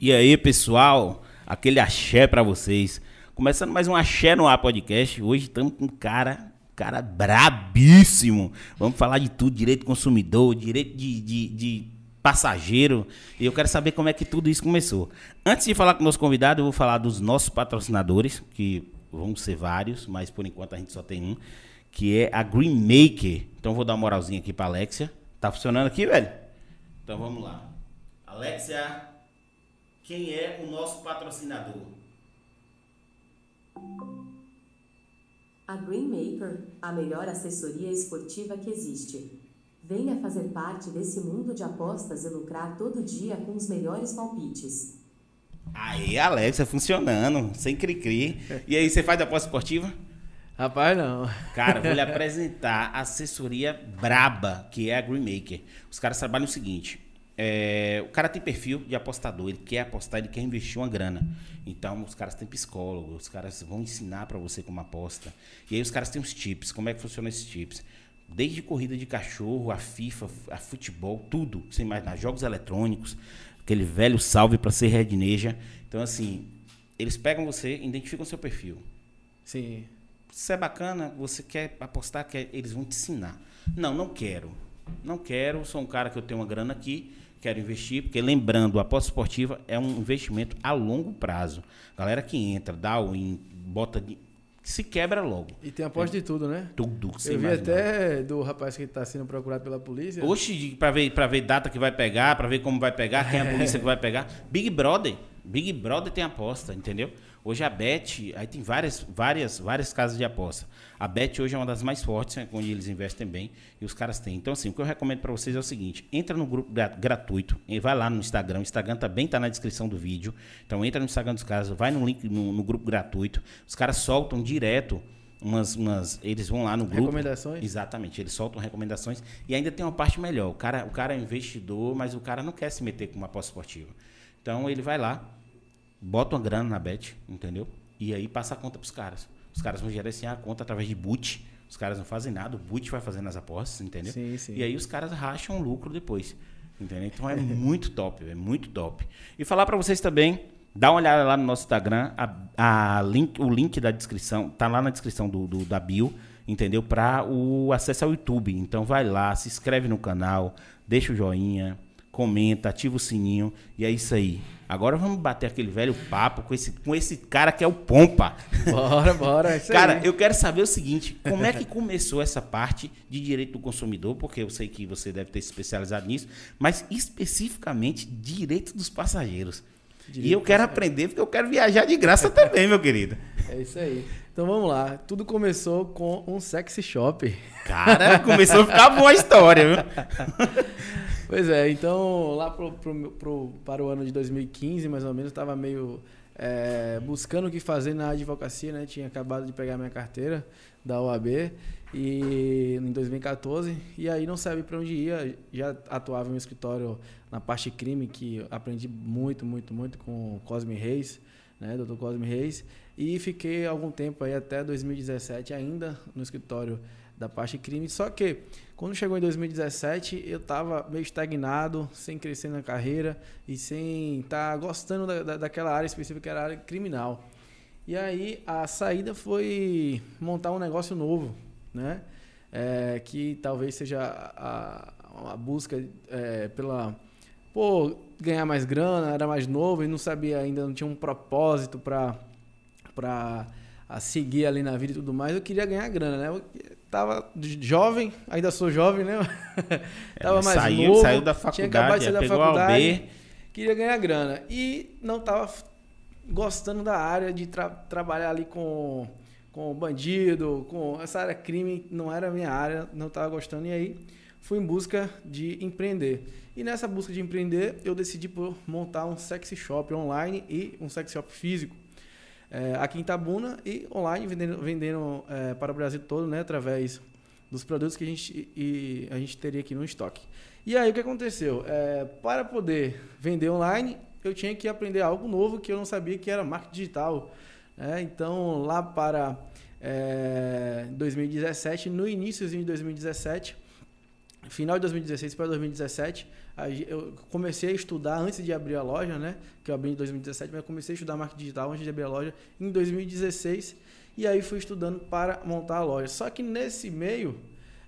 E aí, pessoal, aquele axé pra vocês. Começando mais um Axé no Ar podcast. Hoje estamos com um cara, cara brabíssimo. Vamos falar de tudo, direito do consumidor, direito de, de, de passageiro. E eu quero saber como é que tudo isso começou. Antes de falar com nosso convidado, eu vou falar dos nossos patrocinadores, que vão ser vários, mas por enquanto a gente só tem um, que é a Green Maker. Então vou dar uma moralzinha aqui pra Alexia. Tá funcionando aqui, velho? Então vamos lá. Alexia, quem é o nosso patrocinador? A Greenmaker, a melhor assessoria esportiva que existe. Venha fazer parte desse mundo de apostas e lucrar todo dia com os melhores palpites. Aí, Alexia, funcionando, sem cri-cri. E aí, você faz aposta esportiva? Rapaz, não. Cara, vou lhe apresentar a assessoria braba, que é a Greenmaker. Os caras trabalham o seguinte: é, o cara tem perfil de apostador, ele quer apostar, ele quer investir uma grana. Então, os caras têm psicólogo, os caras vão ensinar para você como aposta. E aí, os caras têm os tips. Como é que funcionam esses tips? Desde corrida de cachorro, a FIFA, a futebol, tudo. Você imagina, jogos eletrônicos, aquele velho salve para ser redneja. Então, assim, eles pegam você, identificam seu perfil. Sim. Se é bacana, você quer apostar, quer, eles vão te ensinar. Não, não quero. Não quero, sou um cara que eu tenho uma grana aqui, quero investir, porque lembrando, a aposta esportiva é um investimento a longo prazo. Galera que entra, dá o in, bota de, se quebra logo. E tem aposta de tudo, né? Tudo. Eu vi imaginar. até do rapaz que está sendo procurado pela polícia. Oxe, pra ver, pra ver data que vai pegar, pra ver como vai pegar, quem é a polícia que vai pegar. Big Brother. Big Brother tem aposta, entendeu? Hoje a Bet, aí tem várias, várias, várias casas de aposta. A Bet hoje é uma das mais fortes, né, onde eles investem bem e os caras têm. Então, assim, o que eu recomendo pra vocês é o seguinte: entra no grupo gra- gratuito, e vai lá no Instagram. O Instagram também tá na descrição do vídeo. Então, entra no Instagram dos caras, vai no link no, no grupo gratuito. Os caras soltam direto umas, umas. Eles vão lá no grupo. Recomendações? Exatamente, eles soltam recomendações e ainda tem uma parte melhor. O cara, o cara é investidor, mas o cara não quer se meter com uma aposta esportiva. Então ele vai lá, bota uma grana na bet, entendeu? E aí passa a conta pros caras. Os caras vão gerenciar a conta através de boot. Os caras não fazem nada, o boot vai fazendo as apostas, entendeu? Sim, sim. E aí os caras racham o lucro depois. Entendeu? Então é muito top, é muito top. E falar pra vocês também, dá uma olhada lá no nosso Instagram, a, a link, o link da descrição, tá lá na descrição do, do- da bio, entendeu? Para o acesso ao YouTube. Então vai lá, se inscreve no canal, deixa o joinha, comenta, ativa o sininho e é isso aí. Agora vamos bater aquele velho papo com esse, com esse cara que é o Pompa. Bora, bora. é Cara, eu quero saber o seguinte: como é que começou essa parte de direito do consumidor? Porque eu sei que você deve ter se especializado nisso, mas especificamente direito dos passageiros. e Direito eu quero aprender porque eu quero viajar de graça também, meu querido. É isso aí. Então vamos lá. Tudo começou com um sexy shop. Cara, começou a ficar boa a história, viu? Pois é, então lá pro, pro- pro- para o ano de 2015, mais ou menos, estava meio é, buscando o que fazer na advocacia, né? Tinha acabado de pegar minha carteira da OAB e em 2014 e aí não sabia para onde ia. Já atuava em um escritório na parte crime que aprendi muito, muito, muito com Cosme Reis, né? Dr. Cosme Reis e fiquei algum tempo aí até 2017 ainda no escritório da parte crime. Só que quando chegou em 2017, eu estava meio estagnado, sem crescer na carreira e sem estar gostando da, da- daquela área específica que era a área criminal. E aí a saída foi montar um negócio novo, né? É, que talvez seja a, a busca é, pela pô ganhar mais grana, era mais novo e não sabia ainda, não tinha um propósito para para seguir ali na vida e tudo mais. Eu queria ganhar grana, né? Eu tava jovem, ainda sou jovem, né? tava mais É, saiu, novo, saiu da tinha acabado faculdade, de sair da faculdade, queria ganhar grana e não tava gostando da área de tra- trabalhar ali com com bandido, com essa área crime, não era a minha área, não estava gostando e aí fui em busca de empreender. E nessa busca de empreender, eu decidi por montar um sexy shop online e um sexy shop físico. É, aqui em Tabuna e online, vendendo, vendendo é, para o Brasil todo, né, através dos produtos que a gente, e, a gente teria aqui no estoque. E aí o que aconteceu? É, para poder vender online, eu tinha que aprender algo novo que eu não sabia que era marketing digital. né? então, lá para é, 2017, no início de 2017, final de 2016 para 2017, eu comecei a estudar antes de abrir a loja, né? Que eu abri em 2017, mas comecei a estudar marketing digital antes de abrir a loja em 2016. E aí fui estudando para montar a loja. Só que nesse meio,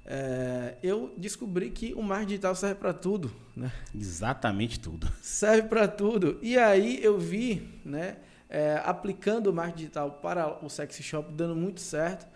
é, eu descobri que o marketing digital serve para tudo, né? Exatamente tudo. Serve para tudo. E aí eu vi, né? É, aplicando o marketing digital para o sexy shop, dando muito certo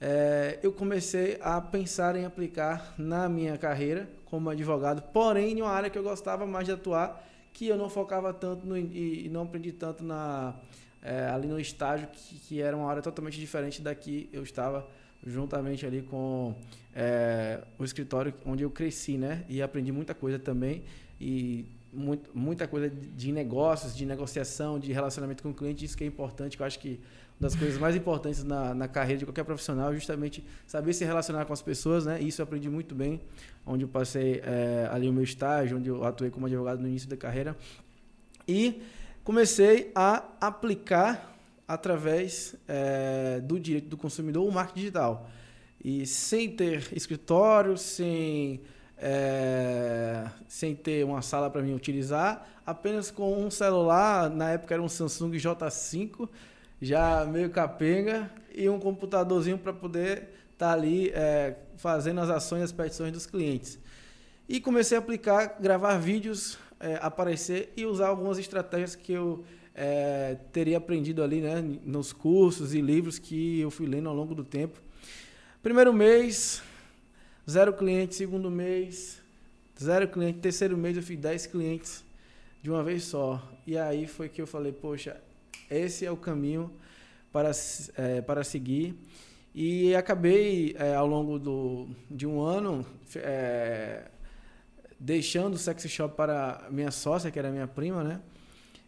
é, eu comecei a pensar em aplicar na minha carreira como advogado, porém em uma área que eu gostava mais de atuar, que eu não focava tanto no, e, e não aprendi tanto na, é, ali no estágio, que, que, era uma área totalmente diferente daqui. Eu estava juntamente ali com é, o escritório onde eu cresci, né? E aprendi muita coisa também. E muito, muita coisa de negócios, de negociação, de relacionamento com o cliente, isso que é importante, que eu acho que das coisas mais importantes na, na carreira de qualquer profissional, justamente saber se relacionar com as pessoas, né? Isso eu aprendi muito bem, onde eu passei é, ali o meu estágio, onde eu atuei como advogado no início da carreira. E comecei a aplicar através é, do direito do consumidor o marketing digital. E sem ter escritório, sem, é, sem ter uma sala para mim utilizar, apenas com um celular, na época era um Samsung J5, já meio capenga, e um computadorzinho para poder estar tá ali é, fazendo as ações as petições dos clientes. E comecei a aplicar, gravar vídeos, é, aparecer e usar algumas estratégias que eu é, teria aprendido ali né, nos cursos e livros que eu fui lendo ao longo do tempo. Primeiro mês, zero clientes. Segundo mês, zero cliente. Terceiro mês, eu fiz 10 clientes de uma vez só. E aí foi que eu falei, poxa, esse é o caminho para, é, para seguir. E acabei, é, ao longo do, de um ano, é, deixando o sexy shop para minha sócia, que era minha prima, né?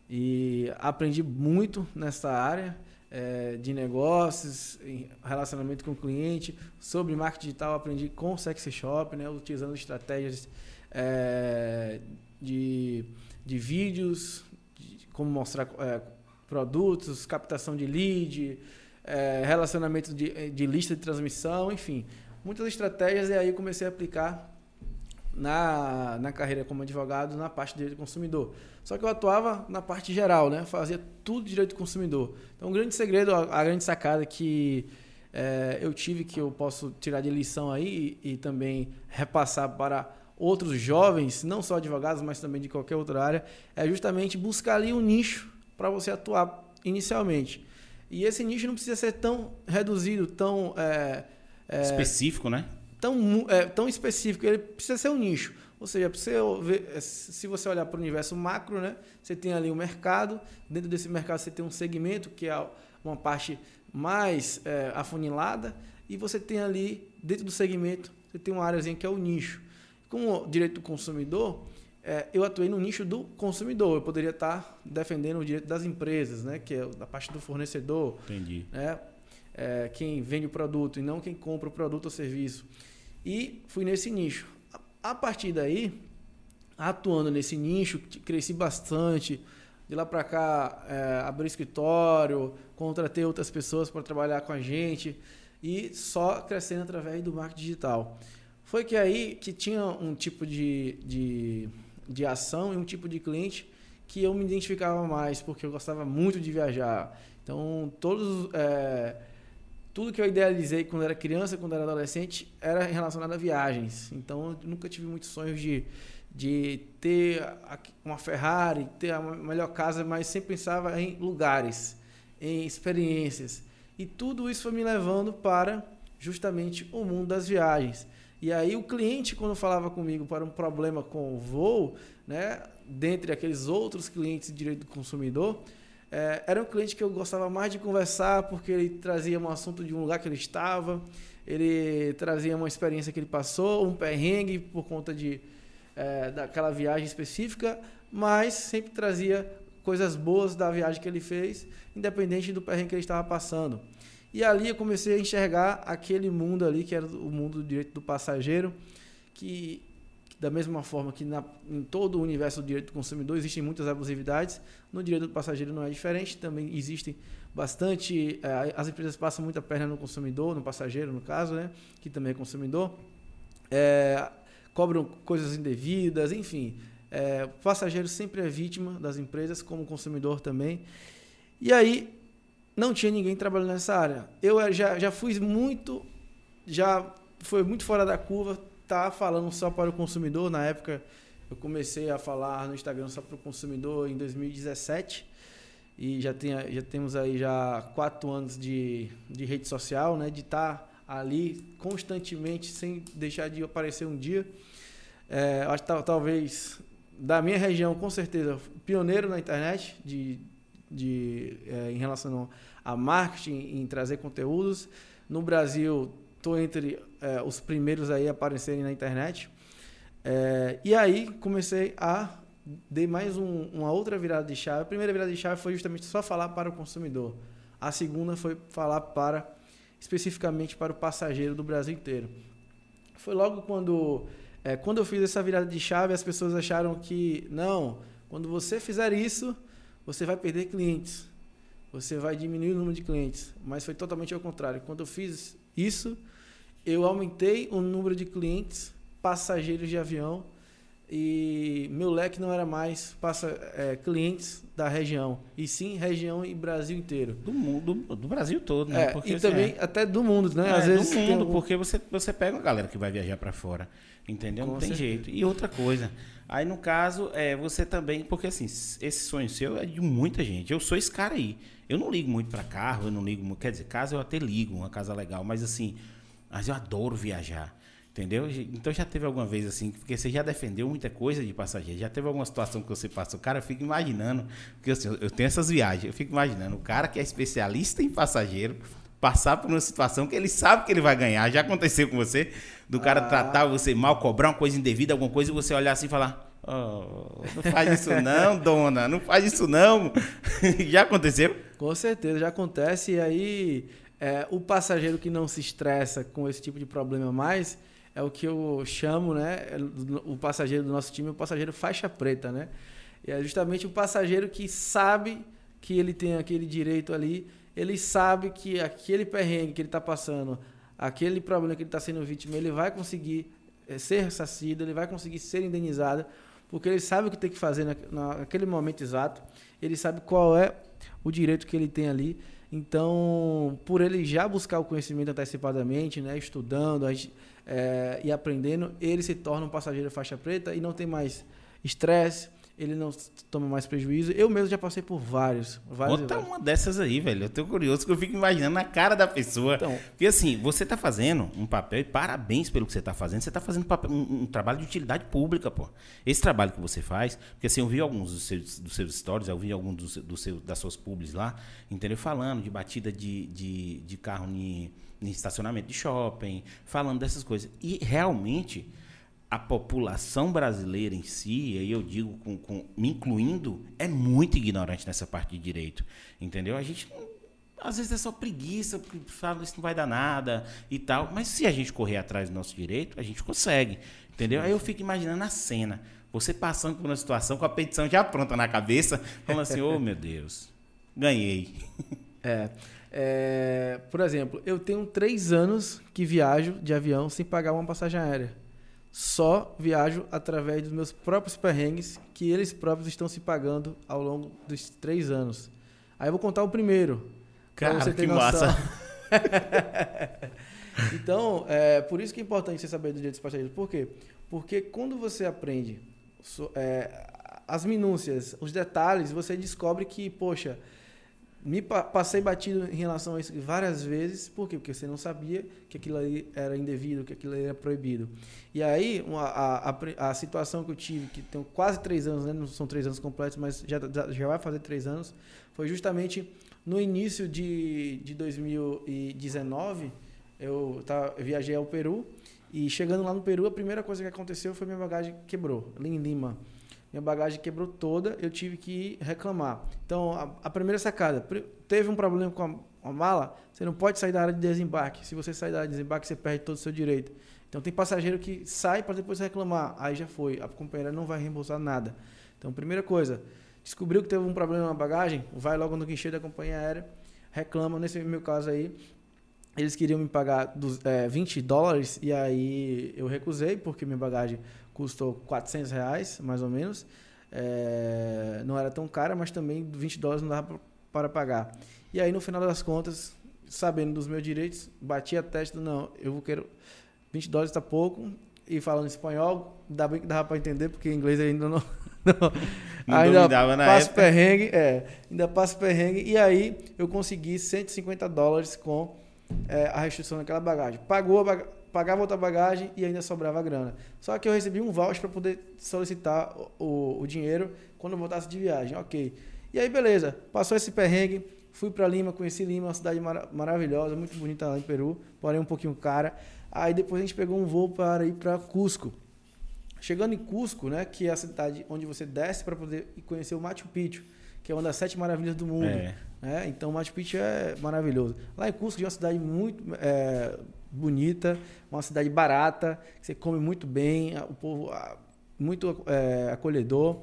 E aprendi muito nessa área de negócios, relacionamento com o cliente, sobre marketing digital, aprendi com o sexy shop, né? Utilizando estratégias de, de vídeos, de como mostrar produtos, captação de lead, é, relacionamento de, de lista de transmissão, enfim, muitas estratégias e aí comecei a aplicar na, na carreira como advogado na parte de direito do consumidor. Só que eu atuava na parte geral, né? Fazia tudo de direito do consumidor. Então, o grande segredo, a, a grande sacada que é, eu tive, que eu posso tirar de lição aí e, e também repassar para outros jovens, não só advogados, mas também de qualquer outra área, é justamente buscar ali um nicho para você atuar inicialmente. E esse nicho não precisa ser tão reduzido, tão. É, é, específico, né? Tão, é, tão específico. Ele precisa ser um nicho. Ou seja, você ver, é, se você olhar para o universo macro, né, você tem ali o um mercado. Dentro desse mercado, você tem um segmento, que é uma parte mais é, afunilada. E você tem ali, dentro do segmento, você tem uma áreazinha que é o nicho. Com o direito do consumidor, é, eu atuei no nicho do consumidor. Eu poderia estar defendendo o direito das empresas, né? que é da parte do fornecedor. Entendi. Né? É, quem vende o produto e não quem compra o produto ou serviço. E fui nesse nicho. A partir daí, atuando nesse nicho, cresci bastante. De lá para cá, é, abri escritório, contratei outras pessoas para trabalhar com a gente e só crescendo através do marketing digital. Foi que aí que tinha um tipo de, de de ação e um tipo de cliente que eu me identificava mais, porque eu gostava muito de viajar. Então, todos, é, tudo que eu idealizei quando era criança, quando era adolescente, era relacionado a viagens. Então, eu nunca tive muitos sonhos de, de ter uma Ferrari, ter a melhor casa, mas sempre pensava em lugares, em experiências. E tudo isso foi me levando para justamente o mundo das viagens. E aí o cliente, quando falava comigo para um problema com o voo, né, dentre aqueles outros clientes de direito do consumidor, é, era um cliente que eu gostava mais de conversar porque ele trazia um assunto de um lugar que ele estava, ele trazia uma experiência que ele passou, um perrengue por conta de é, daquela viagem específica, mas sempre trazia coisas boas da viagem que ele fez, independente do perrengue que ele estava passando. E ali eu comecei a enxergar aquele mundo ali, que era o mundo do direito do passageiro, que, da mesma forma que na, em todo o universo do direito do consumidor existem muitas abusividades, no direito do passageiro não é diferente, também existem bastante, eh, as empresas passam muita perna no consumidor, no passageiro no caso, né, que também é consumidor. É, cobram coisas indevidas, enfim. É, o passageiro sempre é vítima das empresas, como consumidor também. E aí, não tinha ninguém trabalhando nessa área. Eu eh, já, já fui muito, já foi muito fora da curva, tá falando só para o consumidor. Na época, eu comecei a falar no Instagram só para o consumidor em 2017 e já, tem, já temos aí já quatro anos de, de rede social, né? De estar tá ali constantemente, sem deixar de aparecer um dia. É, acho que talvez da minha região, com certeza, pioneiro na internet de, de, é, em relação a marketing, em trazer conteúdos. No Brasil, estou entre é, os primeiros aí a aparecerem na internet. É, e aí comecei a dei mais um, uma outra virada de chave. A primeira virada de chave foi justamente só falar para o consumidor. A segunda foi falar para especificamente para o passageiro do Brasil inteiro. Foi logo quando é, quando eu fiz essa virada de chave, as pessoas acharam que não, quando você fizer isso, você vai perder clientes, você vai diminuir o número de clientes. Mas foi totalmente ao contrário. Quando eu fiz isso, eu aumentei o número de clientes passageiros de avião e meu leque não era mais passa, é, clientes da região, e sim região e Brasil inteiro. Do mundo, do Brasil todo, né? É, porque, e assim, também é, até do mundo, né? É, Às vezes do mundo, porque você, você pega uma galera que vai viajar para fora, entendeu? Com não tem certeza. jeito. E outra coisa, aí no caso, é você também, porque assim, esse sonho seu é de muita gente. Eu sou esse cara aí. Eu não ligo muito para carro, eu não ligo muito, quer dizer, casa eu até ligo, uma casa legal, mas assim, mas eu adoro viajar. Entendeu? Então já teve alguma vez assim, porque você já defendeu muita coisa de passageiro, já teve alguma situação que você passou, cara, eu fico imaginando, porque assim, eu tenho essas viagens, eu fico imaginando o cara que é especialista em passageiro passar por uma situação que ele sabe que ele vai ganhar. Já aconteceu com você, do cara ah. tratar você mal, cobrar uma coisa indevida, alguma coisa, e você olhar assim e falar: oh, não faz isso não, dona, não faz isso não. já aconteceu? Com certeza, já acontece. E aí, é, o passageiro que não se estressa com esse tipo de problema mais é o que eu chamo, né? O passageiro do nosso time é o passageiro faixa preta, né? E é justamente o passageiro que sabe que ele tem aquele direito ali, ele sabe que aquele perrengue que ele está passando, aquele problema que ele está sendo vítima, ele vai conseguir eh, ser ressarcido, ele vai conseguir ser indenizado, porque ele sabe o que tem que fazer naquele momento exato, ele sabe qual é o direito que ele tem ali. Então, por ele já buscar o conhecimento antecipadamente, né, estudando, é, e aprendendo, ele se torna um passageiro faixa preta e não tem mais estresse, ele não toma mais prejuízo. Eu mesmo já passei por vários. vários Bota uma dessas aí, velho. Eu tô curioso que eu fico imaginando na cara da pessoa. Então, Porque assim, você tá fazendo um papel, e parabéns pelo que você tá fazendo, você tá fazendo um, um, um, trabalho de utilidade pública, pô. Esse trabalho que você faz, porque assim, eu vi alguns dos seus, dos seus stories, eu vi alguns dos, seus, das suas publis lá, entendeu? Falando de batida de, de, de carro em em estacionamento de shopping, falando dessas coisas. E realmente a população brasileira em si, e aí eu digo com, com, me incluindo, é muito ignorante nessa parte de direito. Entendeu? A gente às vezes é só preguiça, porque fala isso não vai dar nada e tal. Mas se a gente correr atrás do nosso direito, a gente consegue. Entendeu? Aí eu fico imaginando a cena. Você passando por uma situação com a petição já pronta na cabeça, falando assim, oh meu Deus, ganhei. É. É, por exemplo, eu tenho três anos que viajo de avião sem pagar uma passagem aérea. Só viajo através dos meus próprios perrengues que eles próprios estão se pagando ao longo dos três anos. Aí eu vou contar o primeiro. Cara, você que massa! então, é por isso que é importante você saber do direito dos passageiros. Por quê? Porque quando você aprende é, as minúcias, os detalhes, você descobre que, poxa, me passei batido em relação a isso várias vezes. Por quê? Porque você não sabia que aquilo ali era indevido, que aquilo ali era proibido. E aí, uma, a, a, a, situação que eu tive, que tem quase três anos, né? não são três anos completos, mas já, já vai fazer três anos, foi justamente no início de, de 2019. Eu, tá, eu viajei ao Peru e chegando lá no Peru, a primeira coisa que aconteceu foi minha bagagem quebrou, ali em Lima minha bagagem quebrou toda, eu tive que reclamar. Então, a, a primeira sacada, teve um problema com a, a, mala, você não pode sair da área de desembarque. Se você sair da área de desembarque, você perde todo o seu direito. Então, tem passageiro que sai para depois reclamar, aí já foi, a companheira não vai reembolsar nada. Então, primeira coisa, descobriu que teve um problema na bagagem, vai logo no guichê da companhia aérea, reclama, nesse meu caso aí, eles queriam me pagar dos, é, 20 dólares e aí eu recusei porque minha bagagem custou 400 reais, mais ou menos. É, não era tão cara, mas também 20 dólares não dava para pagar. E aí, no final das contas, sabendo dos meus direitos, bati a testa, não, eu quero 20 dólares está pouco, e falando espanhol, dá bem que dava para entender, porque inglês ainda não... não, Não ainda passo época. perrengue, é, ainda passo perrengue, e aí eu consegui 150 dólares com é, a restrição daquela bagagem. Pagou a baga- pagava outra bagagem e ainda sobrava grana. Só que eu recebi um voucher para poder solicitar o, o, dinheiro quando eu voltasse de viagem. Ok. E aí, beleza. Passou esse perrengue. Fui para Lima, conheci Lima, uma cidade mara- maravilhosa, muito bonita lá em Peru, porém um pouquinho cara. Aí depois a gente pegou um voo para ir para Cusco. Chegando em Cusco, né, que é a cidade onde você desce para poder conhecer o Machu Picchu, que é uma das sete maravilhas do mundo. É. né? Então, Machu Picchu é maravilhoso. Lá em Cusco é uma cidade muito é, bonita, uma cidade barata, você come muito bem, o povo muito é, acolhedor.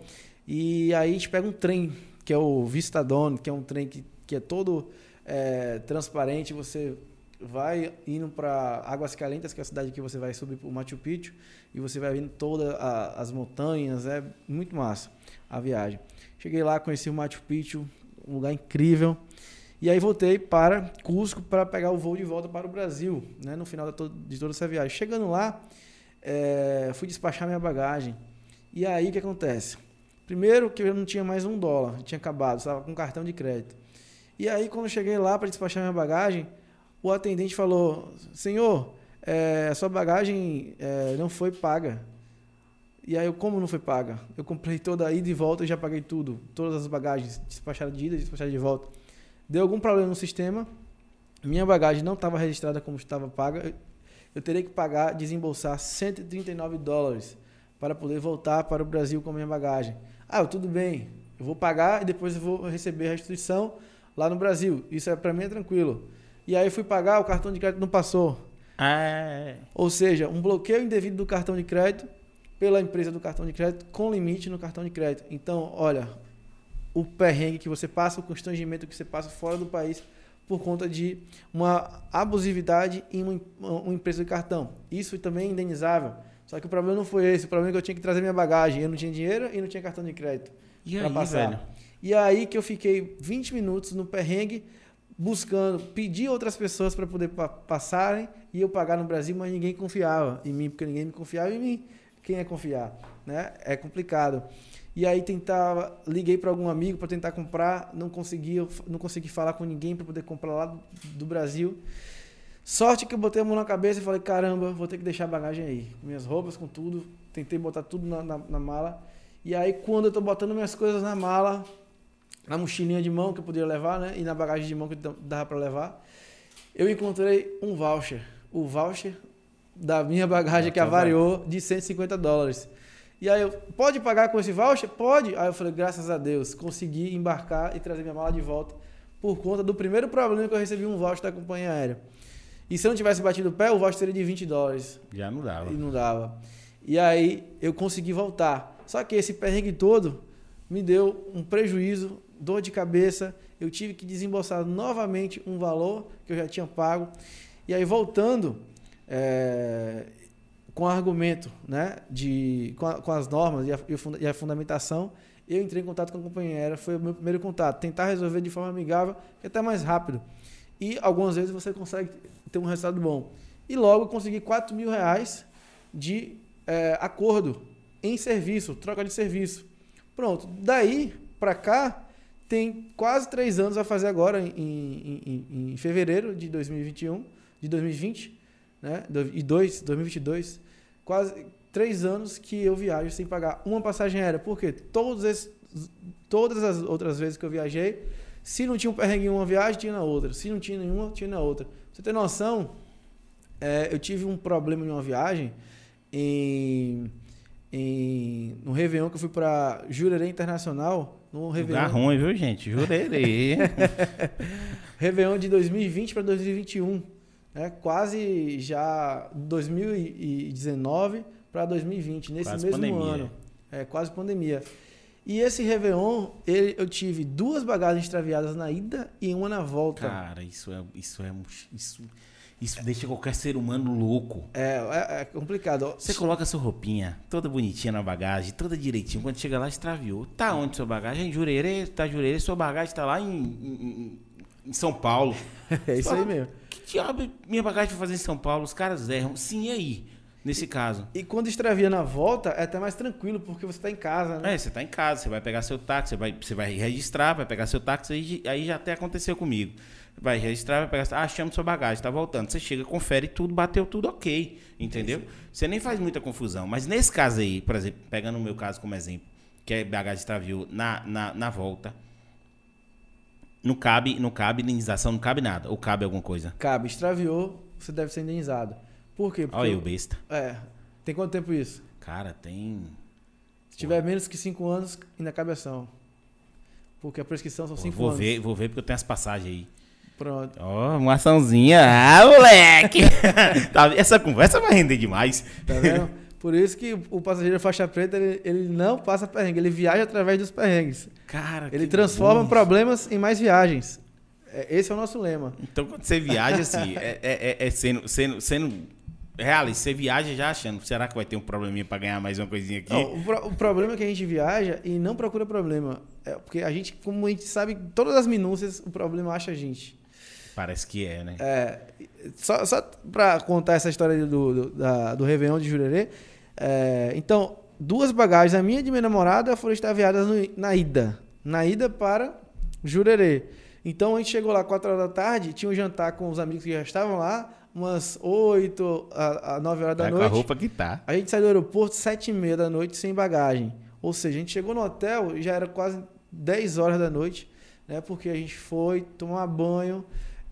E aí a gente pega um trem, que é o Vistadone, que é um trem que, que é todo é, transparente, você vai indo para Águas Calientes, que é a cidade que você vai subir para o Machu Picchu, e você vai vendo todas as montanhas, é muito massa a viagem. Cheguei lá, conheci o Machu Picchu, um lugar incrível. E aí voltei para Cusco para pegar o voo de volta para o Brasil, né, no final de toda essa viagem. Chegando lá, é, fui despachar minha bagagem. E aí o que acontece? Primeiro que eu não tinha mais um dólar, tinha acabado, estava com cartão de crédito. E aí quando eu cheguei lá para despachar minha bagagem, o atendente falou: Senhor, é, sua bagagem é, não foi paga. E aí eu, como não foi paga? Eu comprei toda a ida e volta e já paguei tudo. Todas as bagagens, despachada de ida e despachada de volta. Deu algum problema no sistema, minha bagagem não estava registrada como estava paga. Eu, teria que pagar, desembolsar 139 dólares para poder voltar para o Brasil com a minha bagagem. Ah, tudo bem, eu vou pagar e depois eu vou receber a restituição lá no Brasil. Isso é para mim é tranquilo. E aí fui pagar, o cartão de crédito não passou. Ah. Ou seja, um bloqueio indevido do cartão de crédito pela empresa do cartão de crédito com limite no cartão de crédito. Então, olha, o perrengue que você passa, o constrangimento que você passa fora do país por conta de uma abusividade em uma, uma empresa de cartão. Isso também é indenizável. Só que o problema não foi esse. O problema é que eu tinha que trazer minha bagagem. Eu não tinha dinheiro e não tinha cartão de crédito. Aí, passar. velho? E aí que eu fiquei 20 minutos no perrengue buscando, pedir outras pessoas para poder pa- passarem e eu pagar no Brasil, mas ninguém confiava em mim, porque ninguém me confiava em mim. Quem é confiar, né? É complicado. E aí tentava, liguei para algum amigo para tentar comprar, não consegui, não consegui falar com ninguém para poder comprar lá do, Brasil. Sorte que eu botei a mão na cabeça e falei, caramba, vou ter que deixar a bagagem aí. Com minhas roupas, com tudo. Tentei botar tudo na, na- na mala. E aí, quando eu tô botando minhas coisas na mala, na mochilinha de mão que eu podia levar, né? E na bagagem de mão que dava para levar, eu encontrei um voucher. O voucher da minha bagagem que avariou de 150 dólares. E aí eu, pode pagar com esse voucher? Pode. Aí eu falei, graças a Deus, consegui embarcar e trazer minha mala de volta por conta do primeiro problema que eu recebi um voucher da companhia aérea. E se eu não tivesse batido o pé, o voucher seria de 20 dólares. Já não dava. E não dava. E aí eu consegui voltar. Só que esse perrengue todo me deu um prejuízo, dor de cabeça. Eu tive que desembolsar novamente um valor que eu já tinha pago. E aí voltando é, com argumento, né, de, com, a- com as normas e a, e a fundamentação, eu entrei em contato com a companhia aérea. Foi o meu primeiro contato. Tentar resolver de forma amigável, que é até mais rápido. E algumas vezes você consegue ter um resultado bom. E logo consegui 4 mil reais de é, acordo em serviço, troca de serviço. Pronto. Daí para cá, tem quase três anos a fazer agora, em, em, em- em fevereiro de 2021, de 2020, né? E dois, 2022. Quase três anos que eu viajo sem pagar uma passagem aérea. Por quê? Todos esses, todas as outras vezes que eu viajei, se não tinha um perrengue em uma viagem, tinha na outra. Se não tinha nenhuma, tinha na outra. Pra você ter noção, é, eu tive um problema em uma viagem em, em no Réveillon que eu fui para Jurerê Internacional, no Lugar Réveillon, ruim, viu, gente? Jurerê. Réveillon de 2020 para 2021, né? Quase já 2019 para 2020, nesse Quase mesmo pandemia. ano. É, quase pandemia. E esse Réveillon, ele- eu tive duas bagagens extraviadas na ida e uma na volta. Cara, isso é. Isso é. Isso, Isso deixa qualquer ser humano louco. É, é, é complicado. Você coloca sua roupinha toda bonitinha na bagagem, toda direitinho. Quando chega lá, extraviou. Tá onde sua bagagem? Em Jurerê, tá Jurerê, sua bagagem tá lá em, em, em São Paulo. É isso aí mesmo. Que diabo minha bagagem vai fazer em São Paulo? Os caras erram. Sim, e aí? Nesse caso. E quando extravia na volta, é até mais tranquilo, porque você tá em casa, né? É, você tá em casa, você vai pegar seu táxi, você vai, você vai registrar, vai pegar seu táxi, aí, aí já até aconteceu comigo. Vai registrar, vai pegar, ah, chama sua bagagem, tá voltando. Você chega, confere tudo, bateu tudo ok, entendeu? Você nem faz muita confusão. Mas nesse caso aí, por exemplo, pegando o meu caso como exemplo, que é bagagem extraviou na, na, na volta, não cabe, não cabe indenização, não cabe nada. Ou cabe alguma coisa? Cabe, extraviou, você deve ser indenizado. Por quê? Porque Olha eu, besta. É. Tem quanto tempo isso? Cara, tem. Se tiver menos que 5 anos, ainda cabe ação. Porque a prescrição são 5 vou anos. Ver, vou ver porque eu tenho as passagens aí. Pronto. Ó, oh, uma açãozinha. Ah, moleque! tá, essa conversa vai render demais. Tá vendo? Por isso que o passageiro faixa preta, ele, ele não passa perrengue, ele viaja através dos perrengues. Cara, Ele transforma problemas em mais viagens. É, esse é o nosso lema. Então, quando você viaja, assim, é, é, é, sendo, sendo, sendo realista, você viaja já achando, será que vai ter um probleminha para ganhar mais uma coisinha aqui? Não, o, pro, o, problema é que a gente viaja e não procura problema. É porque a gente, como a gente sabe todas as minúcias, o problema acha a gente. Parece que é, né? É, só só para contar essa história do, do, da, do Réveillon de Jurerê, é, então, duas bagagens, a minha e de minha namorada, foram extraviadas no, na ida. Na ida para Jurerê. Então, a gente chegou lá 4 horas da tarde, tinha um jantar com os amigos que já estavam lá, umas 8 a, a 9 horas da tá noite. Com a roupa que tá. A gente saiu do aeroporto 7 e meia da noite sem bagagem. Ou seja, a gente chegou no hotel e já era quase 10 horas da noite, né? Porque a gente foi tomar banho,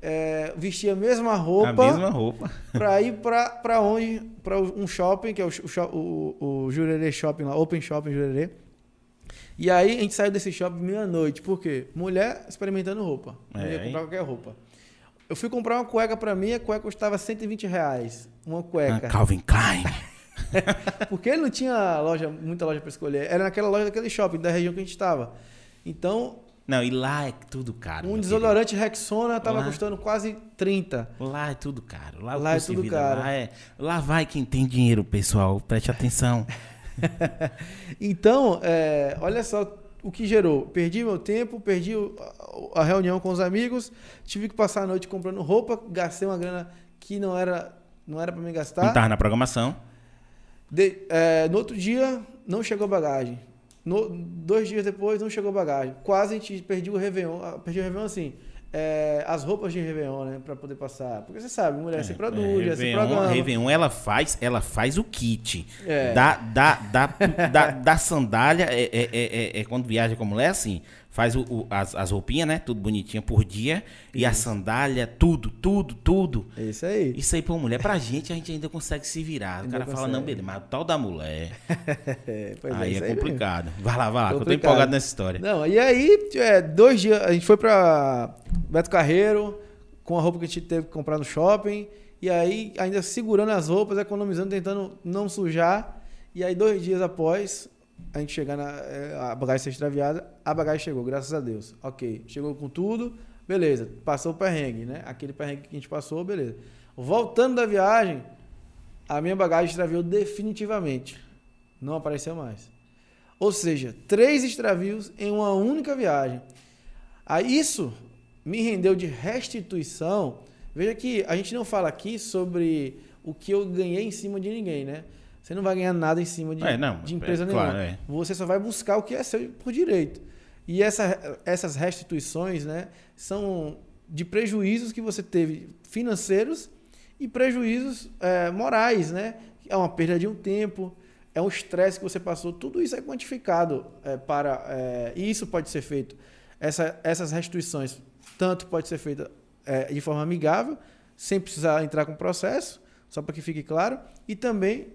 é, vestir a mesma roupa. A mesma roupa. Pra ir pra onde? Pra um shopping, que é o, o, o, Jurerê Shopping lá, Open Shopping Jurerê. E aí a gente saiu desse shopping meia-noite. Por quê? Mulher experimentando roupa. Não ia É, comprar qualquer roupa. Eu fui comprar uma cueca pra mim, a cueca custava 120 reais. Uma Ah, cueca. Calvin Klein. Porque ele não tinha loja, muita loja pra escolher. Era naquela loja daquele shopping, da região que a gente estava. Então, Não, e lá é tudo caro. um desodorante Rexona tava Lá. custando quase 30. querido. Lá é tudo caro. Lá, Lá é tudo vida caro. Lá, é... lá vai quem tem dinheiro, pessoal. Preste atenção. Então, é, olha só o que gerou. Perdi meu tempo, perdi a, reunião com os amigos, tive que passar a noite comprando roupa, gastei uma grana que não era não era para me Não gastar. tava na programação. De- é, no outro dia, não chegou bagagem. No- dois dias depois, não chegou bagagem. Quase a gente perdi o Réveillon. ah, Perdi o Réveillon assim. é, as roupas de Réveillon, né? Pra poder passar. Porque você sabe, mulher se produz, já se programa. Réveillon, ela faz, ela faz o kit. É. Da, da, da, da, da sandália, é, é, é, é- é quando viaja com mulher, assim, faz o, o- as, as roupinhas, né? Tudo bonitinha por dia. E a sandália, tudo, tudo, tudo. É isso aí. Isso aí pra mulher, pra gente, a gente ainda consegue se virar. O Ainda cara fala, consegue. não, beleza, mas o tal da mulher, É, pois aí é, isso mesmo. complicado. Vai lá, vai lá, que eu tô Complicado. empolgado nessa história. Não, e aí, é, dois dias, a gente foi pra Beto Carreiro, com a roupa que a gente teve que comprar no shopping, e aí ainda segurando as roupas, economizando, tentando não sujar. E aí, dois dias após a gente chegar na é, a bagagem ser extraviada, a bagagem chegou, graças a Deus. Ok, chegou com tudo, beleza, passou o perrengue, né? Aquele perrengue que a gente passou, beleza. Voltando da viagem, a minha bagagem extraviou definitivamente. Não apareceu mais. Ou seja, três extravios em uma única viagem. Aí isso me rendeu de restituição. Veja que a gente não fala aqui sobre o que eu ganhei em cima de ninguém, né? Você não vai ganhar nada em cima de, É, não, de empresa é, nenhuma. claro, é. Você só vai buscar o que é seu por direito. E essa, essas restituições, né, são de prejuízos que você teve financeiros e prejuízos é, morais, né? É uma perda de um tempo, é um estresse que você passou, tudo isso é quantificado é, para é, e isso pode ser feito. Essa, essas restituições tanto pode ser feita é, de forma amigável, sem precisar entrar com processo, só para que fique claro, e também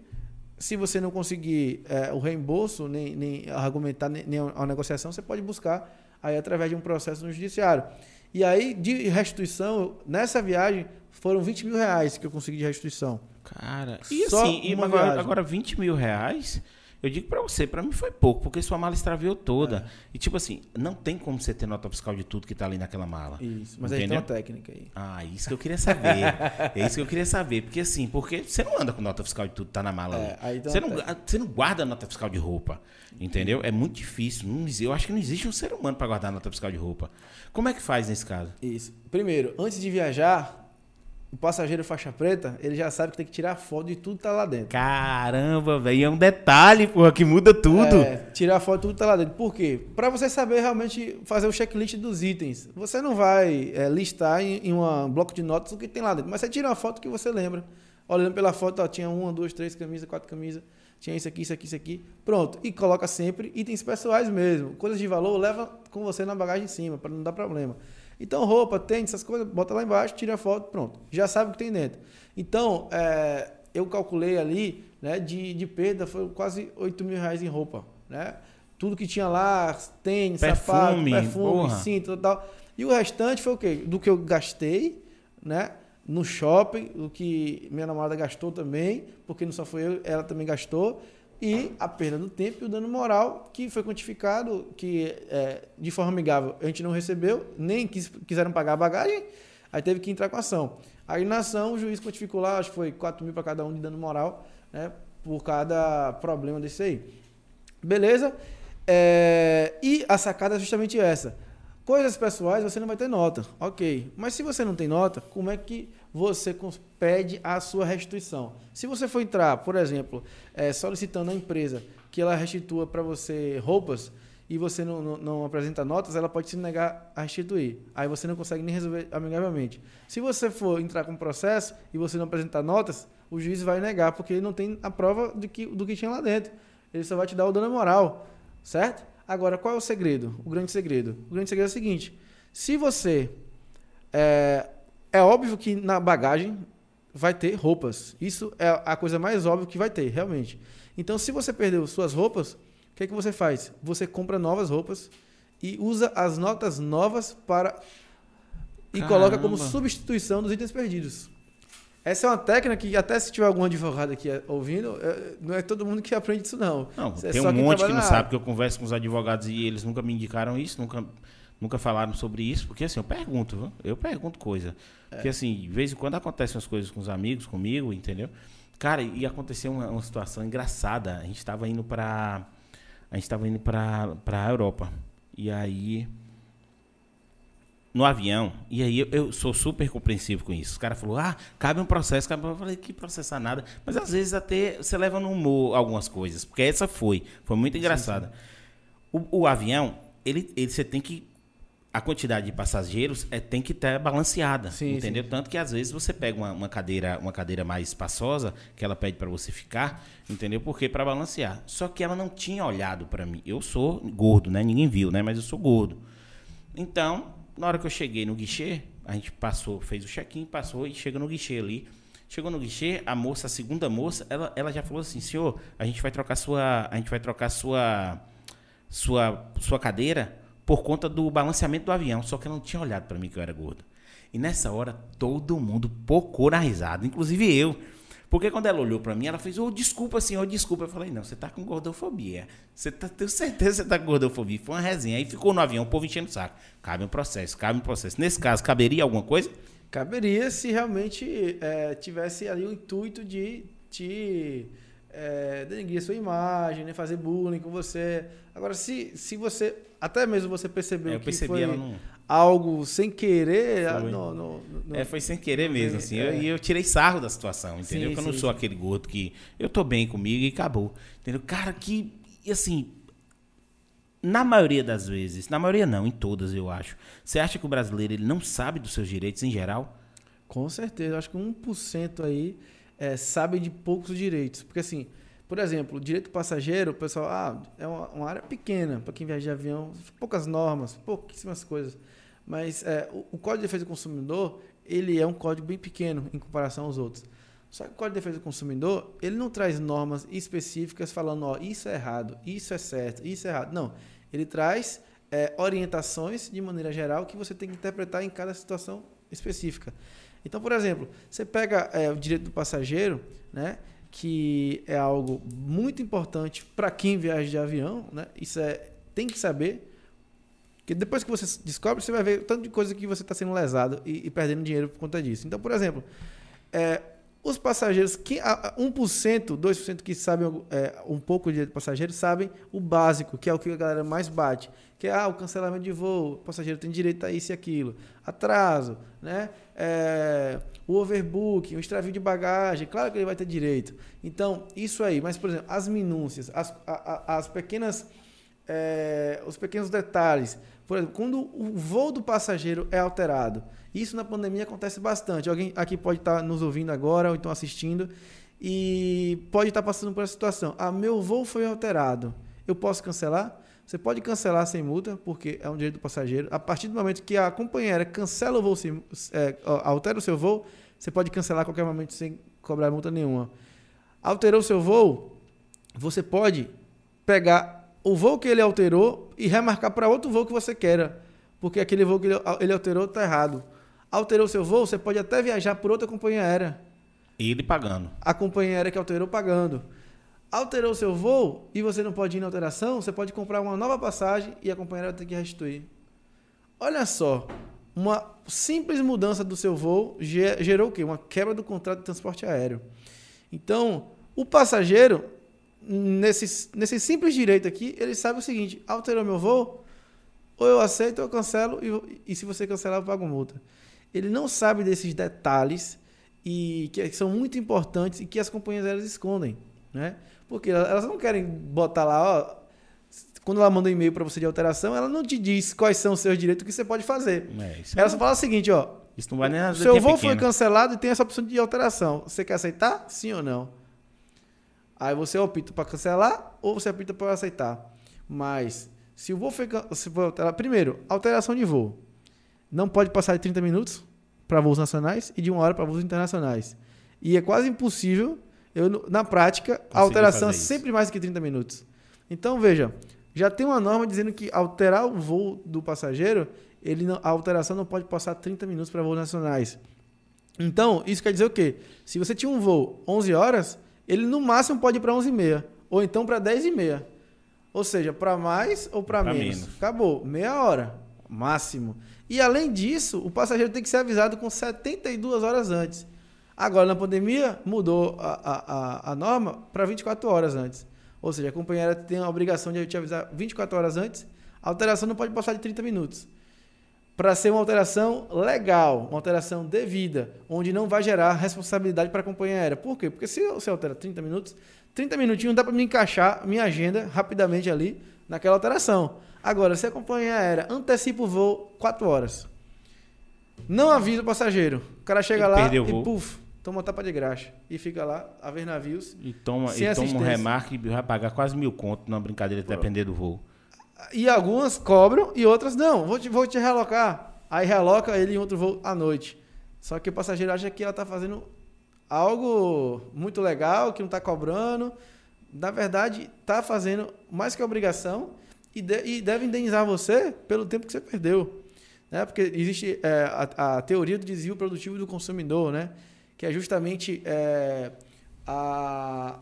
se você não conseguir é, o reembolso, nem, nem argumentar, nem, nem a negociação, você pode buscar aí através de um processo no judiciário. E aí, de restituição, nessa viagem, foram 20 mil reais que eu consegui de restituição. Cara, e Só assim, uma agora, viagem. agora 20 mil reais, Eu digo pra você, pra mim foi pouco, porque sua mala extraviou toda. É. E tipo assim, não tem como você ter nota fiscal de tudo que tá ali naquela mala. Isso, mas aí tem Entendeu? uma técnica aí. Ah, isso que eu queria saber. é isso que eu queria saber. Porque assim, porque você não anda com nota fiscal de tudo que tá na mala É, ali. Você não, você não guarda nota fiscal de roupa. Entendeu? É muito difícil. Não eu acho que não existe um ser humano pra guardar nota fiscal de roupa. Como é que faz nesse caso? Isso. Primeiro, antes de viajar, o passageiro faixa preta, ele já sabe que tem que tirar foto de tudo que tá lá dentro. Caramba, velho. É um detalhe, porra, que muda tudo. É, tirar foto de tudo que tá lá dentro. Por quê? Pra você saber realmente fazer o checklist dos itens. Você não vai é, listar em, em um bloco de notas o que tem lá dentro, mas você tira uma foto que você lembra. Olhando pela foto, ó, tinha uma, duas, três camisas, quatro camisas, tinha isso aqui, isso aqui, isso aqui. Pronto. E coloca sempre itens pessoais mesmo. Coisas de valor, leva com você na bagagem em cima, para não dar problema. Então, roupa, tênis, essas coisas, bota lá embaixo, tira a foto, pronto. Já sabe o que tem dentro. Então, é, eu calculei ali, né, de, de perda, foi quase 8 mil reais em roupa, né? Tudo que tinha lá, tênis, sapato, Perfume, perfume, porra. cinto e tal. E o restante foi o quê? Do que eu gastei, né? No shopping, o que minha namorada gastou também, porque não só foi eu, ela também gastou. E a perda do tempo e o dano moral, que foi quantificado, que é, de forma amigável a gente não recebeu, nem quis, quiseram pagar a bagagem, aí teve que entrar com a ação. Aí na ação o juiz quantificou lá, acho que foi 4 mil para cada um de dano moral, né? Por cada problema desse aí. Beleza? É, e a sacada é justamente essa. Coisas pessoais você não vai ter nota, ok. Mas se você não tem nota, como é que você pede a sua restituição? Se você for entrar, por exemplo, é, solicitando à empresa que ela restitua para você roupas e você não, não- não apresenta notas, ela pode se negar a restituir. Aí você não consegue nem resolver amigavelmente. Se você for entrar com processo e você não apresentar notas, o juiz vai negar, porque ele não tem a prova do que, do que tinha lá dentro. Ele só vai te dar o dano moral, certo? Agora, qual é o segredo? O grande segredo. O grande segredo é o seguinte: se você. É, é óbvio que na bagagem vai ter roupas. Isso é a coisa mais óbvia que vai ter, realmente. Então, se você perdeu suas roupas, o que, é que você faz? Você compra novas roupas e usa as notas novas para. E coloca como Caramba. substituição dos itens perdidos. Essa é uma técnica que, até se tiver algum advogado aqui eh, ouvindo, eh, não é todo mundo que aprende isso, não. Não, É tem um monte que não sabe, porque eu converso com os advogados e eles nunca me indicaram isso, nunca, nunca falaram sobre isso, porque assim, eu pergunto, viu? eu pergunto coisa. É. Porque assim, de vez em quando acontecem as coisas com os amigos, comigo, entendeu? Cara, e aconteceu uma, uma situação engraçada. A gente estava indo pra. A gente estava indo pra, pra Europa. E aí. No avião, e aí eu, eu sou super compreensivo com isso. Os caras falaram, ah, cabe um processo, cabe. Eu falei, que processar nada. Mas às vezes até você leva no humor algumas coisas, porque essa foi, foi muito engraçada. O, o avião, ele, ele você tem que. A quantidade de passageiros é, tem que estar balanceada. Sim, entendeu? Tanto que às vezes você pega uma, uma cadeira, uma cadeira mais espaçosa, que ela pede para você ficar, entendeu? Porque para balancear. Só que ela não tinha olhado para mim. Eu sou gordo, né? Ninguém viu, né? Mas eu sou gordo. Então, na hora que eu cheguei no guichê, a gente passou, fez o check-in, passou e chega no guichê ali. Chegou no guichê, a moça, a segunda moça, ela, ela já falou assim, senhor, a gente vai trocar sua, a gente vai trocar sua, sua, sua cadeira por conta do balanceamento do avião. Só que ela não tinha olhado para mim que eu era gordo. E nessa hora todo mundo pocou na risada, inclusive eu. Porque quando ela olhou para mim, ela fez, ô, desculpa, senhor, desculpa. Eu falei, não, você tá com gordofobia. Você tá, tenho certeza que você tá com gordofobia. Foi uma resenha. Aí ficou no avião, o povo enchendo o saco. Cabe um processo, cabe um processo. Nesse caso, caberia alguma coisa? Caberia se realmente é, tivesse ali o intuito de te é, denegrir a sua imagem, né, fazer bullying com você. Agora, se, se você, até mesmo você percebeu É, eu que percebi foi ela não. Algo sem querer, ah, Foi. no, no- no- É, foi sem querer mesmo, assim. É. Eu- E eu, tirei sarro da situação, entendeu? Sim, Porque eu não sim, sou sim. aquele gordo que eu tô bem comigo e acabou. Entendeu? Cara, que. Assim. Na maioria das vezes, na maioria não, em todas eu acho. Você acha que o brasileiro ele não sabe dos seus direitos em geral? Com certeza, eu acho que 1% aí é, sabe de poucos direitos. Porque assim, por exemplo, direito passageiro, o pessoal, ah, é uma, uma área pequena para quem viaja de avião, poucas normas, pouquíssimas coisas. Mas é, o, o Código de Defesa do Consumidor, ele é um código bem pequeno em comparação aos outros. Só que o Código de Defesa do Consumidor, ele não traz normas específicas falando, ó, isso é errado, isso é certo, isso é errado. Não, ele traz é, orientações de maneira geral que você tem que interpretar em cada situação específica. Então, por exemplo, você pega é, o direito do passageiro, né? que é algo muito importante para quem viaja de avião, né? Isso é tem que saber. Porque depois que você descobre, você vai ver tanto de coisa que você está sendo lesado e, e, perdendo dinheiro por conta disso. Então, por exemplo, é, os passageiros, que, 1%, 2% que sabem é, um pouco de passageiros, sabem o básico, que é o que a galera mais bate. Que é ah, o cancelamento de voo, o passageiro tem direito a isso e aquilo. Atraso, né? É, o overbooking, o extravio de bagagem, claro que ele vai ter direito. Então, isso aí. Mas, por exemplo, as minúcias, as, as pequenas é, os pequenos detalhes. Por exemplo, quando o voo do passageiro é alterado. Isso na pandemia acontece bastante. Alguém aqui pode estar nos ouvindo agora ou então assistindo e pode estar passando por essa situação. Ah, meu voo foi alterado. Eu posso cancelar? Você pode cancelar sem multa, porque é um direito do passageiro. A partir do momento que a companheira cancela o voo, é, altera o seu voo, você pode cancelar a qualquer momento sem cobrar multa nenhuma. Alterou o seu voo, você pode pegar o voo que ele alterou e remarcar para outro voo que você queira. Porque aquele voo que ele, alterou está errado. Alterou seu voo, você pode até viajar por outra companhia aérea. Ele pagando. A companhia aérea que alterou pagando. Alterou seu voo e você não pode ir na alteração, você pode comprar uma nova passagem e a companhia aérea tem que restituir. Olha só, uma simples mudança do seu voo gerou o quê? Uma quebra do contrato de transporte aéreo. Então, o passageiro nesse, nesse simples direito aqui, ele sabe o seguinte: alterou meu voo, ou eu aceito ou eu cancelo, e, e se você cancelar, eu pago multa. Ele não sabe desses detalhes e que são muito importantes e que as companhias aéreas escondem, né? Porque elas não querem botar lá, ó, quando ela manda um e-mail para você de alteração, ela não te diz quais são os seus direitos, que você pode fazer. É, ela é... só fala o seguinte, ó, isso não vai nem seu voo foi cancelado e tem essa opção de alteração. Você quer aceitar? Sim ou não? Aí você opta para cancelar ou você opta para aceitar. Mas se o voo foi, se for alterar, primeiro, alteração de voo. Não pode passar de 30 minutos para voos nacionais e de uma hora para voos internacionais. E é quase impossível, eu, na prática, a alteração é sempre mais que 30 minutos. Então, veja, já tem uma norma dizendo que alterar o voo do passageiro, ele não, a alteração não pode passar 30 minutos para voos nacionais. Então, isso quer dizer o quê? Se você tinha um voo 11 horas, ele no máximo pode ir para 11h30, ou então para 10h30. Ou seja, para mais ou para menos. menos. Acabou, meia hora, máximo. E além disso, o passageiro tem que ser avisado com 72 horas antes. Agora, na pandemia, mudou a, a, a norma para 24 horas antes. Ou seja, a companheira tem a obrigação de te avisar 24 horas antes. A alteração não pode passar de 30 minutos para ser uma alteração legal, uma alteração devida, onde não vai gerar responsabilidade para a companhia aérea. Por quê? Porque se você altera 30 minutos, 30 minutinhos dá para me encaixar minha agenda rapidamente ali naquela alteração. Agora, se a companhia aérea antecipa o voo 4 horas, não avisa o passageiro, o cara chega Ele lá e puf, toma tapa de graxa e fica lá a ver navios. E toma, e toma um remarque e vai pagar quase mil contos na brincadeira, depender do voo. E algumas cobram e outras não. Vou te, vou te relocar. Aí reloca ele em outro voo à noite. Só que o passageiro acha que ela está fazendo algo muito legal, que não está cobrando. Na verdade, está fazendo mais que obrigação e, de, e, deve indenizar você pelo tempo que você perdeu. Né? Porque existe é, a, a, teoria do desvio produtivo do consumidor, né? que é justamente é, a,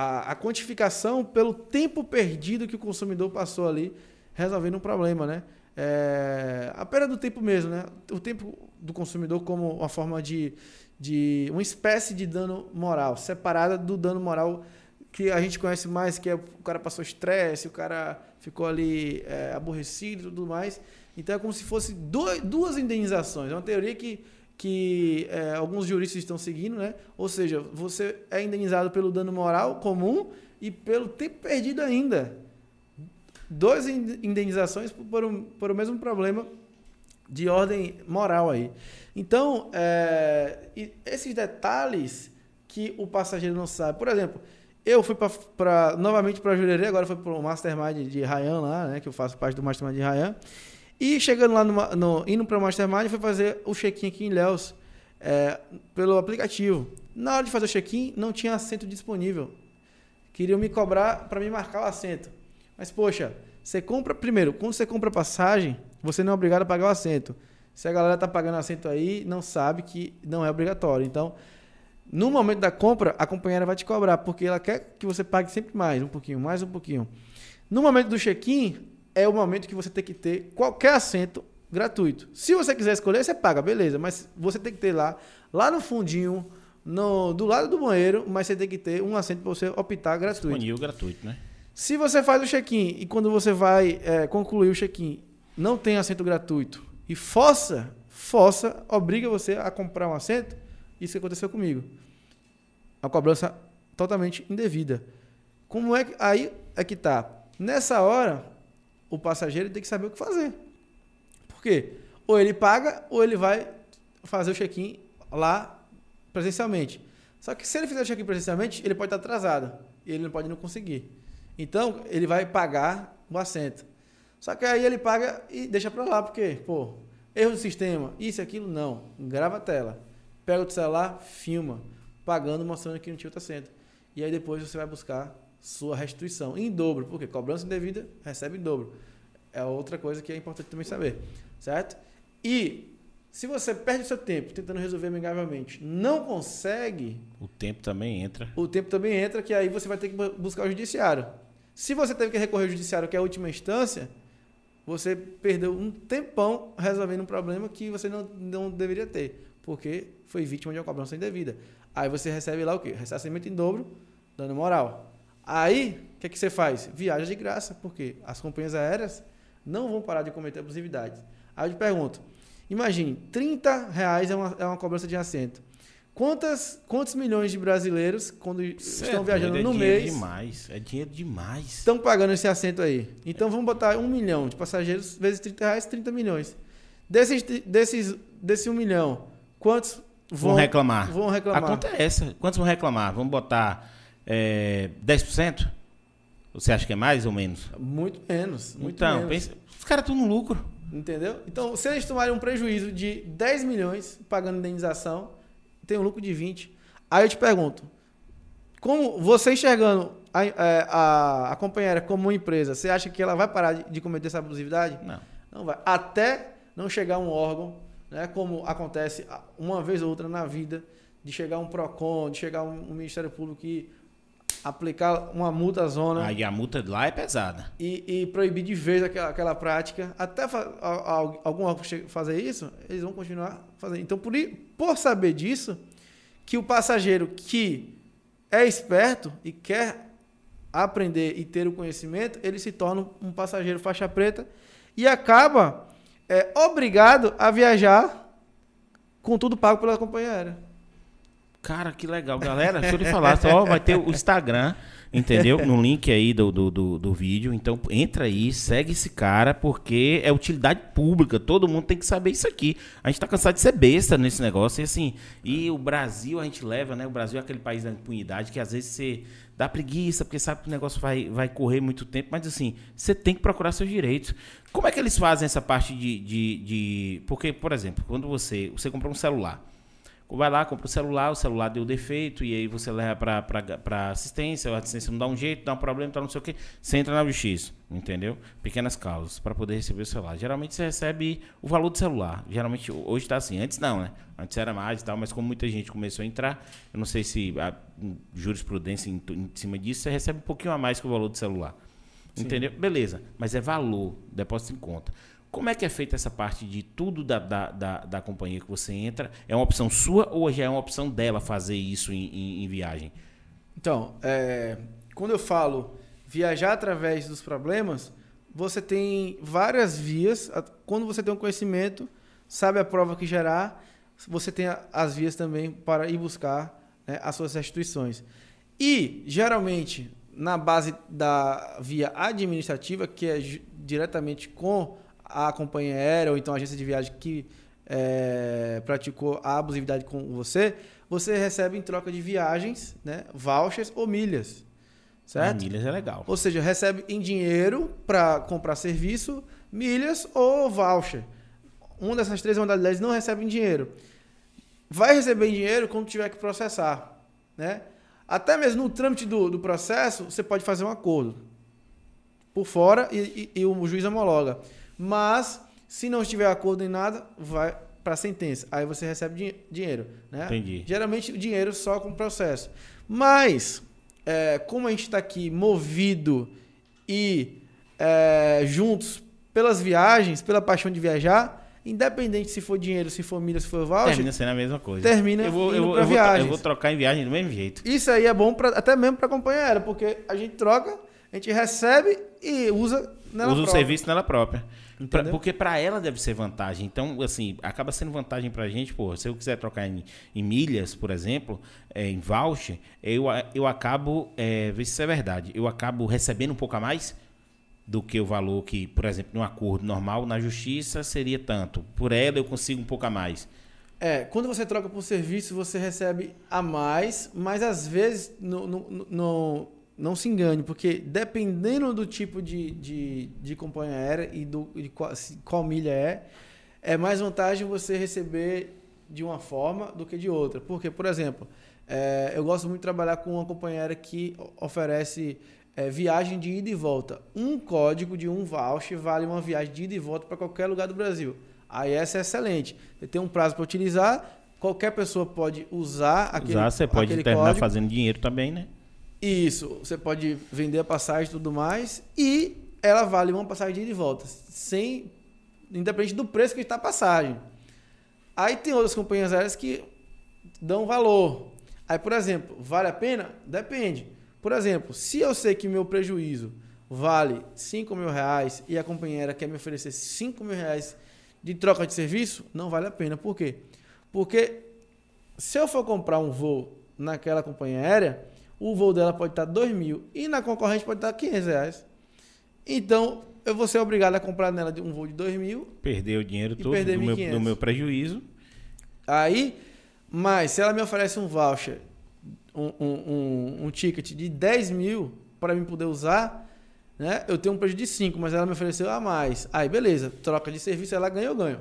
a, a quantificação pelo tempo perdido que o consumidor passou ali resolvendo um problema, né? É, a perda do tempo mesmo, né? O tempo do consumidor como uma forma de, de uma espécie de dano moral, separada do dano moral que a gente conhece mais, que é o cara passou estresse, o cara ficou ali é, aborrecido e tudo mais. Então é como se fosse dois, duas indenizações. É uma teoria que que é, alguns juristas estão seguindo, né? Ou seja, você é indenizado pelo dano moral comum e pelo tempo perdido ainda. Duas indenizações por, um, por o mesmo problema de ordem moral aí. Então, é, esses detalhes que o passageiro não sabe. Por exemplo, eu fui para novamente para Jurerê, agora fui para o Mastermind de Ryan lá, né? Que eu faço parte do Mastermind de Ryan. E chegando lá, no, indo para o Mastermind, foi fazer o check-in aqui em Léus é, pelo aplicativo. Na hora de fazer o check-in, não tinha assento disponível. Queriam me cobrar para me marcar o assento. Mas, poxa, você compra. Primeiro, quando você compra passagem, você não é obrigado a pagar o assento. Se a galera tá pagando assento aí, não sabe que não é obrigatório. Então, No momento da compra, a companheira vai te cobrar, porque ela quer que você pague sempre mais, um pouquinho, mais um pouquinho. No momento do check-in, é o momento que você tem que ter qualquer assento gratuito. Se você quiser escolher, você paga, beleza, mas você tem que ter lá, lá no fundinho, no, do lado do banheiro, mas você tem que ter um assento para você optar gratuito. Disponível gratuito, né? Se você faz o check-in e quando você vai é, concluir o check-in não tem assento gratuito e força, força, obriga você a comprar um assento, isso que aconteceu comigo. A cobrança totalmente indevida. Como é que. Aí é que tá. Nessa hora, o passageiro tem que saber o que fazer. Por quê? Ou ele paga, ou ele vai fazer o check-in lá presencialmente. Só que se ele fizer o check-in presencialmente, ele pode estar atrasado. E ele não pode não conseguir. Então, ele vai pagar o assento. Só que aí ele paga e deixa para lá, porque, pô, erro do sistema, isso e aquilo, não. Grava a tela. Pega o celular, filma, pagando, mostrando que não tinha outro assento. E aí depois você vai buscar sua restituição em dobro, porque cobrança indevida recebe em dobro. É outra coisa que é importante também saber, certo? E se você perde seu tempo tentando resolver amigavelmente, não consegue. O tempo também entra. O tempo também entra, que aí você vai ter que buscar o judiciário. Se você teve que recorrer ao judiciário, que é a última instância, você perdeu um tempão resolvendo um problema que você não, não deveria ter, porque foi vítima de uma cobrança indevida. Aí você recebe lá o quê? Ressarcimento em dobro, dano moral. Aí, o que, é que você faz? Viaja de graça, porque as companhias aéreas não vão parar de cometer abusividades. Aí eu te pergunto, imagine, 30 reais é uma, é uma cobrança de assento. Quantas, quantos milhões de brasileiros, quando Cê estão é viajando doido, é no mês. É demais, é dinheiro demais. Estão pagando esse assento aí. Então vamos botar um milhão de passageiros vezes 30 reais, 30 milhões. Desses, desses, desse um milhão, quantos vão, vão reclamar? Vão reclamar. A conta é essa. Quantos vão reclamar? Vamos botar é, 10%? Você acha que é mais ou menos? Muito menos. Muito então, menos. Pensa, os caras estão no lucro. Entendeu? Então, se eles tomarem um prejuízo de 10 milhões pagando indenização, tem um lucro de 20. Aí eu te pergunto, como você enxergando a, é, a, a companheira como uma empresa, você acha que ela vai parar de, de cometer essa abusividade? Não. Não vai. Até não chegar um órgão, né, como acontece uma vez ou outra na vida, de chegar um PROCON, de chegar um, um Ministério Público e aplicar uma multa zona. Aí a multa lá é pesada. E, e proibir de vez aquela, aquela prática. Até fa, algum órgão fazer isso, eles vão continuar fazendo. Então, por, por saber disso, que o passageiro que é esperto e quer aprender e ter o conhecimento, ele se torna um passageiro faixa preta e acaba é, obrigado a viajar com tudo pago pela companhia aérea. Cara, que legal. Galera, deixa eu lhe falar, só vai ter o Instagram, entendeu? No link aí do, do, do, do, vídeo. Então, entra aí, segue esse cara, porque é utilidade pública. Todo mundo tem que saber isso aqui. A gente tá cansado de ser besta nesse negócio. E assim, e o Brasil a gente leva, né? O Brasil é aquele país da impunidade que às vezes você dá preguiça, porque sabe que o negócio vai, vai correr muito tempo. Mas assim, você tem que procurar seus direitos. Como é que eles fazem essa parte de. de, de... Porque, por exemplo, quando você, você comprou um celular vai lá, compra o celular, o celular deu defeito, e aí você leva para assistência, a assistência não dá um jeito, dá um problema, tá não sei o quê, você entra na justiça, entendeu? Pequenas causas, para poder receber o celular. Geralmente você recebe o valor do celular. Geralmente, hoje está assim, antes não, né? Antes era mais e tal, mas como muita gente começou a entrar, eu não sei se a jurisprudência em, em cima disso, você recebe um pouquinho a mais que o valor do celular. Sim. Entendeu? Beleza, mas é valor, depósito em conta. Como é que é feita essa parte de tudo da, da, da, da, companhia que você entra? É uma opção sua ou já é uma opção dela fazer isso em, em, em viagem? Então, é, quando eu falo viajar através dos problemas, você tem várias vias. Quando você tem um conhecimento, sabe a prova que gerar, você tem as vias também para ir buscar né, as suas restituições. E, geralmente, na base da via administrativa, que é diretamente com a companhia aérea ou então a agência de viagem que é, praticou a abusividade com você, você recebe em troca de viagens, né, vouchers ou milhas. Certo? Milhas é legal. Ou seja, recebe em dinheiro para comprar serviço, milhas ou voucher. Uma dessas três modalidades não recebe em dinheiro. Vai receber em dinheiro quando tiver que processar. Né? Até mesmo no trâmite do, do processo, você pode fazer um acordo por fora e, e, e o juiz homologa. Mas, se não estiver acordo em nada, vai para a sentença. Aí você recebe din dinheiro. Né? Entendi. Geralmente o dinheiro só com o processo. Mas, é, como a gente está aqui movido e é, juntos pelas viagens, pela paixão de viajar, independente se for dinheiro, se for milha, se for voucher, Termina sendo a mesma coisa. termina eu vou, eu, vou, eu, vou, eu vou trocar em viagem do mesmo jeito. Isso aí é bom pra, até mesmo para acompanhar ela, porque a gente troca, a gente recebe e usa nela Usa o própria. serviço nela própria. Pra- porque para ela deve ser vantagem. Então, assim, acaba sendo vantagem pra gente, pô. Se eu quiser trocar em, em milhas, por exemplo, é, em voucher, eu, a- eu acabo, é, vê se isso é verdade, eu acabo recebendo um pouco a mais do que o valor que, por exemplo, num acordo normal, na justiça seria tanto. Por ela eu consigo um pouco a mais. É, quando você troca por serviço, você recebe a mais, mas às vezes não, não, não, não se engane, porque dependendo do tipo de, de, de companhia aérea e do, de qual, qual milha é, é mais vantagem você receber de uma forma do que de outra. Porque, por exemplo, é, eu gosto muito de trabalhar com uma companhia aérea que oferece é, viagem de ida e volta. Um código de um voucher vale uma viagem de ida e volta para qualquer lugar do Brasil. Aí essa é excelente. Você tem um prazo para utilizar, qualquer pessoa pode usar aquele, Usar, você pode terminar código. fazendo dinheiro também, né? Isso, você pode vender a passagem e tudo mais, e ela vale uma passagem de ida e volta, sem, independente do preço que está a passagem. Aí tem outras companhias aéreas que dão valor. Aí, por exemplo, vale a pena? Depende. Por exemplo, se eu sei que meu prejuízo vale 5 mil reais e a companhia aérea quer me oferecer 5 mil reais de troca de serviço, não vale a pena. Por quê? Porque se eu for comprar um voo naquela companhia aérea, o voo dela pode estar 2 mil e na concorrente pode estar 500 reais. Então, eu vou ser obrigado a comprar nela de um voo de 2 mil. Perder o dinheiro todo do meu, 1.500. do meu prejuízo. Aí, mas se ela me oferece um voucher, um, um, um, um ticket de 10 mil para mim poder usar, né? Eu tenho um prejuízo de 5, mas ela me ofereceu a mais. Aí, beleza, troca de serviço, ela ganha, eu ganho.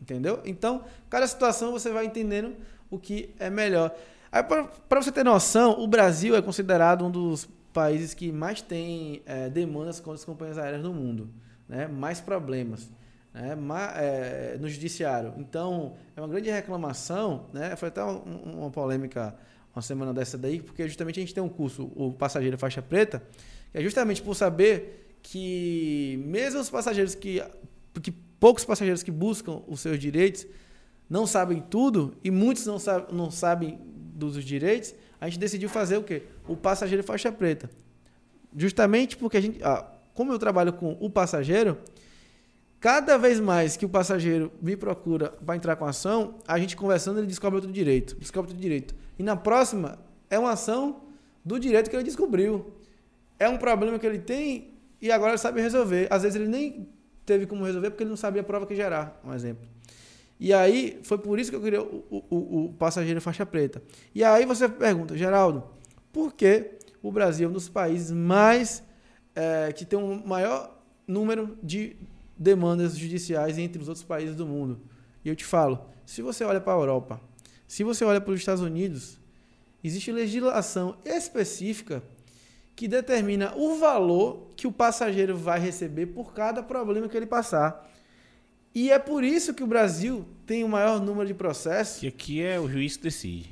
Entendeu? Então, cada situação você vai entendendo o que é melhor. Para você ter noção, o Brasil é considerado um dos países que mais tem eh, demandas contra as companhias aéreas no mundo, né? mais problemas né? Ma- eh, no judiciário. Então, é uma grande reclamação. Né? Foi até um- uma polêmica uma semana dessa daí, porque justamente a gente tem um curso, o Passageiro Faixa Preta, que é justamente por saber que mesmo os passageiros que, porque poucos passageiros que buscam os seus direitos não sabem tudo e muitos não, não sabem dos direitos, a gente decidiu fazer o quê? O passageiro faixa preta. Justamente porque a gente, ah, como eu trabalho com o passageiro, cada vez mais que o passageiro me procura para entrar com ação, a gente conversando ele descobre outro direito, descobre outro direito. E na próxima é uma ação do direito que ele descobriu. É um problema que ele tem e agora ele sabe resolver. Às vezes ele nem teve como resolver porque ele não sabia a prova que gerar, um exemplo. E aí, foi por isso que eu queria o, o, o- passageiro faixa preta. E aí você pergunta, Geraldo, por que o Brasil é um dos países mais eh, que tem um maior número de demandas judiciais entre os outros países do mundo? E eu te falo, se você olha para a Europa, se você olha para os Estados Unidos, existe legislação específica que determina o valor que o passageiro vai receber por cada problema que ele passar. E é por isso que o Brasil tem o maior número de processos Que aqui é o juiz que decide.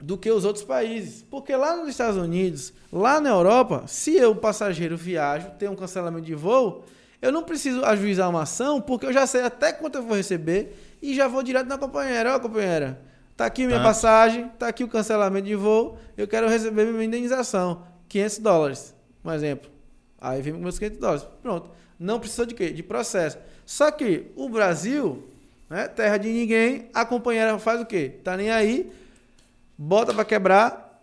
do que os outros países. Porque lá nos Estados Unidos, lá na Europa, se eu, passageiro, viajo, tenho um cancelamento de voo, eu não preciso ajuizar uma ação, porque eu já sei até quanto eu vou receber e já vou direto na companheira. Ó, companheira, tá aqui minha Tá. passagem, tá aqui o cancelamento de voo, eu quero receber minha indenização, 500 dólares, um exemplo. Aí vem com meus 500 dólares. Pronto. Não precisou de quê? De processo. Só que o Brasil, né, terra de ninguém, a companheira faz o quê? Tá nem aí, bota para quebrar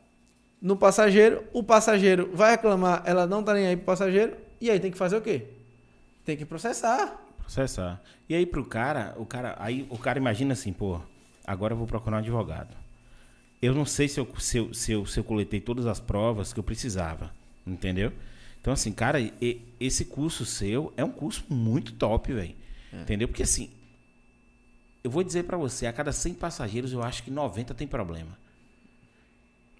no passageiro, o passageiro vai reclamar, ela não tá nem aí pro passageiro, e aí tem que fazer o quê? Tem que processar. Processar. E aí pro cara, o cara, aí o cara imagina assim, pô, agora eu vou procurar um advogado. Eu não sei se eu, se eu, se eu, se eu coletei todas as provas que eu precisava, entendeu? Então assim, cara, e- esse curso seu é um curso muito top, velho. Entendeu? Porque assim, eu vou dizer pra você, a cada 100 passageiros eu acho que 90 tem problema.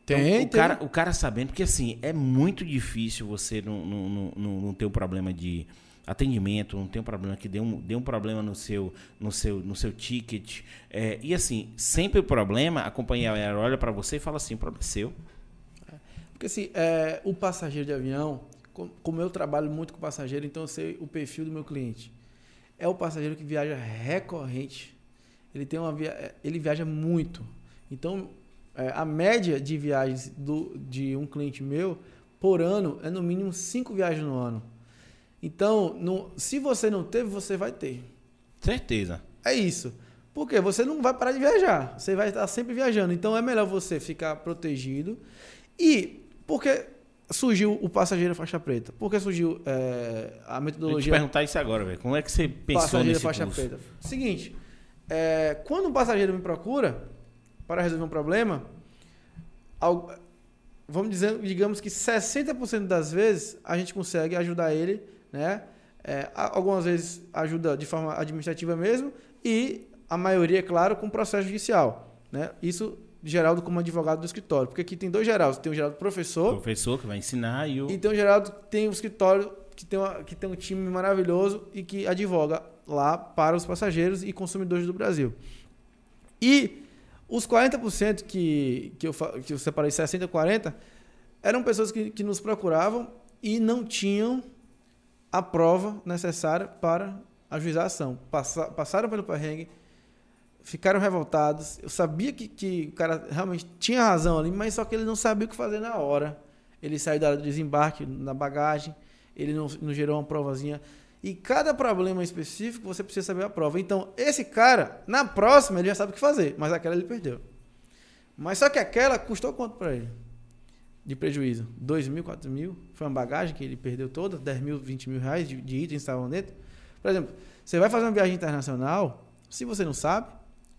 Então, o, cara, o cara sabendo, porque assim, é muito difícil você não, não, não, não- ter um problema de, atendimento, não tem um problema que deu um, deu um problema no seu, no seu, no seu ticket. É, e assim, sempre o problema, a companhia aérea olha para você e fala assim, o problema é seu. Porque assim, é, o passageiro de avião, como eu trabalho muito com passageiro, então eu sei o perfil do meu cliente. É o passageiro que viaja recorrente. Ele tem uma via... É, ele viaja muito. Então, é, a média de viagens do, de um cliente meu por ano é no mínimo cinco viagens no ano. Então, se você não teve, você vai ter. Certeza. É isso. Porque você não vai parar de viajar. Você vai estar sempre viajando. Então é melhor você ficar protegido. E porque surgiu o passageiro faixa preta? Por que surgiu é, a metodologia? Vou te perguntar isso agora, velho. Como é que você pensou passageiro nesse faixa curso? preta? Seguinte, é, quando um passageiro me procura para resolver um problema, vamos dizer, digamos que 60% das vezes a gente consegue ajudar ele, né? É, algumas vezes ajuda de forma administrativa mesmo e a maioria, é claro, com processo judicial, né? Isso Geraldo como advogado do escritório. Porque aqui tem dois Geraldos. Tem o Geraldo professor. Professor que vai ensinar e o. E tem o Geraldo que tem o escritório, que tem, uma, que tem um time maravilhoso e que advoga lá para os passageiros e consumidores do Brasil. E os 40% que, que, eu, que eu separei, 60 e 40, eram pessoas que, que nos procuravam e não tinham a prova necessária para ajuizar a ação. Passa, passaram pelo perrengue, ficaram revoltados. Eu sabia que, que o cara realmente tinha razão ali, mas só que ele não sabia o que fazer na hora. Ele saiu da desembarque na bagagem, ele não, não gerou uma provazinha. E cada problema específico você precisa saber a prova. Então, esse cara, na próxima, ele já sabe o que fazer, mas aquela ele perdeu. Mas só que aquela custou quanto para ele? De prejuízo? 2 mil, 4 mil? Foi uma bagagem que ele perdeu toda? 10 mil, 20 mil reais de, de itens que estavam dentro? Por exemplo, você vai fazer uma viagem internacional, se você não sabe,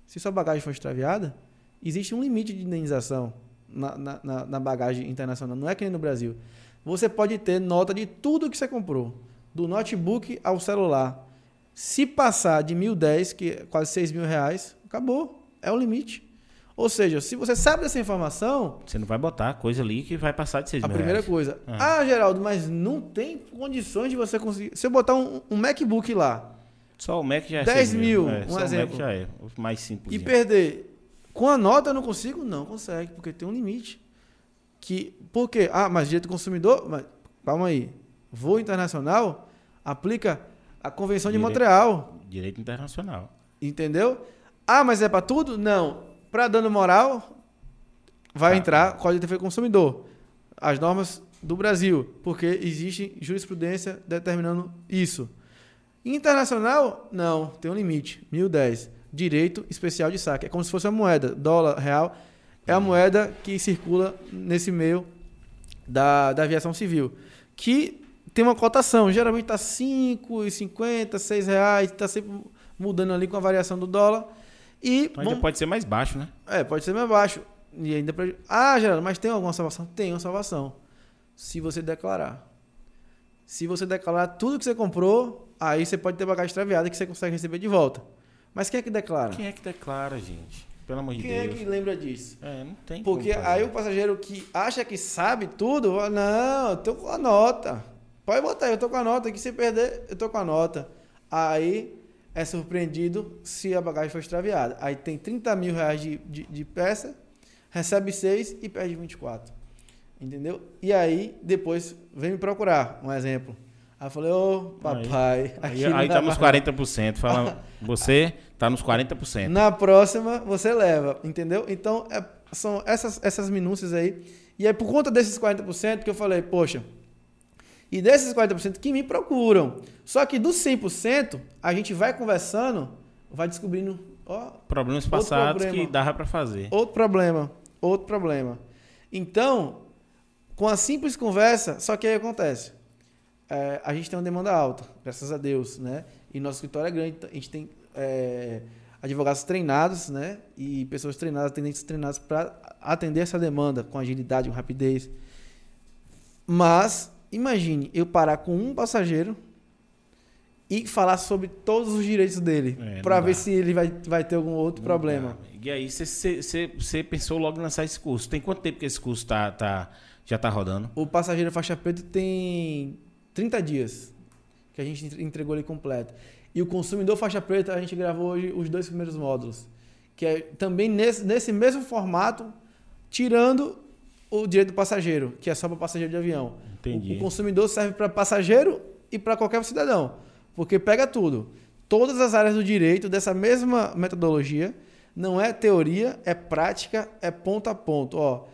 se sua bagagem for extraviada, existe um limite de indenização na, na, na, bagagem internacional. Não é que nem no Brasil. Você pode ter nota de tudo que você comprou, do notebook ao celular. Se passar de 1.010, que é quase 6 mil reais, acabou. É o limite. Ou seja, se você sabe dessa informação. Você não vai botar coisa ali que vai passar de 6 mil A primeira reais. coisa. Ah. ah. Geraldo, mas não tem condições de você conseguir. Se eu botar um, um MacBook lá, só o Mac já é 10 mil, é, um exemplo. já é, o mais simples. E perder. Com a nota eu não consigo? Não consegue, porque tem um limite. Que, por quê? Ah, mas direito do consumidor. Mas, calma aí. Voo internacional aplica a Convenção direito, de Montreal. Direito internacional. Entendeu? Ah, mas é para tudo? Não. Para dano moral, vai tá. entrar Código de Defesa do Consumidor. As normas do Brasil, porque existe jurisprudência determinando isso. Internacional, não, tem um limite, 1010. Direito especial de saque. É como se fosse uma moeda, dólar, real. É a moeda que circula nesse meio da, da aviação civil. Que tem uma cotação, geralmente está 5,50, 6 reais, está sempre mudando ali com a variação do dólar. E então ainda pode ser mais baixo, né? É, pode ser mais baixo. E ainda pra... Ah, Geraldo, mas tem alguma salvação? Tem uma salvação. Se você declarar. Se você declarar tudo que você comprou, aí você pode ter bagagem extraviada que você consegue receber de volta. Mas quem é que declara? Quem é que declara, gente? Pelo amor de quem Deus. Quem é que lembra disso? É, não tem Porque aí o passageiro que acha que sabe tudo, fala, não, eu tô com a nota. Pode botar, eu tô com a nota aqui, se perder, eu tô com a nota. Aí é surpreendido se a bagagem foi extraviada. Aí tem 30 mil reais de, de, de peça, recebe 6 e perde 24. Entendeu? E aí, depois, vem me procurar, um exemplo. Aí eu falei, ô, oh, papai. Aí, aí, aí tá nos 40%. Fala, você tá nos 40%. Na próxima, você leva, entendeu? Então, é, são essas, essas minúcias aí. E aí, por conta desses 40%, que eu falei, poxa, e desses 40% que me procuram. Só que dos 100%, a gente vai conversando, vai descobrindo. Ó, Problemas passados problema, que dava para fazer. Outro problema, outro problema. Então, com a simples conversa, só que aí acontece. É, a gente tem uma demanda alta, graças a Deus, né? E nosso escritório é grande, a gente tem é, advogados treinados, né? E pessoas treinadas, atendentes treinados para atender essa demanda com agilidade, com rapidez. Mas, imagine eu parar com um passageiro e falar sobre todos os direitos dele, é, para ver se ele vai, vai ter algum outro não problema. Dá. E aí, você pensou logo em lançar esse curso. Tem quanto tempo que esse curso está tá, já está rodando? O passageiro faixa preta tem 30 dias. que a gente entregou ali completo. E o consumidor faixa preta, a gente gravou hoje os dois primeiros módulos, que é também nesse, nesse mesmo formato, tirando o direito do passageiro, que é só para passageiro de avião. Entendi. O, o consumidor serve para passageiro e para qualquer cidadão, porque pega tudo. Todas as áreas do direito dessa mesma metodologia, não é teoria, é prática, é ponto a ponto. Ó,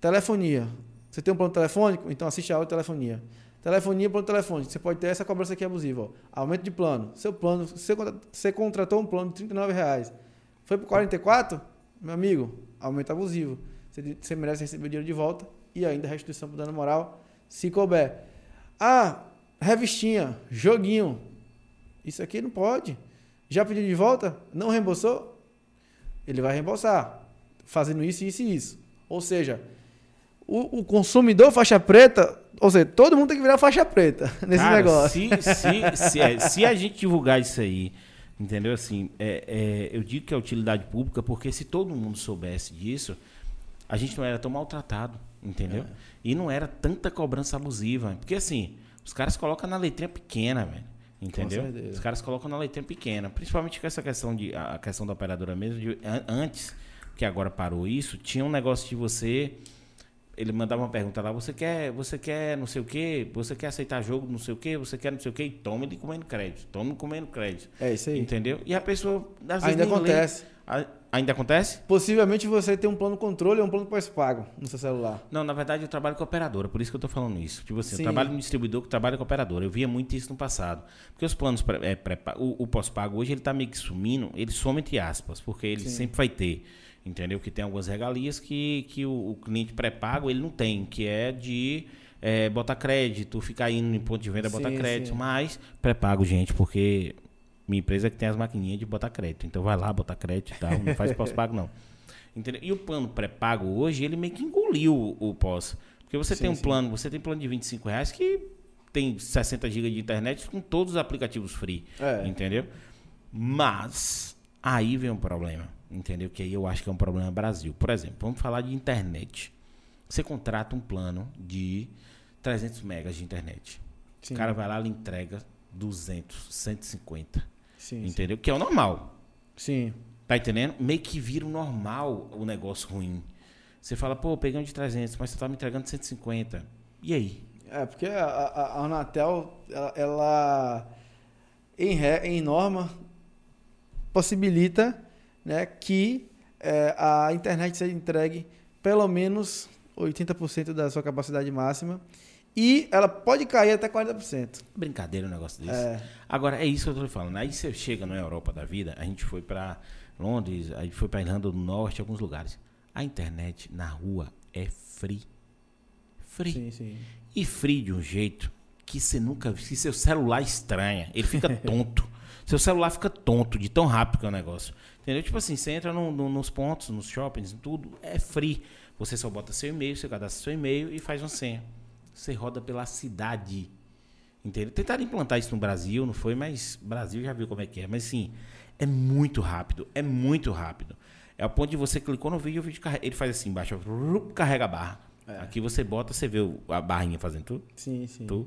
telefonia. Você tem um plano telefônico? Então assiste a aula de telefonia. Telefonia, plano telefônico. Você pode ter essa cobrança aqui abusiva. Ó. Aumento de plano. Seu plano, você contratou um plano de R$ reais. Foi para 44? Meu amigo, aumento abusivo. Você, você merece receber o dinheiro de volta e ainda restituição por dano moral, se couber. Ah, revistinha, joguinho. Isso aqui não pode. Já pediu de volta? Não reembolsou? Ele vai reembolsar. Fazendo isso, isso e isso. Ou seja, o, o, consumidor faixa preta, ou seja, todo mundo tem que virar faixa preta nesse Cara, negócio. Se, se, se, é, se, a gente divulgar isso aí, entendeu? Assim, é, é, eu digo que é utilidade pública porque se todo mundo soubesse disso, a gente não era tão maltratado, entendeu? É. E não era tanta cobrança abusiva. Porque assim, os caras colocam na letrinha pequena, velho. Entendeu? Os caras colocam na letrinha pequena. Principalmente com essa questão de. A questão da operadora mesmo. De, antes, que agora parou isso, tinha um negócio de você. Ele mandava uma pergunta lá, você quer, você quer não sei o quê, você quer aceitar jogo, não sei o quê, você quer não sei o quê, e toma ele comendo crédito, toma comendo crédito. É isso aí. Entendeu? E a pessoa. Ainda acontece. Lê, Ainda acontece? Possivelmente você tem um plano controle ou um plano pós-pago no seu celular. Não, na verdade eu trabalho com operadora, por isso que eu estou falando isso. Tipo assim, Sim. eu trabalho no distribuidor que trabalha com operadora. Eu via muito isso no passado. Porque os planos, é, pré, o, o pós-pago hoje ele está meio que sumindo, ele some entre aspas, porque ele Sim. sempre vai ter. Entendeu? Que tem algumas regalias que, que o, o cliente pré-pago ele não tem, que é de é, botar crédito, ficar indo em ponto de venda, sim, botar crédito, sim. mas pré-pago, gente, porque minha empresa é que tem as maquininhas de botar crédito. Então vai lá, botar crédito e tal. Não faz pós-pago, não. Entendeu? E o plano pré-pago hoje, ele meio que engoliu o, o pós. Porque você sim, tem um plano, você tem plano de 25 reais que tem 60 GB de internet com todos os aplicativos free. É. Entendeu? Mas aí vem um problema. Entendeu? Que aí eu acho que é um problema Brasil. Por exemplo, vamos falar de internet. Você contrata um plano de 300 megas de internet. Sim. O cara vai lá e entrega 200, 150. Sim, entendeu? Sim. Que é o normal. Sim. Tá entendendo? Meio que vira o normal o negócio ruim. Você fala, pô, peguei um de 300, mas você tá me entregando 150. E aí? É, porque a, a, a Anatel, ela, ela em, em norma, possibilita né, que é, a internet seja entregue pelo menos 80% da sua capacidade máxima e ela pode cair até 40%. Brincadeira um negócio desse. É. Agora, é isso que eu tô falando. Aí você chega na Europa da vida, a gente foi para Londres, a gente foi para Irlanda do Norte, alguns lugares. A internet na rua é free. Free. Sim, sim. E free de um jeito que você nunca. Que seu celular estranha. Ele fica tonto. seu celular fica tonto de tão rápido que é o negócio. Entendeu? Tipo assim, você entra no, no, nos pontos, nos shoppings, tudo, é free. Você só bota seu e-mail, você cadastra seu e-mail e faz uma senha você roda pela cidade. Entendeu? Tentaram implantar isso no Brasil, não foi, mas Brasil já viu como é que é. Mas sim, é muito rápido, é muito rápido. É o ponto de você clicou no vídeo, o vídeo carrega, ele faz assim embaixo, carrega a barra. É. Aqui você bota, você vê a barrinha fazendo tudo. Sim, sim. Tu,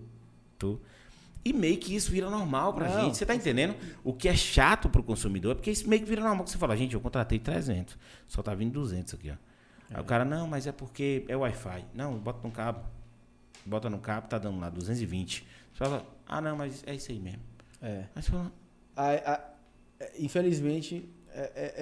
tu. E meio que isso vira normal pra não, gente. Você tá entendendo? O que é chato pro consumidor, porque isso meio que vira normal. Que você fala, gente, eu contratei 300, só tá vindo 200 aqui, ó. É. Aí o cara, não, mas é porque é Wi-Fi. Não, bota no cabo bota no cabo, tá dando lá 220. Você fala, ah, não, mas é isso aí mesmo. É. Mas fala, a, a, é, infelizmente, é, é,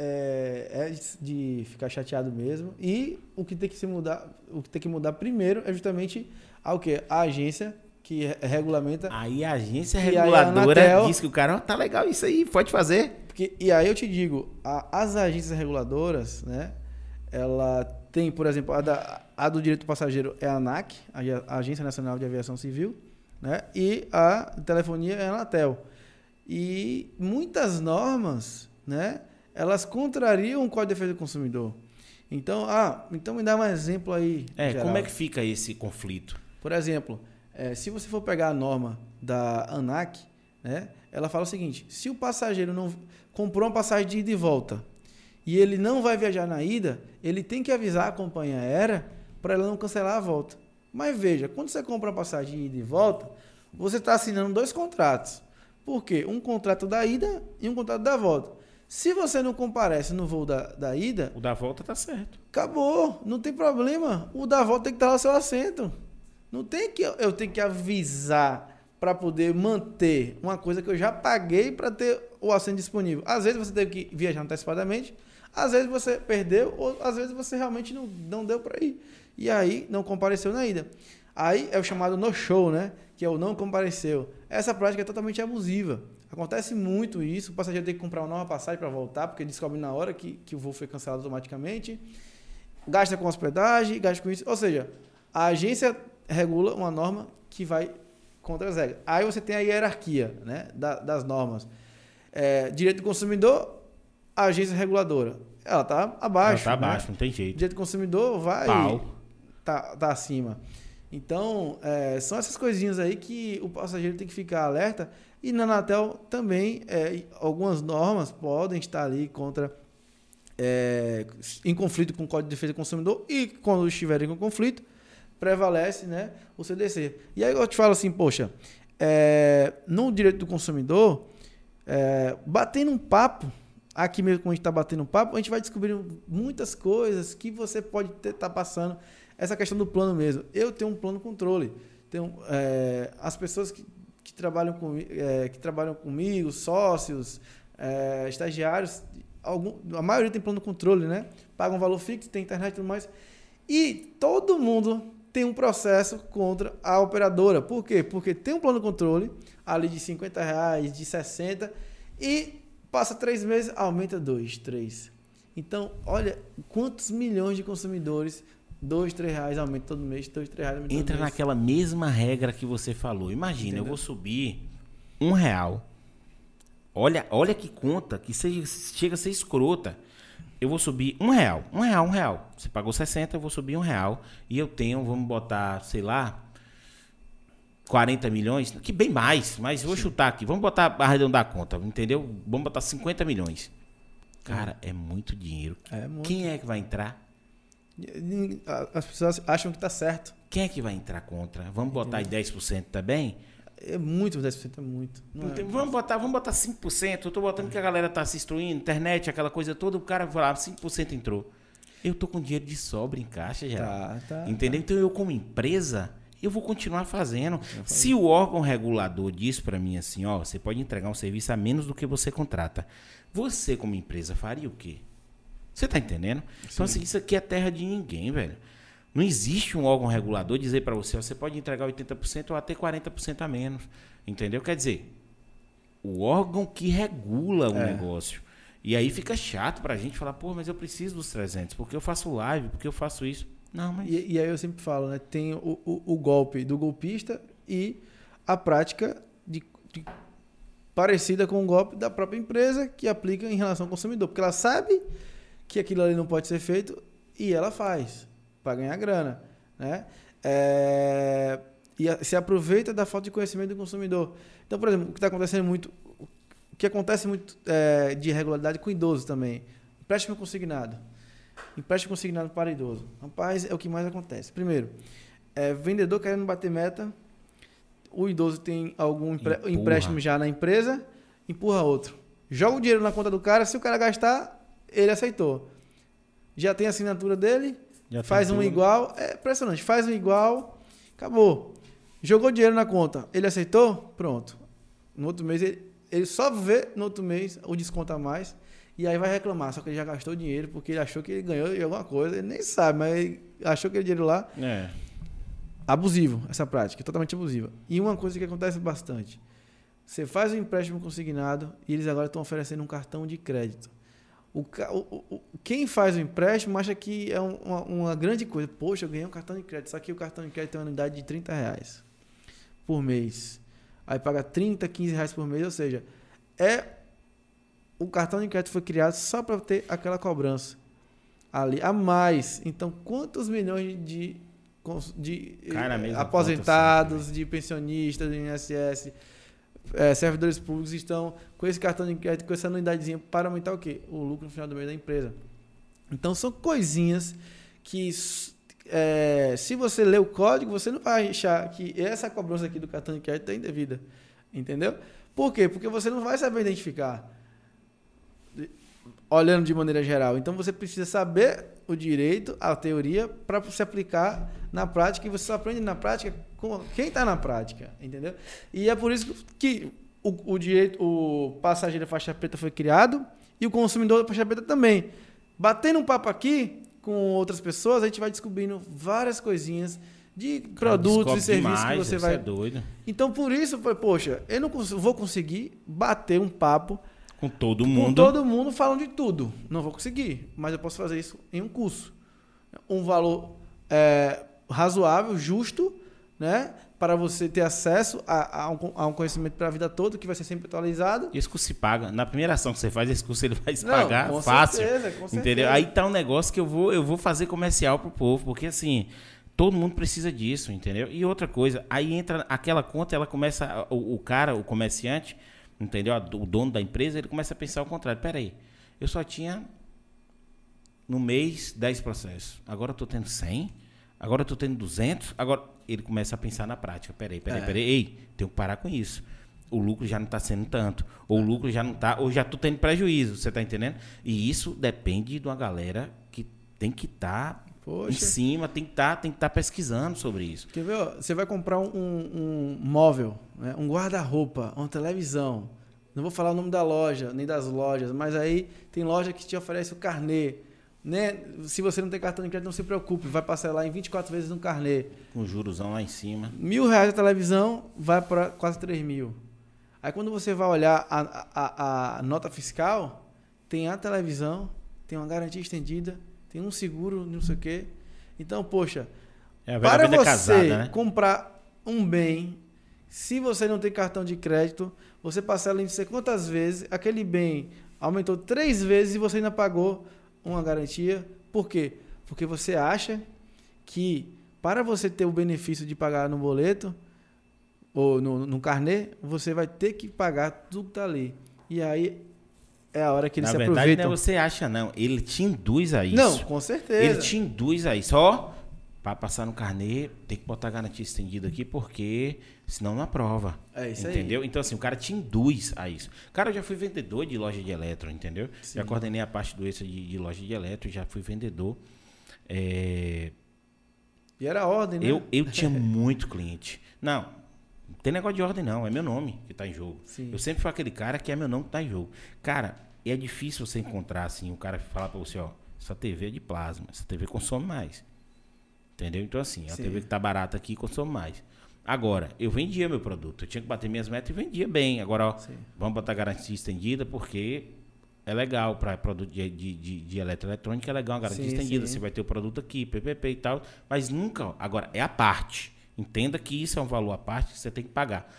é, é, de ficar chateado mesmo. E o que tem que se mudar, o que tem que mudar primeiro é justamente a, o quê? a agência que regulamenta. Aí a agência reguladora Anatel, diz que o cara tá legal isso aí, pode fazer. Porque, e aí eu te digo, a, as agências reguladoras, né? Ela tem, por exemplo, a, da, a do direito passageiro é a ANAC, a Agência Nacional de Aviação Civil, né? e a telefonia é a Anatel. E muitas normas, né, elas contrariam o Código de Defesa do Consumidor. Então, ah, então me dá um exemplo aí. É, geral. como é que fica esse conflito? Por exemplo, é, se você for pegar a norma da ANAC, né, ela fala o seguinte: se o passageiro não comprou uma passagem de ida e volta e ele não vai viajar na ida, ele tem que avisar a companhia aérea para ela não cancelar a volta. Mas veja, quando você compra uma passagem de ida e volta, você está assinando dois contratos. Por quê? Um contrato da ida e um contrato da volta. Se você não comparece no voo da, da ida, O da volta tá certo. acabou, não tem problema. O da volta tem que estar lá no seu assento. Não tem que eu tenho que avisar para poder manter uma coisa que eu já paguei para ter o assento disponível. Às vezes você teve que viajar antecipadamente, às vezes você perdeu, ou às vezes você realmente não, não deu para ir. E aí não compareceu na ida. Aí é o chamado no-show, né? Que é o não compareceu. Essa prática é totalmente abusiva. Acontece muito isso. O passageiro tem que comprar uma nova passagem para voltar, porque descobre na hora que, que o voo foi cancelado automaticamente. Gasta com hospedagem, gasta com isso. Ou seja, a agência regula uma norma que vai contra as regras. Aí você tem a hierarquia né, da- das normas. É, direito do consumidor, agência reguladora. Ela está abaixo. Ela tá né? abaixo, não tem jeito. Direito do consumidor vai Pau. tá, tá acima. Então, é, são essas coisinhas aí que o passageiro tem que ficar alerta. E na Anatel também, é, algumas normas podem estar ali contra. é, em conflito com o Código de Defesa do Consumidor e quando estiverem com conflito, prevalece né, o CDC. E aí eu te falo assim, poxa, é, no direito do consumidor, é, batendo um papo, aqui mesmo quando a gente está batendo um papo, a gente vai descobrindo muitas coisas que você pode estar passando. Essa questão do plano mesmo. Eu tenho um plano controle. Tenho, é, as pessoas que, que, trabalham com, é, que trabalham comigo, sócios, é, estagiários, algum, a maioria tem plano controle, né? Paga um valor fixo, tem internet e tudo mais. E todo mundo tem um processo contra a operadora. Por quê? Porque tem um plano controle ali de 50 reais, de 60 e passa três meses, aumenta dois, três. Então, olha quantos milhões de consumidores, dois, três reais aumenta todo mês, dois, três reais aumenta Entra todo mês. naquela mesma regra que você falou. Imagina, eu Entendeu? vou subir um real. Olha, olha que conta, que seja- chega a ser escrota. Eu vou subir um real, um real, um real. Você pagou 60, eu vou subir um real. E eu tenho, vamos botar, sei lá, 40 milhões, que bem mais, mas vou chutar aqui. Vamos botar, arredondar a conta, entendeu? Vamos botar 50 milhões. Cara, é muito dinheiro. É muito. Quem é que vai entrar? As pessoas acham que está certo. Quem é que vai entrar contra? Vamos botar aí 10% também? É muito, 10% é muito. Não Não é? tem- vamos botar, vamos botar 5%. Eu tô botando que a galera tá se instruindo, internet, aquela coisa toda, o cara vai falar, 5% entrou. Eu tô com dinheiro de sobra em caixa já. Tá, tá. Entendeu? Então eu como empresa, eu vou continuar fazendo. Se o órgão regulador diz para mim assim, ó, você pode entregar um serviço a menos do que você contrata. Você como empresa faria o quê? Você tá entendendo? Então assim, isso aqui é terra de ninguém, velho. Não existe um órgão regulador dizer para você, você pode entregar 80% ou até 40% a menos. Entendeu? Quer dizer, o órgão que regula o É. negócio. E aí fica chato pra gente falar, pô, mas eu preciso dos 300, porque eu faço live, porque eu faço isso. Não, mas E, e aí eu sempre falo, né? Tem o, o, o golpe do golpista e a prática de, de- parecida com o golpe da própria empresa que aplica em relação ao consumidor. Porque ela sabe que aquilo ali não pode ser feito e ela faz para ganhar grana, né? É, e a- se aproveita da falta de conhecimento do consumidor. Então, por exemplo, o que está acontecendo muito, o que acontece muito é, de irregularidade com idosos também, empréstimo consignado. Empréstimo consignado para idoso. Rapaz, é o que mais acontece. Primeiro, é, vendedor querendo bater meta, o idoso tem algum empre- empréstimo já na empresa, empurra outro. Joga o dinheiro na conta do cara, se o cara gastar, ele aceitou. Já tem a assinatura dele, Já faz um tudo. igual, é impressionante, faz um igual, acabou. Jogou dinheiro na conta, ele aceitou? Pronto. No outro mês, ele, ele só vê no outro mês o desconto a mais e aí vai reclamar. Só que ele já gastou dinheiro porque ele achou que ele ganhou de alguma coisa, ele nem sabe, mas ele achou que aquele dinheiro lá É. abusivo essa prática, totalmente abusiva. E uma coisa que acontece bastante: você faz um empréstimo consignado e eles agora estão oferecendo um cartão de crédito. O, o- o- quem faz o empréstimo acha que é um- uma, uma grande coisa. Poxa, eu ganhei um cartão de crédito. Só que o cartão de crédito tem uma unidade de 30 reais por mês. Aí paga 30, 15 reais por mês. Ou seja, é o cartão de crédito foi criado só para ter aquela cobrança ali a mais. Então, quantos milhões de, de Cai na eh, mesma aposentados, de pensionistas do INSS, eh, servidores públicos estão com esse cartão de crédito, com essa anuidadezinha para aumentar o quê? O lucro no final do mês da empresa. Então, são coisinhas que é, se você ler o código, você não vai achar que essa cobrança aqui do cartão de crédito é indevida. Entendeu? Por quê? Porque você não vai saber identificar olhando de maneira geral. Então você precisa saber o direito, a teoria, para se aplicar na prática, e você só aprende na prática quem está na prática, entendeu? E é por isso que o, o direito, o passageiro da faixa preta foi criado e o consumidor da faixa preta também. Batendo um papo aqui com outras pessoas, a gente vai descobrindo várias coisinhas de Cara, produtos e serviços demais, que você vai. É doido. Então por isso, poxa, eu não vou conseguir bater um papo com todo mundo. Com todo mundo falando de tudo. Não vou conseguir, mas eu posso fazer isso em um curso. Um valor é, razoável, justo, né? Para você ter acesso a, a, um, a um, conhecimento para a vida toda, que vai ser sempre atualizado. Esse curso se paga. Na primeira ação que você faz, esse curso ele vai se Não, pagar com fácil. Certeza, com certeza. Entendeu? Aí tá um negócio que eu vou, eu vou fazer comercial pro povo, porque assim, todo mundo precisa disso, entendeu? E outra coisa, aí entra aquela conta, ela começa, o, o cara, o comerciante, entendeu? O dono da empresa, ele começa a pensar ao contrário. Peraí, eu só tinha no mês 10 processos. Agora eu estou tendo 100, agora eu estou tendo 200, agora ele começa a pensar na prática. Peraí, peraí, é. peraí, ei, tenho que parar com isso. O lucro já não está sendo tanto, ou o lucro já não está, ou já estou tendo prejuízo, você está entendendo? E isso depende de uma galera que tem que estar tá Poxa. em cima, tem que estar tá, que tá pesquisando sobre isso. Quer ver? Ó, você vai comprar um, um móvel, né? um guarda-roupa, uma televisão. Não vou falar o nome da loja, nem das lojas, mas aí tem loja que te oferece o carnê. Né? Se você não tem cartão de crédito, não se preocupe, vai parcelar em 24 vezes no carnê. Com jurosão lá em cima. Mil reais a televisão vai para quase 3 mil. Aí quando você vai olhar a, a, a nota fiscal, tem a televisão, tem uma garantia estendida, tem um seguro, não sei o quê. Então, poxa, é para você casada, né? comprar um bem, se você não tem cartão de crédito, você parcela em sei quantas vezes, aquele bem aumentou três vezes e você ainda pagou uma garantia. Por quê? Porque você acha que para você ter o benefício de pagar no boleto ou no, no carnê, você vai ter que pagar tudo que está ali. E aí é a hora que ele Na se verdade, aproveitam. Não é você acha, não. Ele te induz a isso. Não, com certeza. Ele te induz a isso. Ó, para passar no carnê, tem que botar garantia estendida aqui, porque senão não aprova. É isso entendeu? aí. Então, assim, o cara te induz a isso. Cara, eu já fui vendedor de loja de eletro, entendeu? Sim. Já coordenei a parte do extra de, de, loja de eletro, já fui vendedor. É... E era ordem, né? Eu, eu tinha muito cliente. Não, não tem negócio de ordem, não. É meu nome que está em jogo. Sim. Eu sempre fui aquele cara que é meu nome que está em jogo. Cara, é difícil você encontrar, assim, o cara falar para você, ó, essa TV é de plasma, essa TV consome mais. Entendeu? Então, assim, a Sim. TV que tá barata aqui consome mais. Agora, eu vendia meu produto. Eu tinha que bater minhas metas e vendia bem. Agora, ó, vamos botar garantia estendida porque é legal para produto de, de, de, de eletroeletrônica, é legal a garantia sim, estendida. Sim. Você vai ter o produto aqui, PPP e tal. Mas nunca, ó, agora, é a parte. Entenda que isso é um valor à parte que você tem que pagar.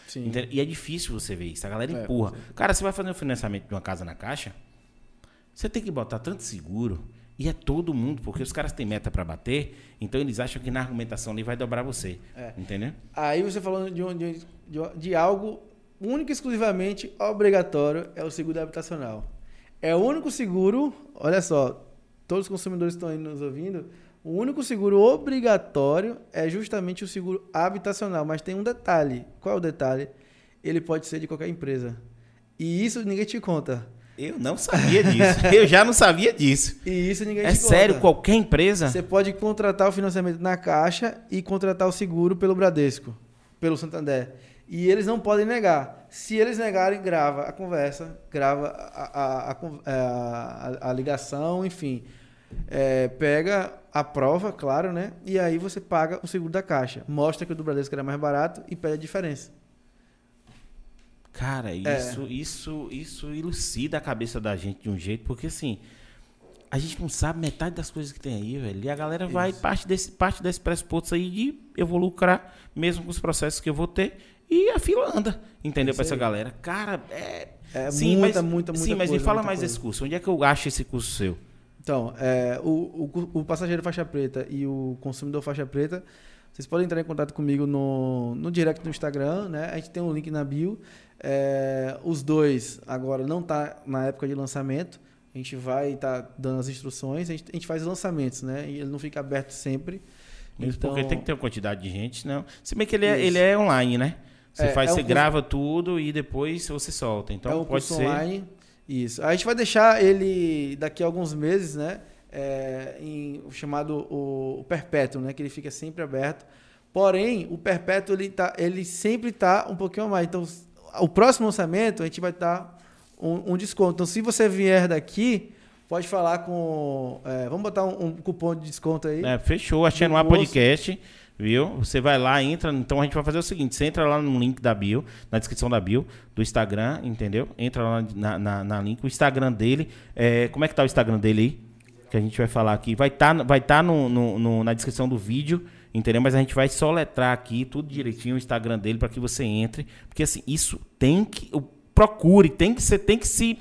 E é difícil você ver isso. A galera é, empurra. Cara, você vai fazer um financiamento de uma casa na caixa, você tem que botar tanto seguro. E é todo mundo, porque os caras têm meta para bater, então eles acham que na argumentação ali vai dobrar você. É. Entendeu? Aí você falando de, de, de, de algo único e exclusivamente obrigatório é o seguro habitacional. É o único seguro, olha só, todos os consumidores estão aí nos ouvindo, o único seguro obrigatório é justamente o seguro habitacional, mas tem um detalhe. Qual é o detalhe? Ele pode ser de qualquer empresa. E isso ninguém te conta. Eu não sabia disso. Eu já não sabia disso. E isso ninguém É sério, conta. qualquer empresa? Você pode contratar o financiamento na Caixa e contratar o seguro pelo Bradesco, pelo Santander. E eles não podem negar. Se eles negarem, grava a conversa, grava a, a, a, a ligação, enfim. É, pega a prova, claro, né? E aí você paga o seguro da Caixa. Mostra que o do Bradesco era mais barato e pede a diferença. Cara, é. isso, é. isso, isso elucida a cabeça da gente de um jeito, porque assim, a gente não sabe metade das coisas que tem aí, velho. E a galera isso. vai parte desse, parte desse pressuposto aí de eu vou lucrar, mesmo com os processos que eu vou ter, e a fila anda, entendeu? Para essa galera. Cara, é. É sim, muita, mas, muita, muita Sim, mas coisa, me fala mais coisa. desse curso. Onde é que eu acho esse curso seu? Então, é, o, o, o passageiro faixa preta e o consumidor faixa preta vocês podem entrar em contato comigo no, no direct do Instagram, né? A gente tem um link na bio. É, os dois agora não tá na época de lançamento. A gente vai estar tá dando as instruções. A gente, a gente, faz lançamentos, né? E ele não fica aberto sempre. Mesmo Então- porque tem que ter uma quantidade de gente, não. Se bem que ele é, Isso. ele é online, né? Você É, faz, é um você curso- grava tudo e depois você solta. Então é um pode ser. online. Isso. A gente vai deixar ele daqui a alguns meses, né? é, em o chamado o, o perpétuo, né? Que ele fica sempre aberto. Porém, o perpétuo ele, tá, ele sempre está um pouquinho a mais. Então, o próximo lançamento a gente vai estar um, um desconto. Então, se você vier daqui, pode falar com. é, vamos botar um, um cupom de desconto aí. É, fechou, achei no ar podcast, viu? Você vai lá, entra. Então a gente vai fazer o seguinte: você entra lá no link da bio, na descrição da bio, do Instagram, entendeu? Entra lá na, na, na link. O Instagram dele. é, como é que tá o Instagram dele aí? Que a gente vai falar aqui. Vai estar vai tá no, no- no- na descrição do vídeo, entendeu? Mas a gente vai soletrar aqui tudo direitinho o Instagram dele para que você entre. Porque assim, isso tem que. Procure, tem que, você tem que se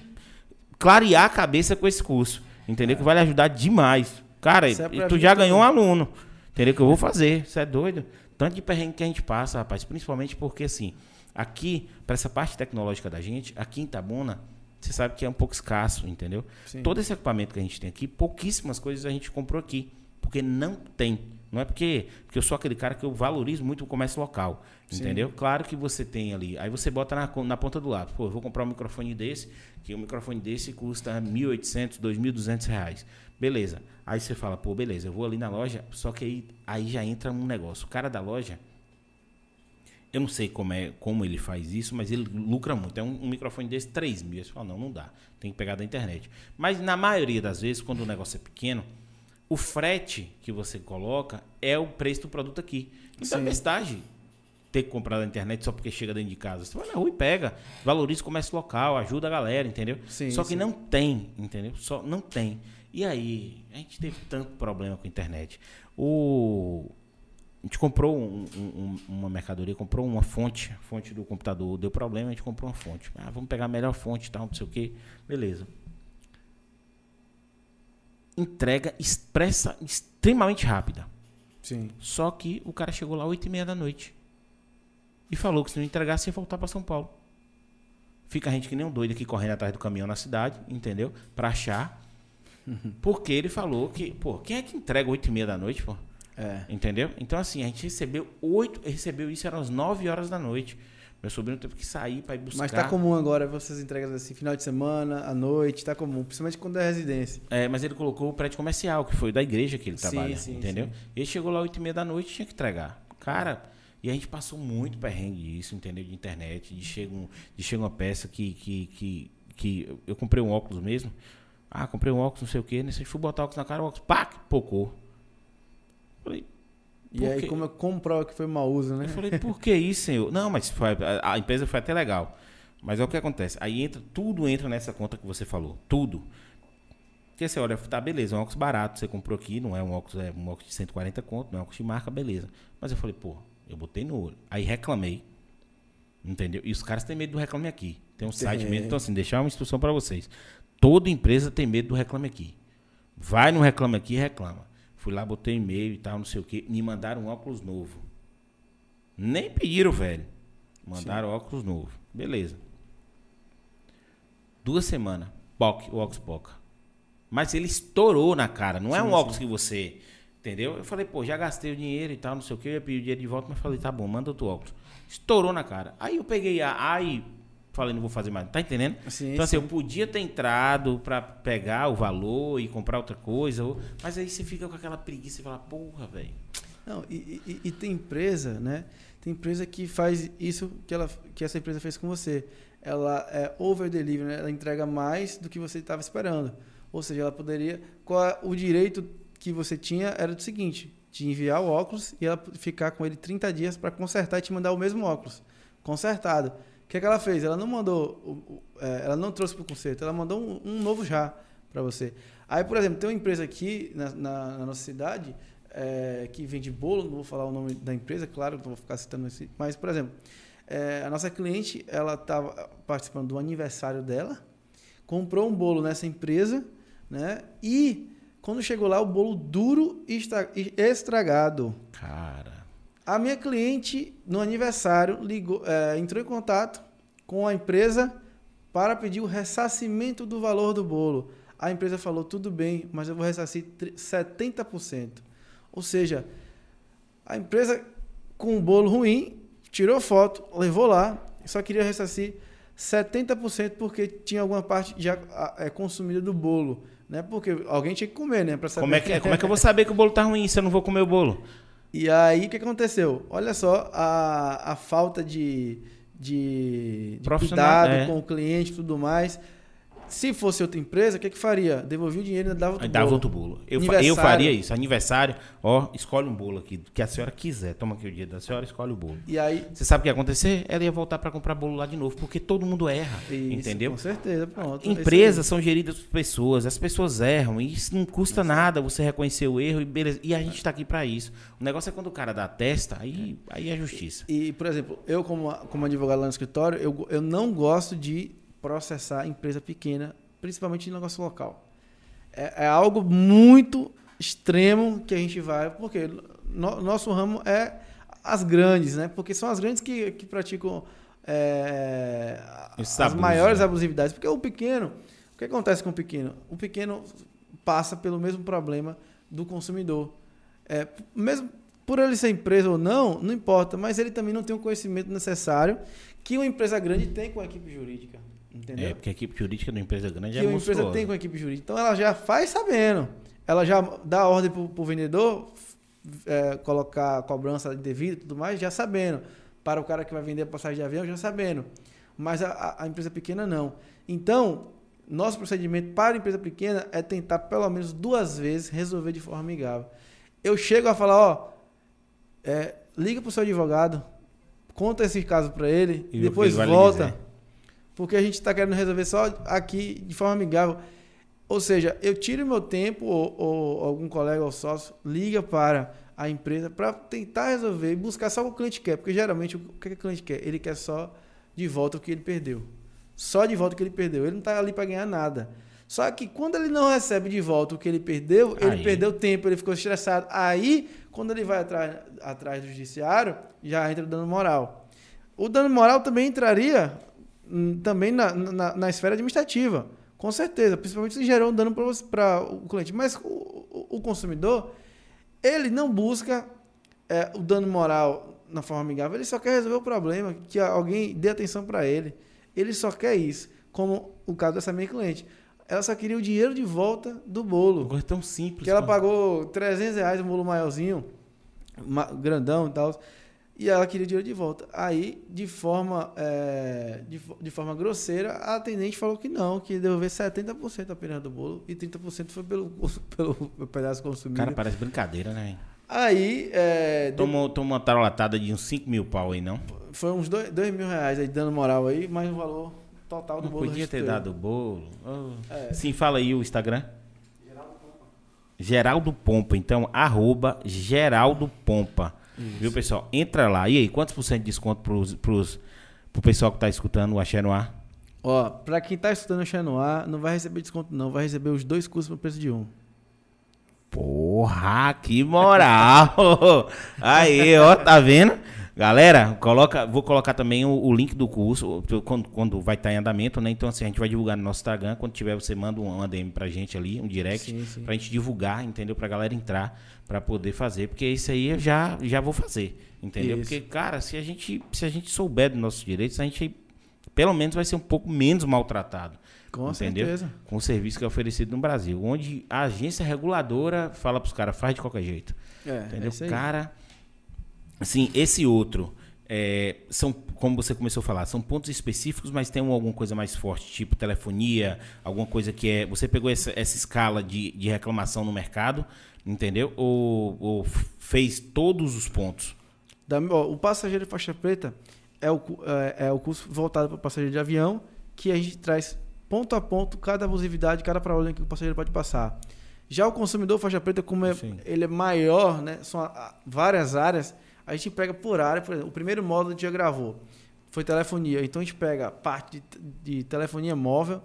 clarear a cabeça com esse curso. Entendeu? Que vai lhe ajudar demais. Cara, é tu já ganhou um aluno. Entendeu? Que eu vou fazer. Você é doido? Tanto de perrengue que a gente passa, rapaz. Principalmente porque, assim, aqui, para essa parte tecnológica da gente, aqui em Itabuna, você sabe que é um pouco escasso, entendeu? Sim. Todo esse equipamento que a gente tem aqui, pouquíssimas coisas a gente comprou aqui. Porque não tem. Não é porque, porque eu sou aquele cara que eu valorizo muito o comércio local. Sim. Entendeu? Claro que você tem ali. Aí você bota na, na ponta do lápis. Pô, eu vou comprar um microfone desse, que um microfone desse custa R$ 1.800, 2.200 reais. Beleza. Aí você fala, pô, beleza, eu vou ali na loja, só que aí, aí já entra um negócio. O cara da loja, eu não sei como, é, como ele faz isso, mas ele lucra muito. É um, um microfone desse, 3 mil. Você fala, não, não dá. Tem que pegar da internet. Mas na maioria das vezes, quando o negócio é pequeno, o frete que você coloca é o preço do produto aqui. Então é bestagem ter que comprar da internet só porque chega dentro de casa. Você vai na rua e pega. Valoriza o comércio local, ajuda a galera, entendeu? Sim, só que sim. não tem, entendeu? Só não tem. E aí, a gente teve tanto problema com a internet. O a gente comprou um- um- uma mercadoria, comprou uma fonte, a fonte do computador deu problema, a gente comprou uma fonte. Ah, vamos pegar a melhor fonte e tal, não sei o quê. Beleza. Entrega expressa, extremamente rápida. Sim. Só que o cara chegou lá 8 e meia da noite. E falou que se não entregasse, ia voltar para São Paulo. Fica a gente que nem um doido aqui correndo atrás do caminhão na cidade, entendeu? Pra achar. Porque ele falou que, pô, quem é que entrega 8 e meia da noite, pô? É. Entendeu? Então, assim, a gente recebeu oito, recebeu isso, eram as 9 horas da noite. Meu sobrinho teve que sair para ir buscar. Mas tá comum agora vocês entregam assim, final de semana, à noite, tá comum, principalmente quando é residência. É, mas ele colocou o prédio comercial, que foi da igreja que ele Sim, trabalha, sim, entendeu? sim. Ele chegou lá 8 e meia da noite e tinha que entregar. Cara, e a gente passou muito perrengue disso, entendeu? De internet, de chega, um, de chega uma peça que, que, que, que eu comprei um óculos mesmo. Ah, comprei um óculos, não sei o quê. Nesse fui botar óculos na cara, o óculos, pá, pocou. Falei, E aí, como, como prova que foi mau uso, né? Eu falei, por que isso, senhor? Não, mas foi- a, a empresa foi até legal. Mas é o que acontece. Aí entra, tudo entra nessa conta que você falou. Tudo. Porque você olha, tá, beleza, é um óculos barato, você comprou aqui, não é um óculos, é um óculos de 140 conto, não é um óculos de marca, beleza. Mas eu falei, pô, eu botei no olho. Aí reclamei. Entendeu? E os caras têm medo do reclame aqui. Tem um site mesmo. Então, assim, deixar uma instrução para vocês. Toda empresa tem medo do reclame aqui. Vai no reclame aqui e reclama. Fui lá, botei e-mail e tal, não sei o quê. Me mandaram um óculos novo. Nem pediram, velho. Mandaram óculos novo. Beleza. Duas semanas. POC, o óculos POCA. Mas ele estourou na cara. Não é Sim, um sim. óculos que você. Entendeu? Eu falei, pô, já gastei o dinheiro e tal, não sei o que. Eu ia pedir o dinheiro de volta, mas falei, tá bom, manda outro óculos. Estourou na cara. Aí eu peguei a. Aí falei, não vou fazer mais. Tá entendendo? Sim, então, assim, sim. eu podia ter entrado pra pegar o valor e comprar outra coisa. ou- Mas aí você fica com aquela preguiça e fala, porra, velho. Não, e, e- e tem empresa, né? Tem empresa que faz isso que, ela, que essa empresa fez com você. Ela é over delivery, né? ela entrega mais do que você estava esperando. Ou seja, ela poderia. Qual é o direito que você tinha era do seguinte: de enviar o óculos e ela ficar com ele 30 dias para consertar e te mandar o mesmo óculos. Consertado. Que, é que ela fez? Ela não mandou. é, ela não trouxe para o conserto, ela mandou um, um novo já para você. Aí, por exemplo, tem uma empresa aqui na, na- na nossa cidade é, que vende bolo, não vou falar o nome da empresa, claro, não vou ficar citando esse, mas, por exemplo, é, a nossa cliente, ela estava participando do aniversário dela, comprou um bolo nessa empresa, né? E quando chegou lá, o bolo duro e estragado. Cara. A minha cliente, no aniversário, ligou, é, entrou em contato com a empresa para pedir o ressarcimento do valor do bolo. A empresa falou, tudo bem, mas eu vou ressarcir tre- 70%. Ou seja, A empresa com um bolo ruim, tirou foto, levou lá, só queria ressarcir 70% porque tinha alguma parte já é, consumida do bolo. Né? Porque alguém tinha que comer, né? Como é, que, como é que eu vou saber que o bolo tá ruim se eu não vou comer o bolo? E aí, o que aconteceu? Olha só a, a falta de, de, de cuidado é. com o cliente e tudo mais. Se fosse outra empresa, o que, que faria? Devolvia o dinheiro e dava outro dava bolo. outro bolo. Eu, eu faria isso. Aniversário, ó, escolhe um bolo aqui, que a senhora quiser. Toma aqui o dia da senhora, escolhe o bolo. E aí, Você sabe o que ia acontecer? Ela ia voltar para comprar bolo lá de novo, porque todo mundo erra, isso, entendeu? Com certeza, pronto. É Empresas são geridas por pessoas, as pessoas erram, e isso não custa nada você reconhecer o erro e beleza. E a gente está aqui para isso. O negócio é quando o cara dá a testa, aí, aí é justiça. E, por exemplo, eu como, como advogado lá no escritório, eu, eu não gosto de processar empresa pequena, principalmente em negócio local. É, é algo muito extremo que a gente vai, porque no- nosso ramo é as grandes, né? Porque são as grandes que, que praticam é, as abusos, maiores né? abusividades. Porque o pequeno, o que acontece com o pequeno? O pequeno passa pelo mesmo problema do consumidor. É, mesmo por ele ser empresa ou não, não importa, mas ele também não tem o conhecimento necessário que uma empresa grande tem com a equipe jurídica. Entendeu? É, porque a equipe jurídica uma empresa grande que é uma empresa monstruosa. tem com a equipe jurídica. Então ela já faz sabendo. Ela já dá ordem para o vendedor é, colocar a cobrança devida e tudo mais, já sabendo. Para o cara que vai vender a passagem de avião, já sabendo. Mas a, a- a empresa pequena não. Então, nosso procedimento para a empresa pequena é tentar pelo menos duas vezes resolver de forma amigável. Eu chego a falar, ó, é, liga para o seu advogado, conta esse caso para ele, E depois volta. dizer. Porque a gente está querendo resolver só aqui de forma amigável. Ou seja, eu tiro meu tempo ou, ou algum colega ou sócio liga para a empresa para tentar resolver e buscar só o que o cliente quer. Porque geralmente o que, o cliente quer? Ele quer só de volta o que ele perdeu. Só de volta o que ele perdeu. Ele não está ali para ganhar nada. Só que quando ele não recebe de volta o que ele perdeu, ele Aí. perdeu tempo, ele ficou estressado. Aí, quando ele vai atrás, atrás do judiciário, já entra o dano moral. O dano moral também entraria também na, na, na esfera administrativa, com certeza, principalmente se gerou um dano para o cliente. Mas o, o, o consumidor, ele não busca é, o dano moral na forma amigável, ele só quer resolver o problema, que alguém dê atenção para ele. Ele só quer isso, como o caso dessa minha cliente. Ela só queria o dinheiro de volta do bolo. Uma coisa tão simples. Que ela pô. pagou 300 reais um bolo maiorzinho, ma- grandão e tal. E ela queria o dinheiro de volta. Aí, de forma, é, de, de forma grosseira, a atendente falou que não, que devolver 70% apenas do bolo e 30% foi pelo, pelo pedaço consumido. Cara, parece brincadeira, né? aí, é, Tomou, tomou uma tarolatada de uns 5 mil pau aí, não? foi uns 2 mil reais aí, dando moral aí, mas o valor total do Não bolo podia ter dado o bolo. Oh. É. Sim, fala aí o Instagram. Geraldo Pompa. Então, arroba Geraldo Pompa. Viu, pessoal? Entra lá. E aí, quantos por cento de desconto pros, pros, pro pessoal que tá escutando o Axé no ar? Ó, pra quem tá estudando o Xenoa, não vai receber desconto não, vai receber os dois cursos no preço de um. Porra, que moral! Aí, ó, tá vendo? Galera, coloca, vou colocar também o, o link do curso quando, quando vai estar em andamento, né? Então, assim, a gente vai divulgar no nosso Instagram. Quando tiver, você manda um ADM pra gente ali, um direct, Sim, sim. pra gente divulgar, entendeu? Pra galera entrar, pra poder fazer. Porque isso aí eu já, já vou fazer, entendeu? Isso. Porque, cara, se a, gente, se a gente souber dos nossos direitos, a gente pelo menos vai ser um pouco menos maltratado. Com entendeu? certeza. Com o serviço que é oferecido no Brasil. Onde a agência reguladora fala pros caras, faz de qualquer jeito. É, Entendeu? é. Cara, assim, esse outro, é, são, como você começou a falar, são pontos específicos, mas tem um- alguma coisa mais forte, tipo telefonia, alguma coisa que é. Você pegou essa, essa escala de, de reclamação no mercado, entendeu? Ou, ou fez todos os pontos? Da- ó, o passageiro faixa preta é o, é, é o curso voltado para o passageiro de avião, que a gente traz ponto a ponto cada abusividade, cada problema que o passageiro pode passar. Já o consumidor faixa preta, como é- ele é maior, né, são a- a- várias áreas, a gente pega por área. Por exemplo, o primeiro módulo a gente já gravou foi telefonia. Então a gente pega parte de, de telefonia móvel,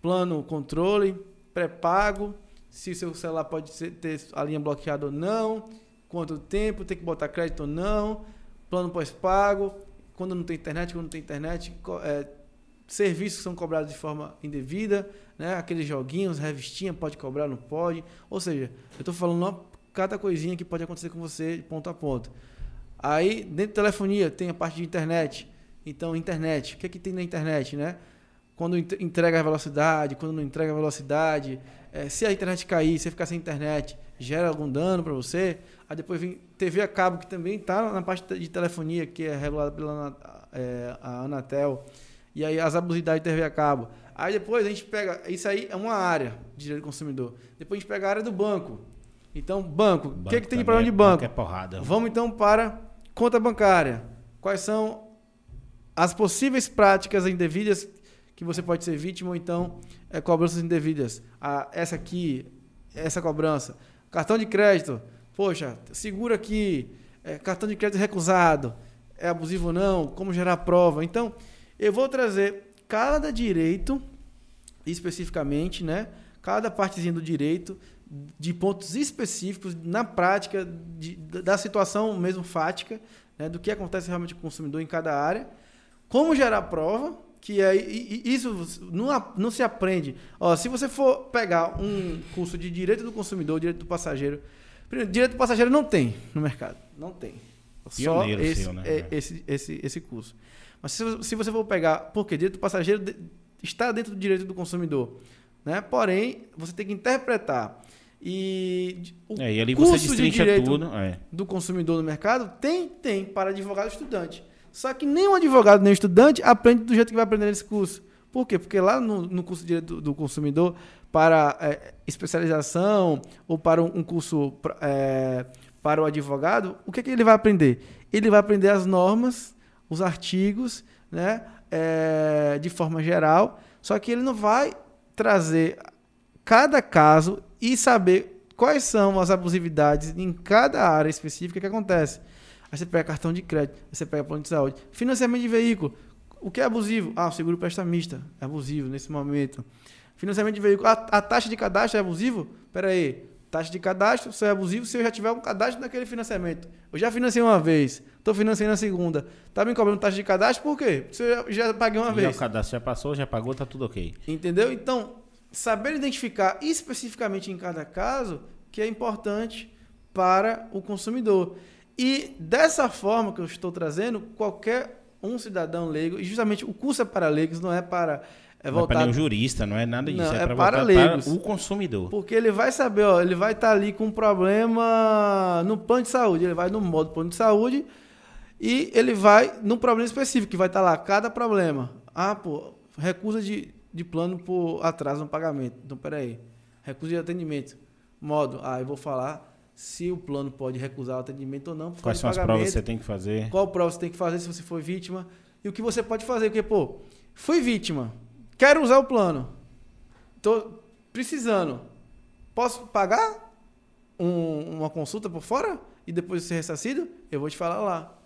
plano controle, pré-pago, se seu celular pode ser- ter a linha bloqueada ou não, quanto tempo, tem que botar crédito ou não, plano pós-pago, quando não tem internet, quando não tem internet, é, serviços que são cobrados de forma indevida, né? aqueles joguinhos, revistinha, pode cobrar, não pode. Ou seja, eu estou falando cada coisinha que pode acontecer com você de ponto a ponto. Aí, dentro da telefonia, tem a parte de internet. Então, internet. O que, é que tem na internet, né? Quando entrega a velocidade, quando não entrega a velocidade. É, se a internet cair, você ficar sem internet, gera algum dano para você. Aí depois vem TV a cabo, que também está na parte de telefonia, que é regulada pela é, Anatel. E aí as abusidades de TV a cabo. Aí depois a gente pega. Isso aí é uma área de direito do consumidor. Depois a gente pega a área do banco. Então, banco. O que, que tem de problema de banco? É porrada. Vamos então para conta bancária. Quais são as possíveis práticas indevidas que você pode ser vítima ou então é, cobranças indevidas? Ah, essa aqui, essa cobrança. Cartão de crédito. Poxa, segura aqui. É, cartão de crédito recusado. É abusivo ou não? Como gerar prova? Então, eu vou trazer cada direito especificamente, né? Cada partezinha do direito de pontos específicos na prática de, da situação mesmo fática, né, do que acontece realmente com o consumidor em cada área, como gerar prova, que é, isso não, não se aprende. Ó, se você for pegar um curso de direito do consumidor, direito do passageiro, primeiro, direito do passageiro não tem no mercado, não tem. Só esse, seu, né? é, esse, esse, esse curso. Mas se, se você for pegar, porque direito do passageiro está dentro do direito do consumidor, né? Porém, você tem que interpretar e o é, e ali você destrincha de tudo é. do consumidor no mercado tem, tem para advogado estudante. Só que nenhum advogado nem estudante aprende do jeito que vai aprender nesse curso. Por quê? Porque lá no, no curso de direito do, consumidor, para é, especialização ou para um, um curso é, para o advogado, o que, que ele vai aprender? Ele vai aprender as normas, os artigos, né, é, de forma geral, só que ele não vai trazer cada caso e saber quais são as abusividades em cada área específica que acontece. Aí você pega cartão de crédito, você pega plano de saúde. Financiamento de veículo. O que é abusivo? Ah, o seguro prestamista é abusivo nesse momento. Financiamento de veículo. A, a taxa de cadastro é abusivo? Espera aí. Taxa de cadastro só é abusivo se eu já tiver um cadastro naquele financiamento. Eu já financei uma vez, estou financiando a segunda. Tá me cobrando taxa de cadastro por quê? Se eu já, já paguei uma já vez. o cadastro já passou, já pagou, tá tudo ok. Entendeu? Então, saber identificar especificamente em cada caso que é importante para o consumidor. E dessa forma que eu estou trazendo, qualquer um cidadão leigo, e justamente o curso é para leigos, não é para é voltado... Não é para nenhum jurista, não é nada disso, não, é, é para, leigos, para o consumidor. Porque ele vai saber, ó, ele vai estar ali com um problema no plano de saúde, ele vai no modo plano de saúde e ele vai num problema específico, que vai estar lá cada problema. Ah, pô, recusa de de plano por atraso no pagamento. Então, peraí. Recusa de atendimento. Modo, ah, eu vou falar se o plano pode recusar o atendimento ou não. Quais são as provas que você tem que fazer? Qual prova você tem que fazer se você foi vítima? E o que você pode fazer? Porque, pô, fui vítima, quero usar o plano, estou precisando, posso pagar um, uma consulta por fora e depois ser ressarcido? Eu vou te falar lá,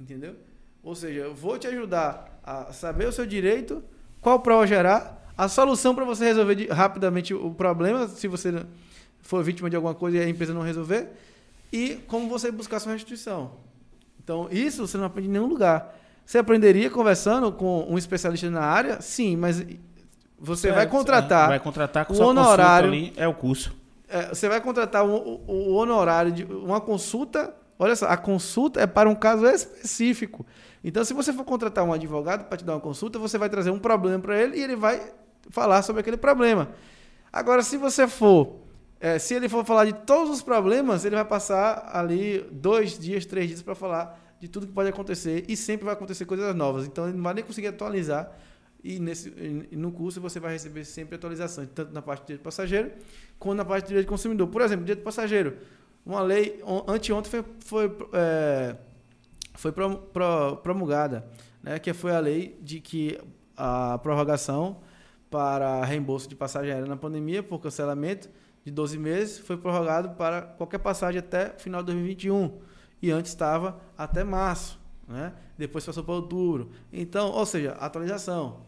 entendeu? Ou seja, eu vou te ajudar a saber o seu direito qual prova gerar, a solução para você resolver de, rapidamente o problema, se você for vítima de alguma coisa e a empresa não resolver, e como você buscar sua restituição. Então, isso você não aprende em nenhum lugar. Você aprenderia conversando com um especialista na área? Sim, mas você vai contratar. Vai contratar com o honorário ali, é o curso. É, você vai contratar o, o, o honorário de uma consulta. Olha só, a consulta é para um caso específico. Então, se você for contratar um advogado para te dar uma consulta, você vai trazer um problema para ele e ele vai falar sobre aquele problema. Agora, se você for, é, se ele for falar de todos os problemas, ele vai passar ali dois dias, três dias para falar de tudo que pode acontecer e sempre vai acontecer coisas novas. Então, ele não vai nem conseguir atualizar. E, nesse, e no curso você vai receber sempre atualizações, tanto na parte de direito passageiro quanto na parte de direito consumidor. Por exemplo, direito passageiro. Uma lei, anteontem foi, foi é, foi promulgada, né, que foi a lei de que a prorrogação para reembolso de passagem aérea na pandemia por cancelamento de 12 meses foi prorrogado para qualquer passagem até final de 2021 e antes estava até março, né? Depois passou para outubro. Então, ou seja, atualização.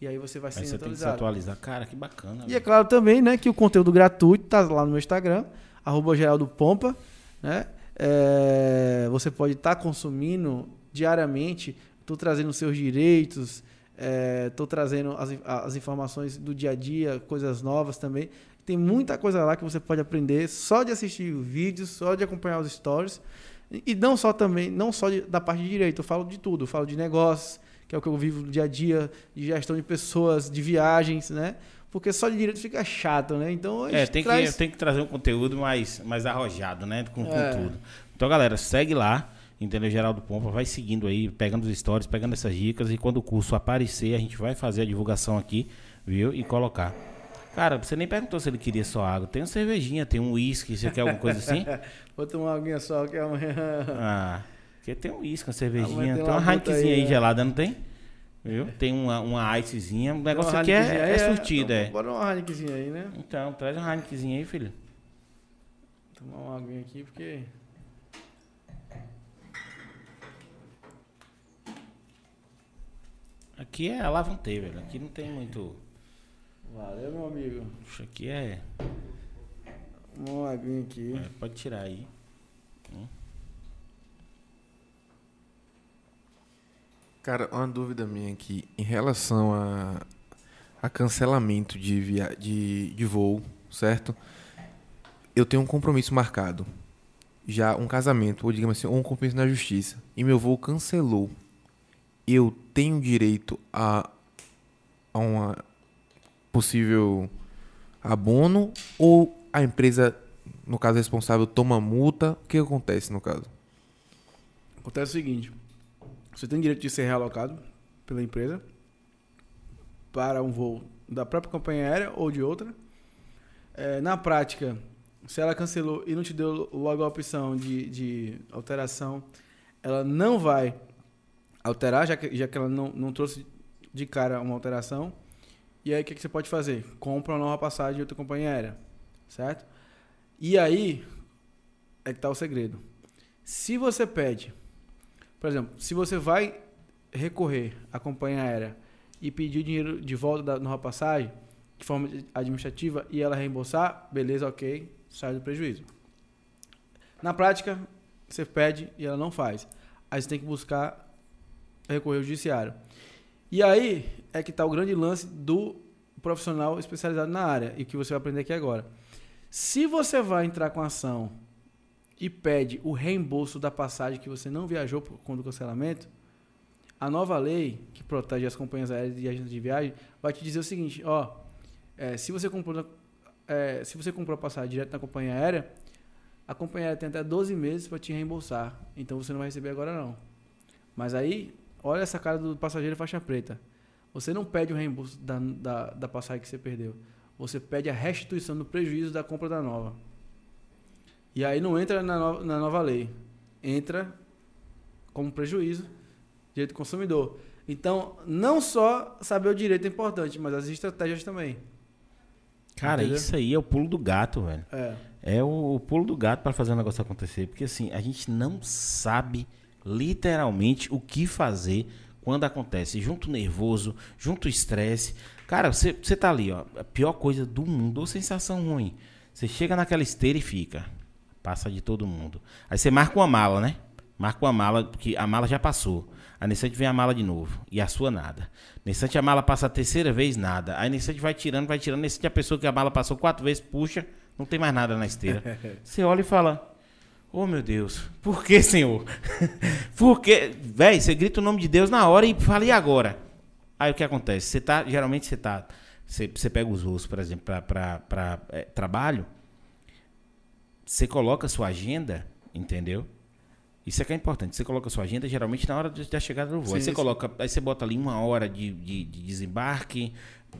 E aí você vai ser atualizado. Tem que se atualizar. Cara, que bacana. E é claro também, né, que o conteúdo gratuito está lá no meu Instagram, arroba Geraldo Pompa, né? É, você pode estar tá consumindo diariamente. Estou trazendo seus direitos, estou é, trazendo as, as informações do dia a dia, coisas novas também. Tem muita coisa lá que você pode aprender só de assistir vídeos, só de acompanhar os stories. E não só também, não só de, da parte de direito, eu falo de tudo, eu falo de negócios, que é o que eu vivo no dia a dia, de gestão de pessoas, de viagens, né? Porque só de direito fica chato, né? Então a É, gente tem, traz... que, tem que trazer um conteúdo mais, mais arrojado, né? Com, com É. tudo. Então, galera, segue lá, entendeu? Geraldo Pompa, vai seguindo aí, pegando os stories, pegando essas dicas. E quando o curso aparecer, a gente vai fazer a divulgação aqui, viu? E colocar. Cara, você nem perguntou se ele queria só água. Tem uma cervejinha, tem um uísque, você quer alguma coisa assim? Vou tomar uma aguinha só que amanhã. Ah, porque tem um uísque, uma cervejinha. Tem tem uma uma Heinekenzinha aí, aí, é. gelada, não tem? Viu? Tem uma, uma icezinha. O negócio aqui é, é aí, surtido, é. Bora uma Heinekenzinha aí, né? Então, traz uma Heinekenzinha aí, filho. Tomar uma aguinha aqui, porque... Aqui é Alavante, velho. Aqui não tem muito. Valeu, meu amigo. Puxa, aqui é. Uma aguinha aqui. é, pode tirar aí. Cara, uma dúvida minha aqui em relação a, a cancelamento de, via, de, de voo, certo? Eu tenho um compromisso marcado. Já um casamento, ou digamos assim, ou um compromisso na justiça. E meu voo cancelou. Eu tenho direito a, a uma possível abono ou a empresa, no caso responsável, toma multa? O que acontece no caso? Acontece o seguinte: você tem direito de ser realocado pela empresa para um voo da própria companhia aérea ou de outra. É, na prática, se ela cancelou e não te deu logo a opção de, de alteração, ela não vai alterar, já que, já que ela não, não trouxe de cara uma alteração. E aí, o que, que você pode fazer? Compra uma nova passagem de outra companhia aérea, certo? E aí, é que tá o segredo. Se você pede, por exemplo, se você vai recorrer à companhia aérea e pedir o dinheiro de volta da nova passagem, de forma administrativa, e ela reembolsar, beleza, ok, sai do prejuízo. Na prática, você pede e ela não faz. Aí você tem que buscar recorrer ao judiciário. E aí é que está o grande lance do profissional especializado na área e o que você vai aprender aqui agora. Se você vai entrar com ação e pede o reembolso da passagem que você não viajou por conta do cancelamento, a nova lei que protege as companhias aéreas e agentes de viagem vai te dizer o seguinte, ó, é, se você comprou é, se você comprou a passagem direto na companhia aérea, a companhia aérea tem até 12 meses para te reembolsar. Então você não vai receber agora não. Mas aí, olha essa cara do passageiro faixa preta. Você não pede o reembolso da, da, da passagem que você perdeu. Você pede a restituição do prejuízo da compra da nova. E aí não entra na, no- na nova lei. Entra como prejuízo, direito do consumidor. Então, não só saber o direito é importante, mas as estratégias também. Cara, Entendeu? isso aí é o pulo do gato, velho. É. É o, o pulo do gato para fazer o negócio acontecer. Porque assim, a gente não sabe literalmente o que fazer quando acontece. Junto nervoso, junto estresse. Cara, você você tá ali, ó. A pior coisa do mundo, ou sensação ruim. Você chega naquela esteira e fica. Passa de todo mundo. Aí você marca uma mala, né? Marca uma mala, porque a mala já passou. Aí nesse instante vem a mala de novo. E a sua nada. Nesse instante a mala passa a terceira vez, nada. Aí nesse instante vai tirando, vai tirando. Nesse instante a pessoa que a mala passou quatro vezes, puxa, não tem mais nada na esteira. Você olha e fala: Oh meu Deus, por que, Senhor? por que? Véi, você grita o nome de Deus na hora e fala: E agora? Aí o que acontece? Você tá, geralmente você tá. Você, você pega os voos, por exemplo, para é, trabalho. Você coloca a sua agenda, entendeu? Isso é que é importante. Você coloca a sua agenda geralmente na hora da chegada do voo. aí Sim, você sim. coloca, aí você bota ali uma hora de, de- de desembarque,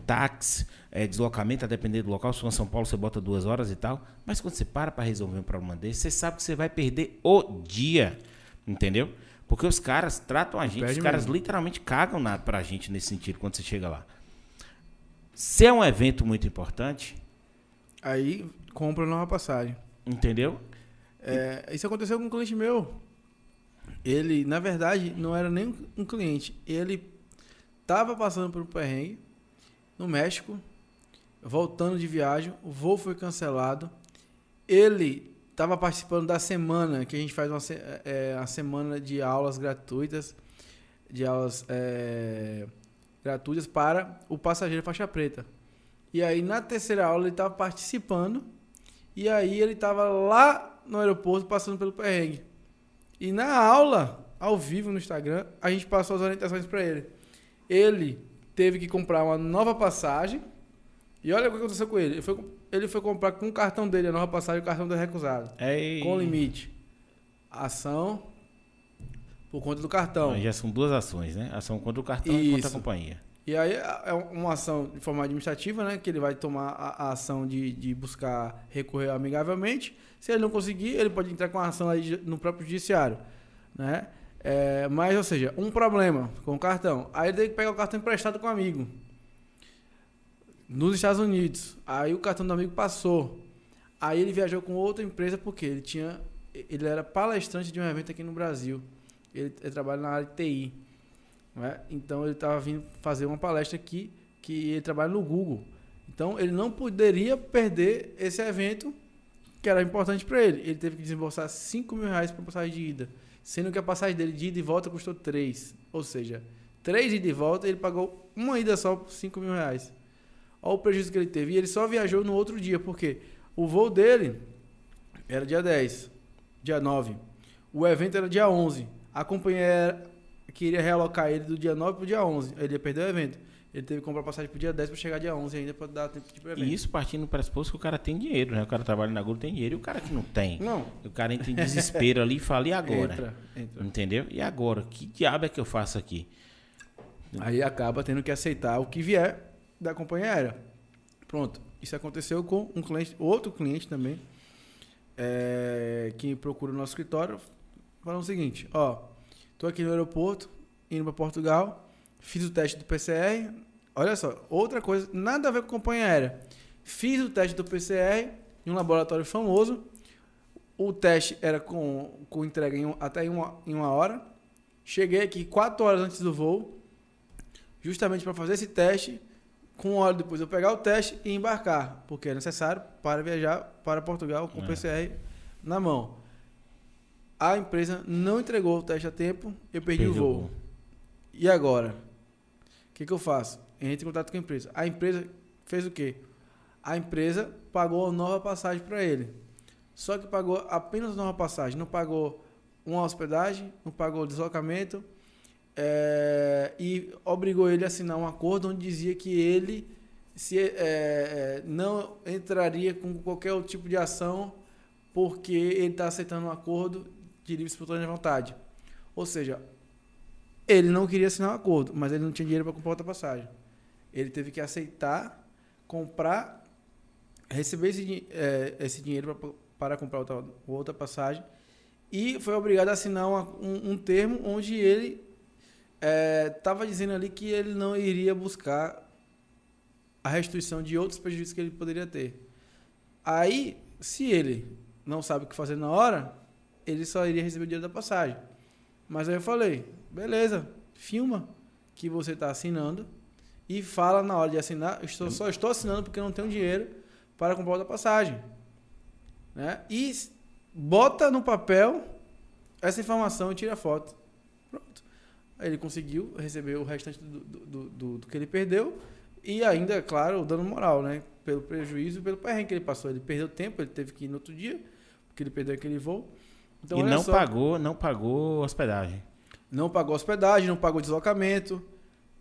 táxi, eh, deslocamento, a depender do local. Se for em São Paulo, você bota duas horas e tal. Mas quando você para para resolver um problema desse, você sabe que você vai perder o dia, entendeu? Porque os caras tratam a gente, Perde os caras mesmo. literalmente cagam na, pra gente nesse sentido quando você chega lá. Se é um evento muito importante, Aí compra nova passagem. entendeu? É, isso aconteceu com um cliente meu. Ele, na verdade, não era nem um cliente. Ele estava passando por um perrengue no México, voltando de viagem. O voo foi cancelado. Ele estava participando da semana que a gente faz uma, é, a semana de aulas gratuitas, de aulas é, gratuitas para o passageiro faixa preta. E aí na terceira aula ele estava participando. E aí ele estava lá no aeroporto passando pelo perrengue. E na aula, ao vivo no Instagram, a gente passou as orientações para ele. Ele teve que comprar uma nova passagem. E olha o que aconteceu com ele. Ele foi, ele foi comprar com o cartão dele a nova passagem e o cartão dele recusado. Ei. Com limite. Ação por conta do cartão. Já são duas ações, né? Ação contra o cartão e contra a Isso. companhia. E aí é uma ação de forma administrativa, né? Que ele vai tomar a, a ação de, de buscar recorrer amigavelmente. Se ele não conseguir, ele pode entrar com a ação aí no próprio judiciário, né? É, mas, ou seja, um problema com o cartão. Aí ele tem que pegar o cartão emprestado com um amigo. Nos Estados Unidos. Aí o cartão do amigo passou. Aí ele viajou com outra empresa porque ele tinha... Ele era palestrante de um evento aqui no Brasil. Ele, ele trabalha na área de TI. né? Então ele estava vindo fazer uma palestra aqui que ele trabalha no Google. Então ele não poderia perder esse evento que era importante para ele. Ele teve que desembolsar 5 mil reais para passagem de ida, sendo que a passagem dele de ida e volta custou 3. Ou seja, 3 ida e volta ele pagou uma ida só por 5 mil reais. Olha o prejuízo que ele teve. E ele só viajou no outro dia, porque o voo dele era dia 10, dia 9. O evento era dia 11. A companhia queria realocar ele do dia 9 pro dia 11. Aí Ele ia perder o evento. Ele teve que comprar passagem pro dia 10 para chegar dia 11 ainda para dar tempo de evento. E isso partindo do pressuposto que o cara tem dinheiro, né? O cara trabalha na Globo tem dinheiro e o cara que não tem. Não. O cara entra em desespero ali e fala, e agora? Entra, entra. Entendeu? E agora? Que diabo é que eu faço aqui? Aí acaba tendo que aceitar o que vier da companhia aérea. Pronto. Isso aconteceu com um cliente, outro cliente também, é, que procura o nosso escritório, falando o seguinte, ó, tô aqui no aeroporto, indo para Portugal, fiz o teste do PCR, olha só, outra coisa, nada a ver com a companhia aérea. Fiz o teste do PCR em um laboratório famoso, o teste era com, com entrega em, até em uma, em uma hora, cheguei aqui quatro horas antes do voo, justamente para fazer esse teste, com uma hora depois eu pegar o teste e embarcar, porque é necessário para viajar para Portugal com o É. PCR na mão. A empresa não entregou o teste a tempo, eu perdi Perdeu o voo. E agora? O que, que eu faço? Entre em contato com a empresa. A empresa fez o quê? A empresa pagou a nova passagem para ele. Só que pagou apenas a nova passagem, não pagou uma hospedagem, não pagou deslocamento é, e obrigou ele a assinar um acordo onde dizia que ele se, é, não entraria com qualquer tipo de ação porque ele está aceitando um acordo de livre espontânea vontade. Ou seja, ele não queria assinar um acordo, mas ele não tinha dinheiro para comprar outra passagem. Ele teve que aceitar, comprar, receber esse, eh, esse dinheiro para comprar outra, outra passagem e foi obrigado a assinar uma- um, um termo onde ele estava dizendo ali que ele não iria buscar a restituição de outros prejuízos que ele poderia ter. Aí, se ele não sabe o que fazer na hora, ele só iria receber o dinheiro da passagem. Mas aí eu falei, beleza, filma que você está assinando e fala na hora de assinar, estou, só estou assinando porque não tenho dinheiro para comprar outra passagem. Né? E bota no papel essa informação e tira a foto. Pronto. Aí ele conseguiu receber o restante do, do, do- do- que ele perdeu e ainda, claro, o dano moral, né? Pelo prejuízo e pelo perrengue que ele passou. Ele perdeu tempo, ele teve que ir no outro dia, porque ele perdeu aquele voo. Então, e não só. pagou, não pagou hospedagem. Não pagou hospedagem, não pagou deslocamento,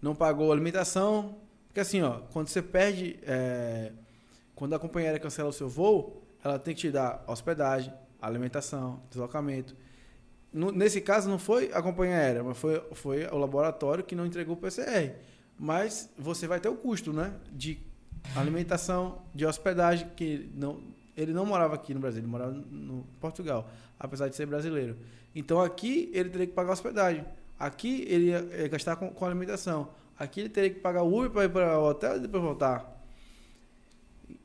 não pagou alimentação. Porque assim, ó, quando você perde. é, quando a companhia aérea cancela o seu voo, ela tem que te dar hospedagem, alimentação, deslocamento. No- nesse caso, não foi a companhia aérea, mas foi, foi o laboratório que não entregou o PCR. Mas você vai ter o custo, né? De alimentação, de hospedagem, que não, ele não morava aqui no Brasil, ele morava no Portugal, apesar de ser brasileiro. Então aqui ele teria que pagar hospedagem. Aqui ele ia, ia gastar com, com alimentação. Aqui ele teria que pagar Uber para ir para o hotel e depois voltar.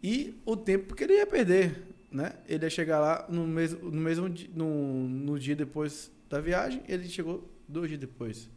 E o tempo que ele ia perder, né? Ele ia chegar lá no mesmo, no mesmo no, no dia depois da viagem, ele chegou dois dias depois.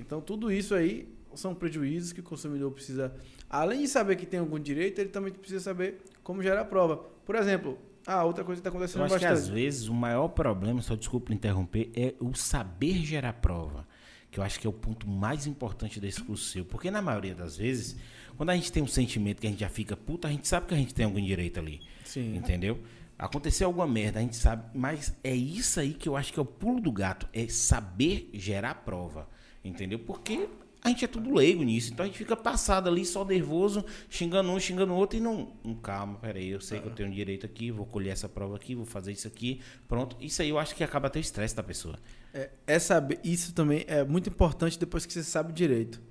Então tudo isso aí são prejuízos que o consumidor precisa, além de saber que tem algum direito, ele também precisa saber como gerar a prova. Por exemplo, ah, outra coisa que está Eu acontecendo acho que bastante. às vezes o maior problema, só desculpa interromper, é o saber gerar prova. que eu acho que é o ponto mais importante desse curso seu. Porque na maioria das vezes, quando a gente tem um sentimento que a gente já fica puta, a gente sabe que a gente tem algum direito ali. Sim. Entendeu? Aconteceu alguma merda, a gente sabe, mas é isso aí que eu acho que é o pulo do gato, é saber gerar prova. Entendeu? Porque a gente é tudo leigo nisso, então a gente fica passado ali, só nervoso, xingando um, xingando o outro, e não. não calma, peraí, eu sei que eu tenho direito aqui, vou colher essa prova aqui, vou fazer isso aqui, pronto. Isso aí eu acho que acaba até o estresse da pessoa. É, é saber, isso também é muito importante depois que você sabe direito.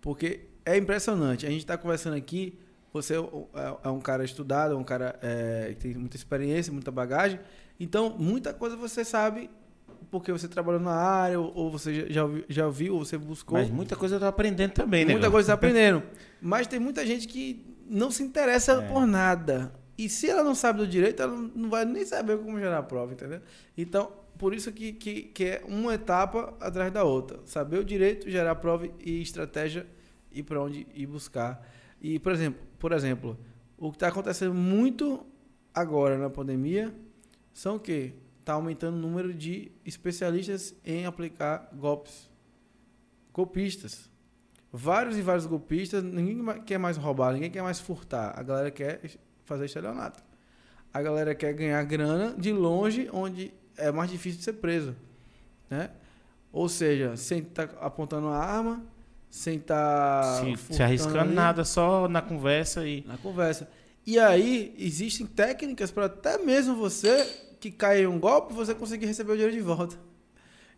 Porque é impressionante. A gente está conversando aqui, você é, é, é um cara estudado, é um cara é, que tem muita experiência, muita bagagem. Então, muita coisa você sabe porque você trabalhou na área, ou, ou você já, já viu, ou você buscou. Mas muita coisa eu tô aprendendo também, né? Muita coisa você tá aprendendo. Mas tem muita gente que não se interessa É. por nada. E se ela não sabe do direito, ela não vai nem saber como gerar a prova, entendeu? Então, por isso que, que, que é uma etapa atrás da outra. Saber o direito, gerar a prova e estratégia e para onde ir buscar. E, por exemplo, por exemplo, o que está acontecendo muito agora na pandemia são o quê? Está aumentando o número de especialistas em aplicar golpes. Golpistas. Vários e vários golpistas, ninguém quer mais roubar, ninguém quer mais furtar. A galera quer fazer estelionato. A galera quer ganhar grana de longe, onde é mais difícil de ser preso. Né? Ou seja, sem estar apontando a arma, sem estar. se, se arriscando nada, só na conversa e. Na conversa. E aí, existem técnicas para até mesmo você que cai em um golpe, você conseguir receber o dinheiro de volta.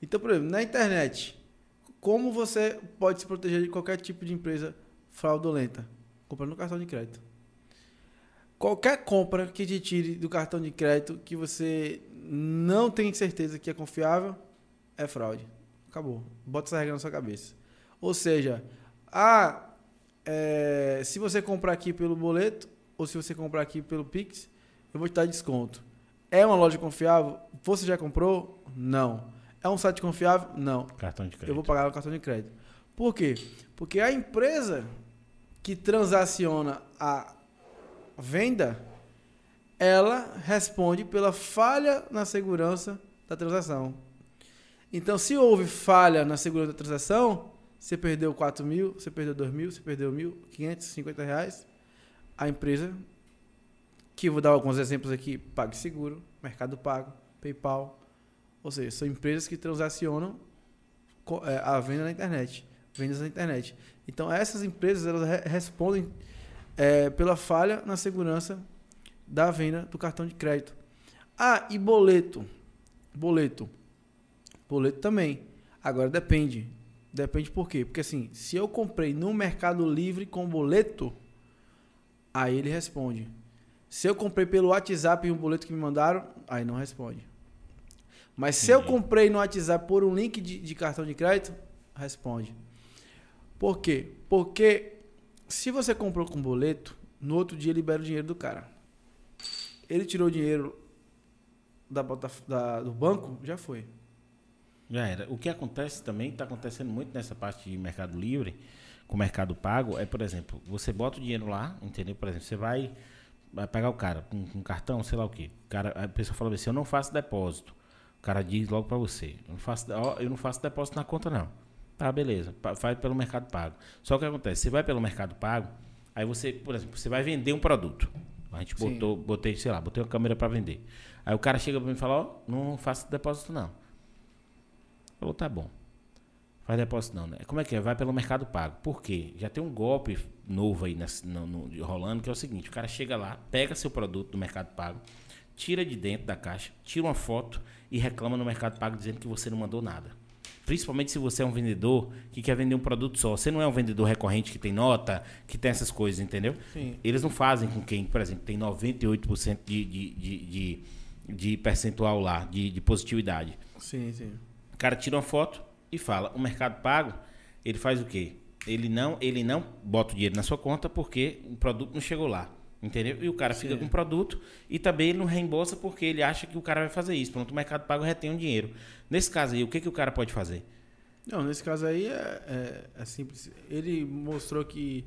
Então, por exemplo, na internet, como você pode se proteger de qualquer tipo de empresa fraudulenta? Comprando cartão de crédito. Qualquer compra que te tire do cartão de crédito que você não tem certeza que é confiável, é fraude. Acabou. Bota essa regra na sua cabeça. Ou seja, ah, é, se você comprar aqui pelo boleto, ou se você comprar aqui pelo Pix, eu vou te dar desconto. É uma loja confiável? Você já comprou? Não. É um site confiável? Não. Cartão de crédito. Eu vou pagar no cartão de crédito. Por quê? Porque a empresa que transaciona a venda, ela responde pela falha na segurança da transação. Então, se houve falha na segurança da transação, você perdeu 4 mil, você perdeu 2 mil, você perdeu 1.550 reais, a empresa, que eu vou dar alguns exemplos aqui, PagSeguro, Mercado Pago, PayPal, ou seja, são empresas que transacionam é, a venda na internet, vendas na internet. Então essas empresas elas re- respondem é, pela falha na segurança da venda do cartão de crédito. Ah, e boleto, boleto, boleto também. Agora depende, depende por quê? Porque assim, se eu comprei no Mercado Livre com boleto, aí ele responde. Se eu comprei pelo WhatsApp um boleto que me mandaram, aí não responde. Mas se eu comprei no WhatsApp por um link de, de cartão de crédito, responde. Por quê? Porque se você comprou com boleto, no outro dia libera o dinheiro do cara. Ele tirou o dinheiro da, da- do banco, já foi. Já era. O que acontece também, está acontecendo muito nessa parte de Mercado Livre, com o Mercado Pago, é, por exemplo, você bota o dinheiro lá, entendeu? Por exemplo, você vai, vai pagar o cara com um cartão, sei lá o quê. O cara, a pessoa fala assim, eu não faço depósito. O cara diz logo para você, eu não, faço, ó, eu não faço depósito na conta não. Tá, beleza. Faz pelo Mercado Pago. Só que o que acontece? Você vai pelo Mercado Pago, aí você, por exemplo, você vai vender um produto. A gente Sim. botou, botei, sei lá, botei uma câmera para vender. Aí o cara chega para mim e fala, ó, não faço depósito não. Falou, tá bom. Faz depósito não, né? Como é que é? Vai pelo Mercado Pago. Por quê? Já tem um golpe novo aí nesse- no, no- rolando, que é o seguinte, o cara chega lá, pega seu produto do Mercado Pago, tira de dentro da caixa, tira uma foto e reclama no Mercado Pago dizendo que você não mandou nada. Principalmente se você é um vendedor que quer vender um produto só. Você não é um vendedor recorrente que tem nota, que tem essas coisas, entendeu? Sim. Eles não fazem com quem, por exemplo, tem 98% de, de, de, de, de percentual lá, de, de positividade. Sim, sim. O cara tira uma foto e fala: o Mercado Pago, ele faz o quê? Ele não, ele não bota o dinheiro na sua conta porque o produto não chegou lá. Entendeu? E o cara fica Sim. com o produto e também ele não reembolsa porque ele acha que o cara vai fazer isso. Pronto, o Mercado Pago retém o dinheiro. Nesse caso aí, o que, que o cara pode fazer? Não, nesse caso aí é, é- é simples. Ele mostrou que,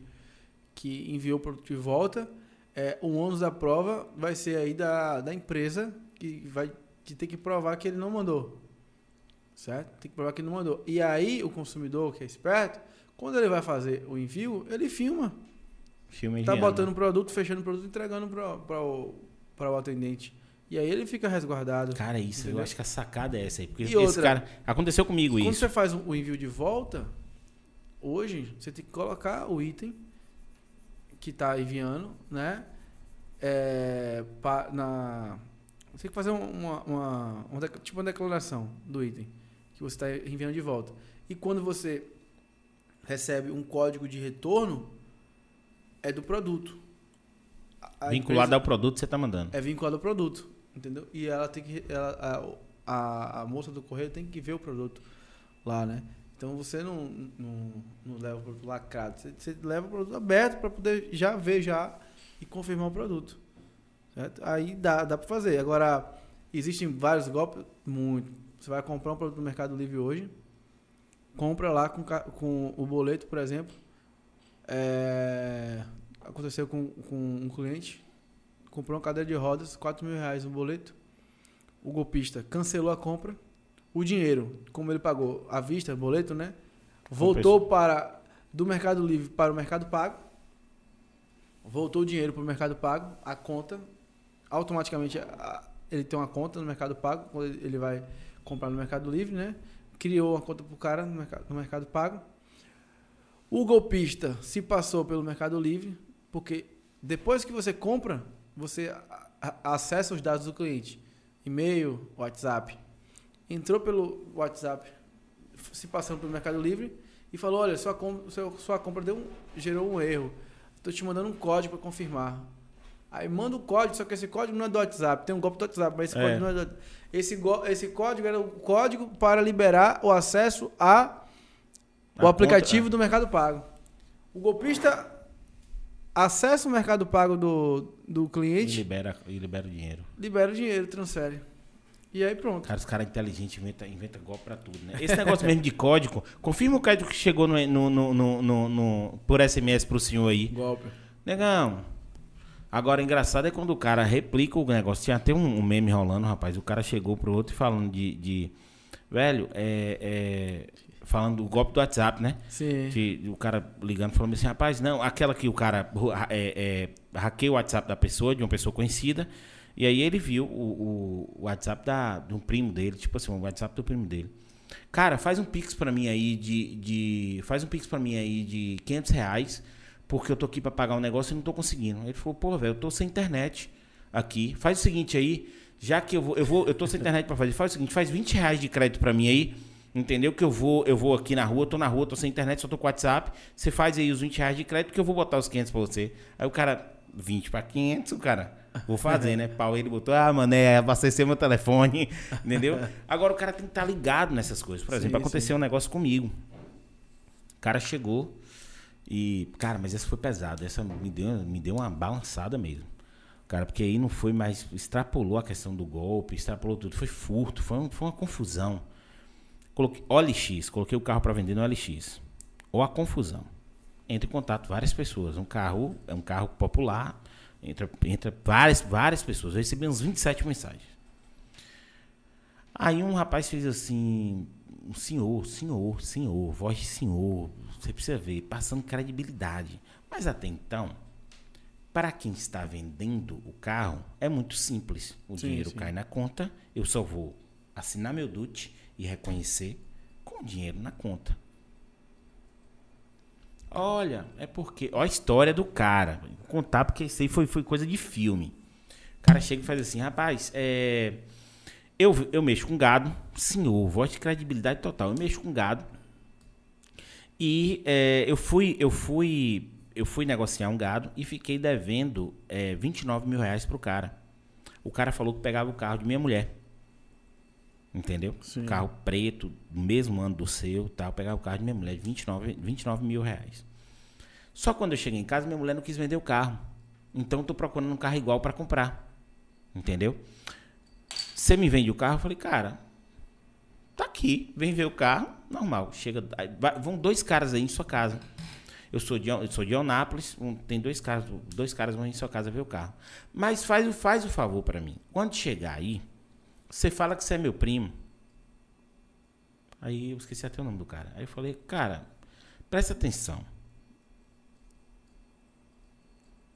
que enviou o produto de volta. É, o ônus da prova vai ser aí da, da empresa que vai que ter que provar que ele não mandou. Certo? Tem que provar que não mandou. E aí, o consumidor que é esperto, quando ele vai fazer o envio, ele filma. Filme Tá enviando. botando o produto, fechando o produto, entregando para o, pra o atendente. E aí ele fica resguardado. Cara, isso, eu Entendeu? acho que a sacada é essa aí. Porque E esse outra? cara. Aconteceu comigo Quando isso. você faz o envio de volta, hoje você tem que colocar o item que está enviando, né? É, pa- na, você tem que fazer uma, uma, uma tipo uma declaração do item que você está enviando de volta. E quando você recebe um código de retorno, é do produto. A- Vinculado empresa- ao produto que você tá mandando. é vinculado ao produto, entendeu? E ela tem que ela, a, a, a moça do correio tem que ver o produto lá, né? Então você não, não, não leva o produto lacrado, você, você leva o produto aberto para poder já ver já e confirmar o produto. Certo? Aí dá, dá para fazer. Agora, existem vários golpes, muito. Você vai comprar um produto no Mercado Livre hoje, compra lá com, com o boleto, por exemplo. É, aconteceu com, com um cliente, comprou uma cadeira de rodas, 4 mil reais no boleto. O golpista cancelou a compra. O dinheiro, como ele pagou à vista, boleto, né? Voltou para do Mercado Livre para o Mercado Pago. Voltou o dinheiro para o Mercado Pago, a conta. Automaticamente ele tem uma conta no Mercado Pago, quando ele vai comprar no Mercado Livre, né? Criou uma conta para o cara no mercado, no mercado Pago. O golpista se passou pelo Mercado Livre, porque depois que você compra, você acessa os dados do cliente. E-mail, WhatsApp. Entrou pelo WhatsApp, se passando pelo Mercado Livre, e falou, olha, sua, com- seu- sua compra deu um- gerou um erro. Estou te mandando um código para confirmar. Aí manda o código, só que esse código não é do WhatsApp. Tem um golpe do WhatsApp, mas esse É. código não é do esse, go- esse código era o código para liberar o acesso a o A aplicativo conta- do Mercado Pago. O golpista acessa o Mercado Pago do, do E cliente, libera, e libera o dinheiro. libera o dinheiro, transfere. E aí pronto. Cara, os caras inteligentes inventam inventa golpe pra tudo, né? Esse negócio mesmo de código, confirma o código que chegou no, no, no- no- por SMS pro senhor aí. Golpe. Negão. Agora, engraçado é quando o cara replica o negócio. Tinha até um, um meme rolando, rapaz. O cara chegou pro outro e falando de. de- velho, é, é, Falando do golpe do WhatsApp, né? Sim. Que o cara ligando falando assim, rapaz, não, aquela que o cara é, é, hackeia o WhatsApp da pessoa, de uma pessoa conhecida, e aí ele viu o, o- o WhatsApp da, de um primo dele, tipo assim, o WhatsApp do primo dele. Cara, faz um pix pra mim aí de, de. Faz um pix pra mim aí de 500 reais, porque eu tô aqui pra pagar um negócio e não tô conseguindo. Ele falou, pô, velho, eu tô sem internet aqui. Faz o seguinte aí, já que eu vou, eu vou, eu tô sem internet pra fazer, faz o seguinte, faz 20 reais de crédito pra mim aí. Entendeu? Que eu vou, eu vou aqui na rua, tô na rua, tô sem internet, só tô com WhatsApp. Você faz aí os 20 reais de crédito que eu vou botar os 500 pra você. Aí o cara, 20 pra 500, o cara, vou fazer, né? Pau, ele botou, ah, mano, é, abasteceu meu telefone, entendeu? Agora o cara tem que estar ligado nessas coisas. Por exemplo, Sim, aconteceu um negócio comigo. O cara chegou e, cara, mas essa foi pesada. Essa me deu, me deu uma balançada mesmo. Cara, porque aí não foi mais. Extrapolou a questão do golpe, extrapolou tudo. Foi furto, foi, um- foi uma confusão. Coloquei, OLX, coloquei o carro para vender no OLX. Ou a confusão. Entra em contato várias pessoas. Um carro é um carro popular. Entra, entra várias, várias pessoas. Eu recebi uns 27 mensagens. Aí um rapaz fez assim, um senhor, senhor, senhor, voz de senhor, você precisa ver, passando credibilidade. Mas até então, para quem está vendendo o carro, é muito simples. O Sim, dinheiro sim. cai na conta, eu só vou assinar meu DUT e reconhecer com o dinheiro na conta. Olha, é porque. Olha a história do cara. Vou contar porque isso aí foi, foi coisa de filme. O cara chega e faz assim, rapaz, é. Eu, eu mexo com gado, senhor, voz de credibilidade total. Eu mexo com gado. E é, eu fui, eu fui, eu fui negociar um gado e fiquei devendo é, 29 mil reais pro cara. O cara falou que pegava o carro de minha mulher. Entendeu? Sim. Carro preto, do mesmo ano do seu, tal. Pegava o carro de minha mulher de 29, 29 mil reais. Só quando eu cheguei em casa, minha mulher não quis vender o carro. Então eu tô procurando um carro igual para comprar. Entendeu? Você me vende o carro? Eu falei, cara, tá aqui, vem ver o carro, normal. Chega, vai- vão dois caras aí em sua casa. Eu sou de, eu sou de Eunápolis, um- tem dois caras, dois caras vão em sua casa ver o carro. Mas faz, o- faz o favor para mim. Quando chegar aí, você fala que você é meu primo. Aí eu esqueci até o nome do cara. Aí eu falei, cara, presta atenção.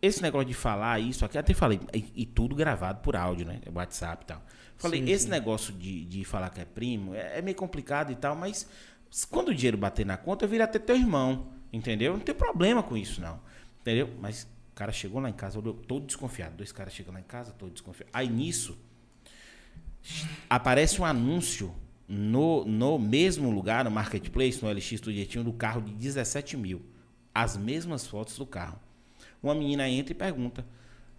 Esse negócio de falar isso aqui, até falei, e, e tudo gravado por áudio, né? WhatsApp e tal. Falei, Sim, esse sim. negócio de, de falar que é primo é, é meio complicado e tal, mas quando o dinheiro bater na conta, eu viro até teu irmão, entendeu? Não tem problema com isso, não. Entendeu? Mas o cara chegou lá em casa, olhou todo desconfiado. Dois caras chegam lá em casa, todo desconfiado. Aí nisso, aparece um anúncio no, no mesmo lugar, no Marketplace, no LX Studietinho, do carro de 17 mil. As mesmas fotos do carro. Uma menina entra e pergunta: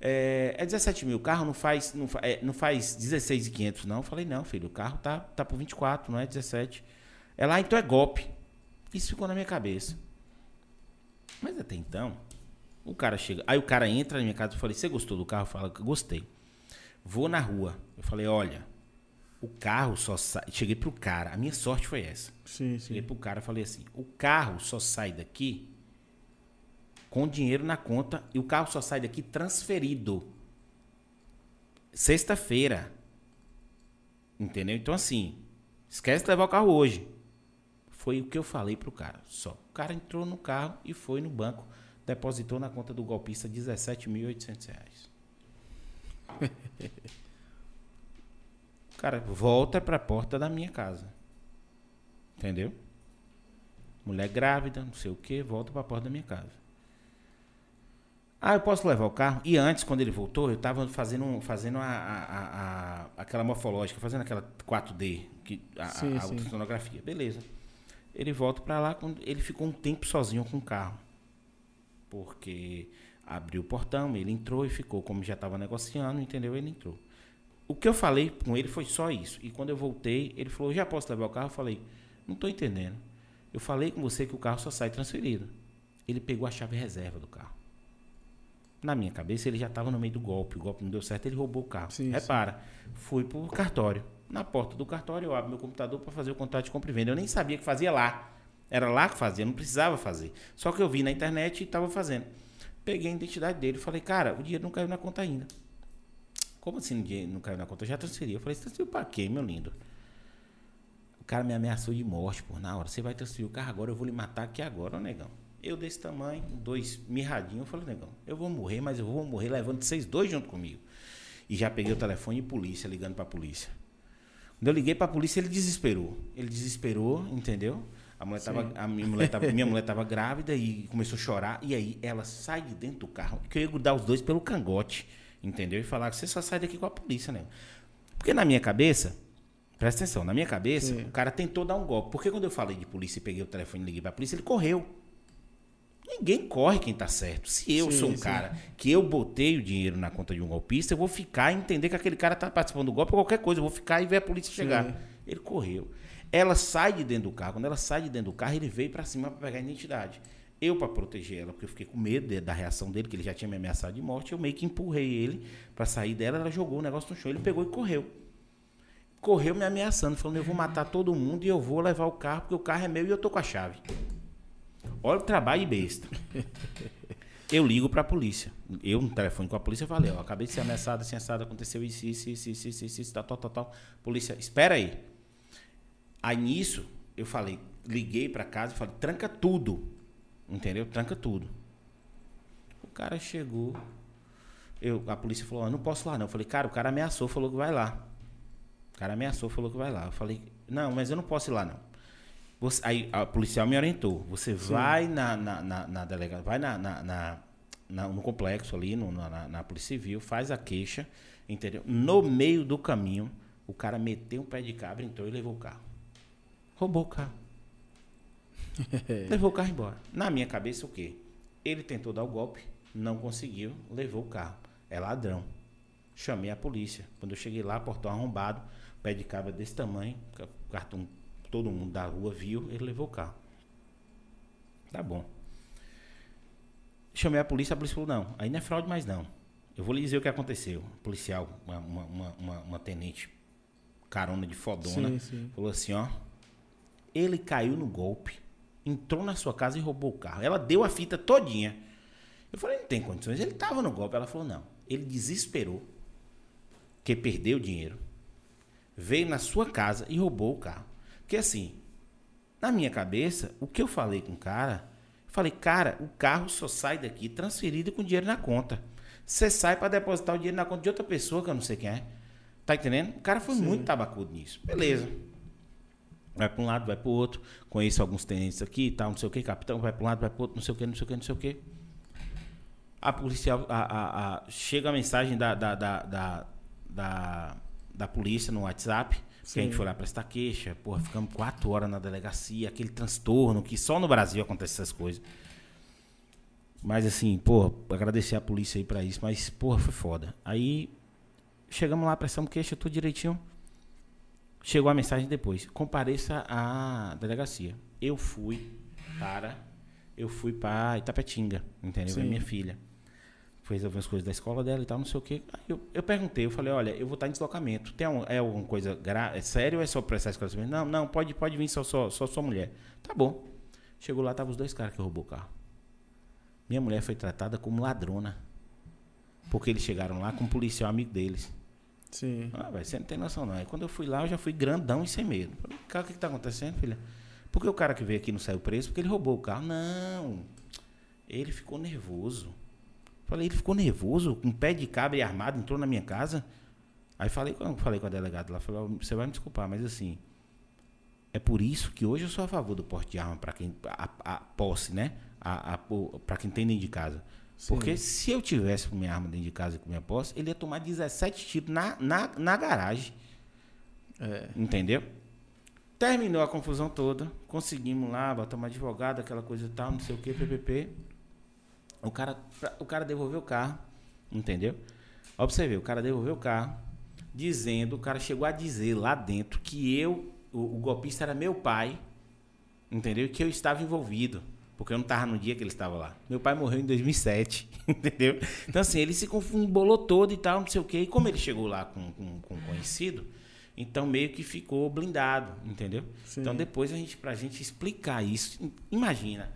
é, é 17 mil, o carro não faz, não, é, não faz 16,500, não? Eu falei: não, filho, o carro tá, tá por 24, não é 17. Ela, ah, então é golpe. Isso ficou na minha cabeça. Mas até então, o cara chega. Aí o cara entra na minha casa e falei: Você gostou do carro? Fala, gostei. Vou na rua. Eu falei: Olha, o carro só sai. Cheguei pro cara, a minha sorte foi essa. Sim, Cheguei sim. pro cara e falei assim: O carro só sai daqui com dinheiro na conta e o carro só sai daqui transferido. Sexta-feira. Entendeu? Então, assim, esquece de levar o carro hoje. Foi o que eu falei pro cara. Só. O cara entrou no carro e foi no banco, depositou na conta do golpista 17.800 reais. o cara volta pra porta da minha casa. Entendeu? Mulher grávida, não sei o que, volta pra porta da minha casa. Ah, eu posso levar o carro? E antes, quando ele voltou, eu tava fazendo, fazendo a, a- a- aquela morfológica, fazendo aquela 4D, que, a, Sim, a, ultrassonografia. Beleza. Ele volta pra lá, quando ele ficou um tempo sozinho com o carro. Porque abriu o portão, ele entrou e ficou, como já estava negociando, entendeu? Ele entrou. O que eu falei com ele foi só isso. E quando eu voltei, ele falou: Já posso levar o carro? Eu falei: Não estou entendendo. Eu falei com você que o carro só sai transferido. Ele pegou a chave reserva do carro. Na minha cabeça, ele já estava no meio do golpe. O golpe não deu certo, ele roubou o carro. Sim, Repara, fui pro cartório. Na porta do cartório, eu abro meu computador para fazer o contrato de compra e venda. Eu nem sabia que fazia lá. Era lá que fazia, não precisava fazer. Só que eu vi na internet e estava fazendo. Peguei a identidade dele e falei, cara, o dinheiro não caiu na conta ainda. Como assim o dinheiro não caiu na conta? Eu já transferi. Eu falei, você transferiu pra quê, meu lindo? O cara me ameaçou de morte, pô. Na hora, você vai transferir o carro agora, eu vou lhe matar aqui agora, ô negão. Eu desse tamanho, dois mirradinhos, eu falei, negão, eu vou morrer, mas eu vou morrer levando vocês dois junto comigo. E já peguei o telefone e polícia, ligando pra polícia. Quando eu liguei pra polícia, ele desesperou. Ele desesperou, entendeu? A, mulher tava, a minha, mulher tava, minha mulher tava grávida e começou a chorar. E aí ela sai de dentro do carro, que eu ia grudar os dois pelo cangote, entendeu? E falar que você só sai daqui com a polícia, né? Porque na minha cabeça, presta atenção, na minha cabeça, Sim. o cara tentou dar um golpe. Porque quando eu falei de polícia e peguei o telefone e liguei pra polícia, ele correu. Ninguém corre quem tá certo. Se eu Sim, sou um sim. cara que eu botei o dinheiro na conta de um golpista, eu vou ficar e entender que aquele cara tá participando do golpe ou qualquer coisa. Eu vou ficar e ver a polícia chegar. Ele correu. Ela sai de dentro do carro. Quando ela sai de dentro do carro, ele veio pra cima pra pegar a identidade. Eu, pra proteger ela, porque eu fiquei com medo de- da reação dele, que ele já tinha me ameaçado de morte, eu meio que empurrei ele pra sair dela. Ela jogou o negócio no chão. Ele pegou e correu. Correu me ameaçando, falando: eu vou matar todo mundo e eu vou levar o carro, porque o carro é meu e eu tô com a chave. Olha o trabalho besta. Eu ligo pra polícia. Eu no telefone com a polícia falei, ó, acabei de ser ameaçado, assim, assado, aconteceu isso, isso, isso, isso, isso, isso, isso, tal, tal, tal, tal. Polícia, espera aí. Aí nisso, eu falei, liguei pra casa e falei, tranca tudo. Entendeu? Tranca tudo. O cara chegou, eu, a polícia falou, não posso lá não. Eu falei, cara, o cara ameaçou, falou que vai lá. O cara ameaçou, falou que vai lá. Eu falei, não, mas eu não posso ir lá não. Você- aí a policial me orientou. Você vai na, na, na, na delega- vai na, na, na- na- no complexo ali, no- na, na- Polícia Civil, faz a queixa, entendeu? No meio do caminho, o cara meteu um pé de cabra, entrou e levou o carro. Roubou o carro. levou o carro embora. Na minha cabeça, o quê? Ele tentou dar o golpe, não conseguiu, levou o carro. É ladrão. Chamei a polícia. Quando eu cheguei lá, portão arrombado, pé de cabra desse tamanho, ca- cartão, todo mundo da rua viu, ele levou o carro. Tá bom. Chamei a polícia, a polícia falou, não, aí não é fraude mais não. Eu vou lhe dizer o que aconteceu. Um policial, uma, uma, uma, uma- tenente carona de fodona, Sim, sim. falou assim, ó. Ele caiu no golpe, entrou na sua casa e roubou o carro. Ela deu a fita todinha. Eu falei, não tem condições. Ele tava no golpe. Ela falou, não. Ele desesperou, que perdeu o dinheiro, veio na sua casa e roubou o carro. Porque assim, Na minha cabeça, o que eu falei com o cara, eu falei, cara, o carro só sai daqui transferido com dinheiro na conta. Você sai para depositar o dinheiro na conta de outra pessoa que eu não sei quem é. Tá entendendo? O cara foi muito tabacudo nisso. Beleza. Vai para um lado, vai para o outro. Conheço alguns tenentes aqui e tal, não sei o que, capitão, vai para um lado, vai para o outro, não sei o que, não sei o que, não sei o que. A policial, a, a, a- chega a mensagem da, da, da, da, da, da polícia no WhatsApp, que a gente foi lá prestar queixa, porra, ficamos quatro horas na delegacia, aquele transtorno que só no Brasil acontece essas coisas. Mas assim, porra, agradecer a polícia aí pra isso, mas porra, foi foda. Aí chegamos lá, prestamos queixa, tudo direitinho. Chegou a mensagem depois. Compareça à delegacia. Eu fui para. Eu fui para Itapetinga, entendeu? Sim. minha filha. Fez algumas coisas da escola dela e tal, não sei o quê. Aí eu, eu perguntei, eu falei, olha, eu vou estar em deslocamento. Tem um- é alguma coisa gra é sério ou é só prestar esclarecimento? Não, não, pode, pode vir só, só, só sua mulher. Tá bom. Chegou lá, tava os dois caras que roubou o carro. Minha mulher foi tratada como ladrona. Porque eles chegaram lá com um policial amigo deles. Sim. Ah, velho, você não tem noção não. Aí quando eu fui lá, eu já fui grandão e sem medo. Falei, cara, o que, que tá acontecendo, filha? Porque o cara que veio aqui não saiu preso porque ele roubou o carro. Não. Ele ficou nervoso. Falei, ele ficou nervoso, com pé de cabra e armado, entrou na minha casa. Aí falei, com- falei com a delegada lá, falei, ó, você vai me desculpar, mas assim, é por isso que hoje eu sou a favor do porte de arma para quem a, a posse, né? A, a, para quem tem dentro de casa. Sim. Porque se eu tivesse com minha arma dentro de casa e com minha posse, ele ia tomar 17 tiros na, na, na garagem. É. Entendeu? Terminou a confusão toda. Conseguimos lá, botamos uma advogada, aquela coisa e tal, não sei o que, PPP. O cara, o cara devolveu o carro. Entendeu? Ver, o cara devolveu o carro, dizendo, o cara chegou a dizer lá dentro que eu, o, o golpista era meu pai, entendeu? Que eu estava envolvido. Porque eu não estava no dia que ele estava lá. Meu pai morreu em 2007, entendeu? Então, assim, ele se confundiu, embolou todo e tal, não sei o quê. E como ele chegou lá com, com, com conhecido, então meio que ficou blindado, entendeu? Sim. Então, depois, a gente, pra gente explicar isso, imagina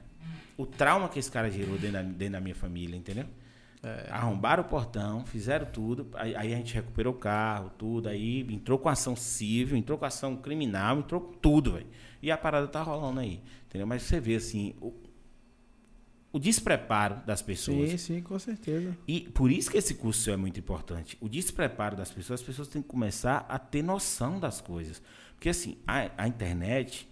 o trauma que esse cara gerou dentro da, dentro da minha família, entendeu? Arrombaram o portão, fizeram tudo, aí, aí a gente recuperou o carro, tudo, aí entrou com ação civil, entrou com ação criminal, entrou com tudo, velho. E a parada tá rolando aí, entendeu? Mas você vê assim, o, o despreparo das pessoas. Sim, sim, com certeza. E por isso que esse curso é muito importante. O despreparo das pessoas, as pessoas têm que começar a ter noção das coisas. Porque assim, a, a internet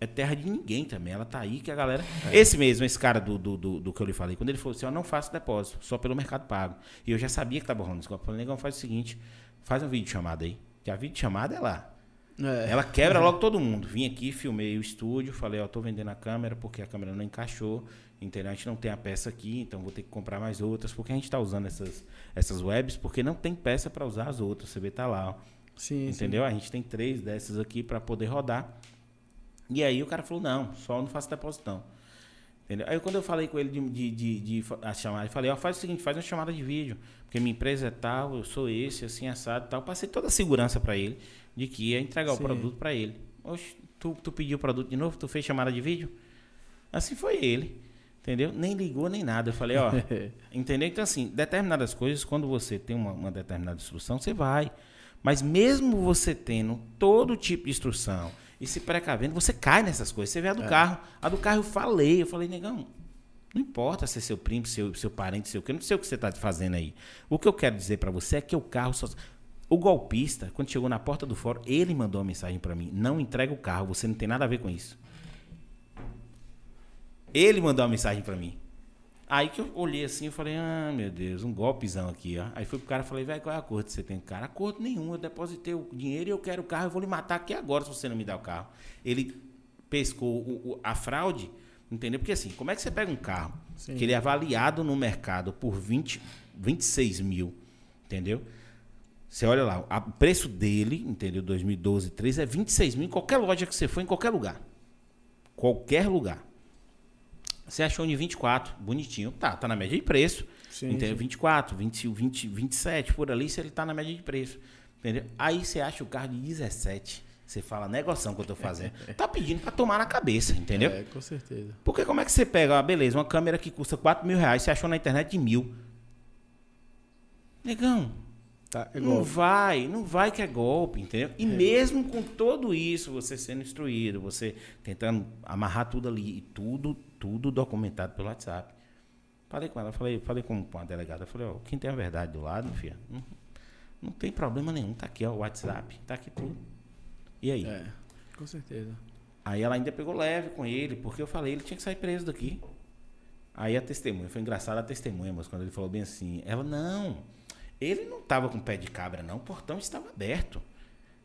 é terra de ninguém também. Ela tá aí que a galera. Esse mesmo, esse cara do, do, do, do que eu lhe falei, quando ele falou assim, eu não faço depósito, só pelo mercado pago. E eu já sabia que tava rolando isso. Eu falei, negão, faz o seguinte, faz um vídeo chamada aí. Que a vídeo chamada é lá. É. Ela quebra logo todo mundo. Vim aqui, filmei o estúdio, falei, ó, tô vendendo a câmera porque a câmera não encaixou. Entendeu? A gente não tem a peça aqui, então vou ter que comprar mais outras. Porque a gente tá usando essas, essas webs porque não tem peça para usar as outras. Você vê, tá lá, ó. Sim, Entendeu? A gente tem três dessas aqui para poder rodar. E aí o cara falou, não, só não faço depósito não. Entendeu? Aí quando eu falei com ele de, de, de, de a chamada, eu falei, ó, faz o seguinte, faz uma chamada de vídeo, porque minha empresa é tal, eu sou esse, assim, assado e tal. Passei toda a segurança para ele de que ia entregar Sim. o produto para ele. Oxe, tu, tu pediu o produto de novo, tu fez chamada de vídeo? Assim foi ele. Entendeu? Nem ligou nem nada. Eu falei, ó, entendeu? Então, assim, determinadas coisas, quando você tem uma, uma determinada instrução, você vai. Mas mesmo você tendo todo tipo de instrução e se precavendo, você cai nessas coisas. Você vê a do carro. A do carro eu falei, eu falei, negão, não importa se é seu primo, seu, seu parente, seu que, eu não sei o que você está fazendo aí. O que eu quero dizer para você é que o carro só. O golpista, quando chegou na porta do fórum, ele mandou uma mensagem para mim: não entrega o carro, você não tem nada a ver com isso. Ele mandou uma mensagem para mim. Aí que eu olhei assim, eu falei, ah, meu Deus, um golpezão aqui, ó. Aí fui pro cara e falei, velho, qual é a acordo que você tem cara? Acordo nenhum, eu depositei o dinheiro e eu quero o carro, eu vou lhe matar aqui agora se você não me dá o carro. Ele pescou o- o- a fraude, entendeu? Porque assim, como é que você pega um carro Sim. que ele é avaliado no mercado por 20, 26 mil, entendeu? Você olha lá, o preço dele, entendeu? 2012, 13 é 26 mil em qualquer loja que você for, em qualquer lugar. Qualquer lugar. Você achou um de 24, bonitinho. Tá, tá na média de preço. Sim, entendeu? sim. 24, 20, 20, 27, por ali, se ele tá na média de preço. Entendeu? Aí você acha o carro de 17. Você fala, negociação que eu tô fazendo. Tá pedindo pra tomar na cabeça, entendeu? É, com certeza. Porque como é que você pega, ah, beleza, uma câmera que custa 4 mil reais, você achou na internet de mil. Negão, Tá, é não vai, não vai que é golpe, entendeu? E mesmo com tudo isso, você sendo instruído, você tentando amarrar tudo ali, e tudo, tudo documentado pelo WhatsApp. Falei com ela, falei, falei com, a delegada, falei, ó, quem tem a verdade do lado, filha, não, não tem problema nenhum, tá aqui, ó, o WhatsApp, tá aqui tudo. E aí? É, com certeza. Aí ela ainda pegou leve com ele, porque eu falei, ele tinha que sair preso daqui. Aí a testemunha, foi engraçado a testemunha, mas quando ele falou bem assim, ela, não, ele não estava com pé de cabra, não, o portão estava aberto.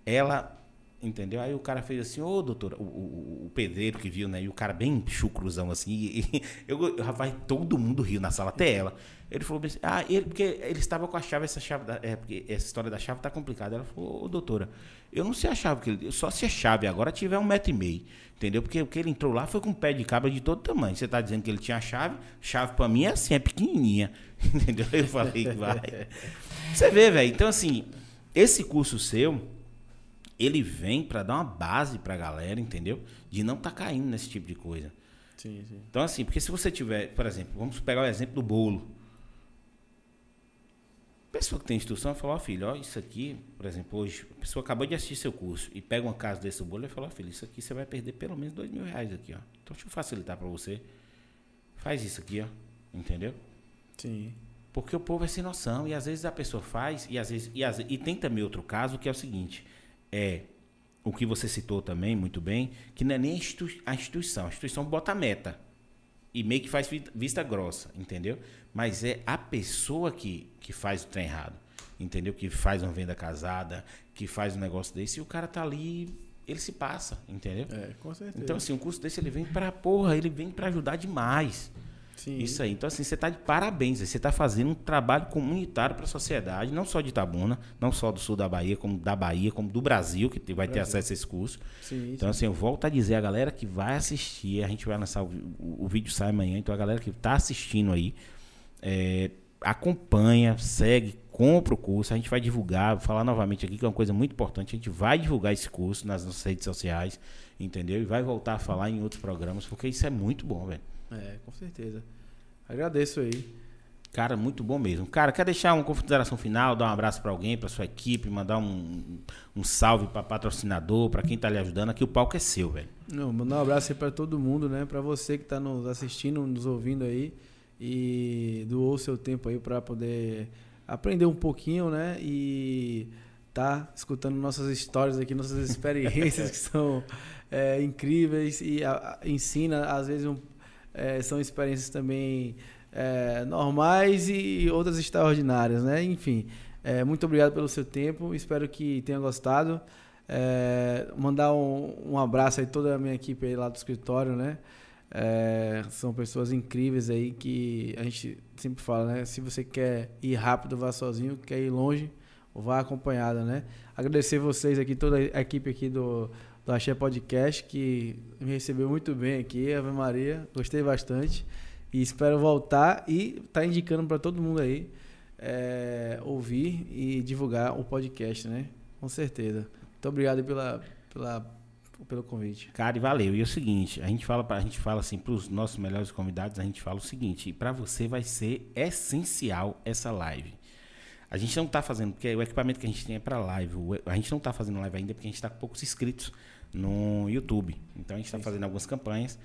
Ela, entendeu? Aí o cara fez assim, ô doutora, o, o, o pedreiro que viu, né? E o cara bem chucruzão assim, e, eu, rapaz, todo mundo riu na sala, até ela. Ele falou assim, ah, ele, porque ele estava com a chave, essa chave, da, é, porque essa história da chave tá complicada. Ela falou, ô doutora, eu não sei a chave, que ele, só se a chave agora tiver um metro e meio, entendeu? Porque o que ele entrou lá foi com um pé de cabra de todo tamanho. Você tá dizendo que ele tinha a chave, chave para mim é assim, é pequenininha, entendeu? Eu falei, vai. Você vê, velho, então assim, esse curso seu, ele vem para dar uma base pra galera, entendeu? De não tá caindo nesse tipo de coisa. Sim, sim. Então, assim, porque se você tiver, por exemplo, vamos pegar o exemplo do bolo. Pessoa que tem instrução fala, ó filho, ó, isso aqui, por exemplo, hoje, a pessoa acabou de assistir seu curso e pega uma casa desse bolo e fala, ó filho, isso aqui você vai perder pelo menos dois mil reais aqui, ó. Então deixa eu facilitar para você. Faz isso aqui, ó. Entendeu? Sim. Porque o povo é sem noção e às vezes a pessoa faz e às vezes e, às, e tem também outro caso que é o seguinte, é o que você citou também muito bem, que não é nem a, institu a instituição, a instituição bota a meta e meio que faz vi- vista grossa, entendeu? Mas é a pessoa que, que faz o trem errado, entendeu? Que faz uma venda casada, que faz um negócio desse e o cara tá ali, ele se passa, entendeu? É, com certeza. Então assim, um curso desse ele vem pra porra, ele vem pra ajudar demais. Sim. Isso aí. Então, assim, você está de parabéns. Você está fazendo um trabalho comunitário para a sociedade, não só de Itabuna, não só do sul da Bahia, como da Bahia, como do Brasil, que vai ter acesso a esse curso. Sim, Então, assim, eu volto a dizer a galera que vai assistir, a gente vai lançar o, o- o vídeo sai amanhã, então a galera que está assistindo aí, é, acompanha, segue, compra o curso, a gente vai divulgar, vou falar novamente aqui que é uma coisa muito importante, a gente vai divulgar esse curso nas nossas redes sociais, entendeu? E vai voltar a falar em outros programas, porque isso é muito bom, velho. É, com certeza. Agradeço aí. Cara, muito bom mesmo. Cara, quer deixar uma consideração final, dar um abraço pra alguém, pra sua equipe, mandar um, um salve pra patrocinador, pra quem tá lhe ajudando. Aqui o palco é seu, velho. Não, mandar um abraço aí pra todo mundo, né? Pra você que tá nos assistindo, nos ouvindo aí e doou seu tempo aí pra poder aprender um pouquinho, né? E tá escutando nossas histórias aqui, nossas experiências que são é, incríveis e a- a- ensina, às vezes, um- é, são experiências também é, normais e outras extraordinárias, né? Enfim, é, muito obrigado pelo seu tempo, espero que tenha gostado. É, mandar um, um abraço aí toda a minha equipe lá do escritório, né? É, são pessoas incríveis aí que a gente sempre fala, né? Se você quer ir rápido, vá sozinho, quer ir longe, vá acompanhado, né? Agradecer vocês aqui, toda a equipe aqui do, do Axé Podcast, que me recebeu muito bem aqui, Ave Maria, gostei bastante. E espero voltar e tá indicando para todo mundo aí é, ouvir e divulgar o podcast, né? Com certeza. Muito obrigado pela, pela, pelo convite. Cara, e valeu. E é o seguinte, a gente fala, pra, a gente fala assim pros nossos melhores convidados, a gente fala o seguinte, para você vai ser essencial essa live. A gente não tá fazendo, porque o equipamento que a gente tem é para live. A gente não tá fazendo live ainda porque a gente tá com poucos inscritos no YouTube. Então a gente tá fazendo algumas campanhas.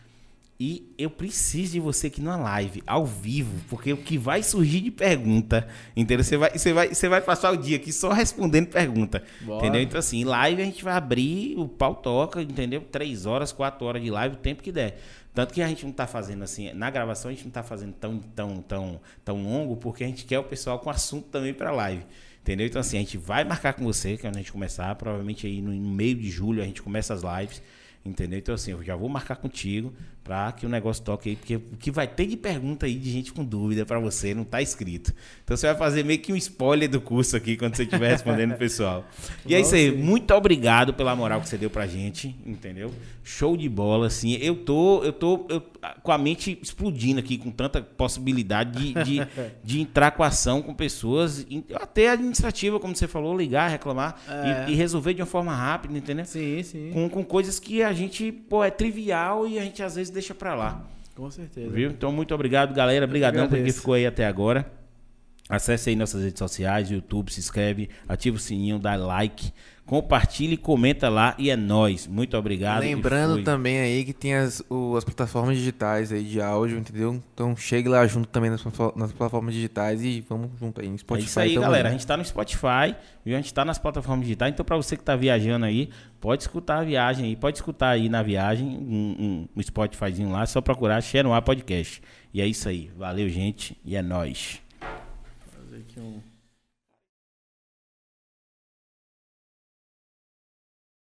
E eu preciso de você aqui na live, ao vivo, porque o que vai surgir de pergunta, entendeu? Você vai, você vai, você vai passar o dia aqui só respondendo pergunta, Bora. entendeu? Então assim, live a gente vai abrir, o pau toca, entendeu? Três horas, quatro horas de live, o tempo que der. Tanto que a gente não tá fazendo assim, na gravação a gente não tá fazendo tão, tão, tão, tão longo, porque a gente quer o pessoal com assunto também pra live. Entendeu? Então, assim, a gente vai marcar com você, que é a gente começar. Provavelmente aí no meio de julho a gente começa as lives. Entendeu? Então, assim, eu já vou marcar contigo pra que o negócio toque aí, porque o que vai ter de pergunta aí de gente com dúvida pra você não tá escrito. Então, você vai fazer meio que um spoiler do curso aqui quando você estiver respondendo o pessoal. E é isso aí. Muito obrigado pela moral que você deu pra gente, entendeu? Show de bola, assim. Eu tô, eu tô eu- com a mente explodindo aqui, com tanta possibilidade de, de, de entrar com ação com pessoas, até administrativa, como você falou, ligar, reclamar É. e, e resolver de uma forma rápida, entendeu? Sim, sim. Com, com coisas que a gente, pô, é trivial e a gente às vezes deixa pra lá. Com certeza. Viu? Então, muito obrigado, galera. Obrigadão por quem ficou aí até agora. Acesse aí nossas redes sociais, YouTube, se inscreve, ativa o sininho, dá like, compartilha e comenta lá e é nóis. Muito obrigado. e Lembrando também aí que tem as, o- as plataformas digitais aí de áudio, entendeu? Então chegue lá junto também nas, nas plataformas digitais e vamos junto aí no É Spotify. isso aí, galera. A gente tá no Spotify, viu? a gente tá nas plataformas digitais. Então, pra você que tá viajando aí, pode escutar a viagem aí, pode escutar aí na viagem um, um, um Spotifyzinho lá, é só procurar Share no Ar Podcast. E é isso aí. Valeu, gente, e é nóis. Fazer aqui um.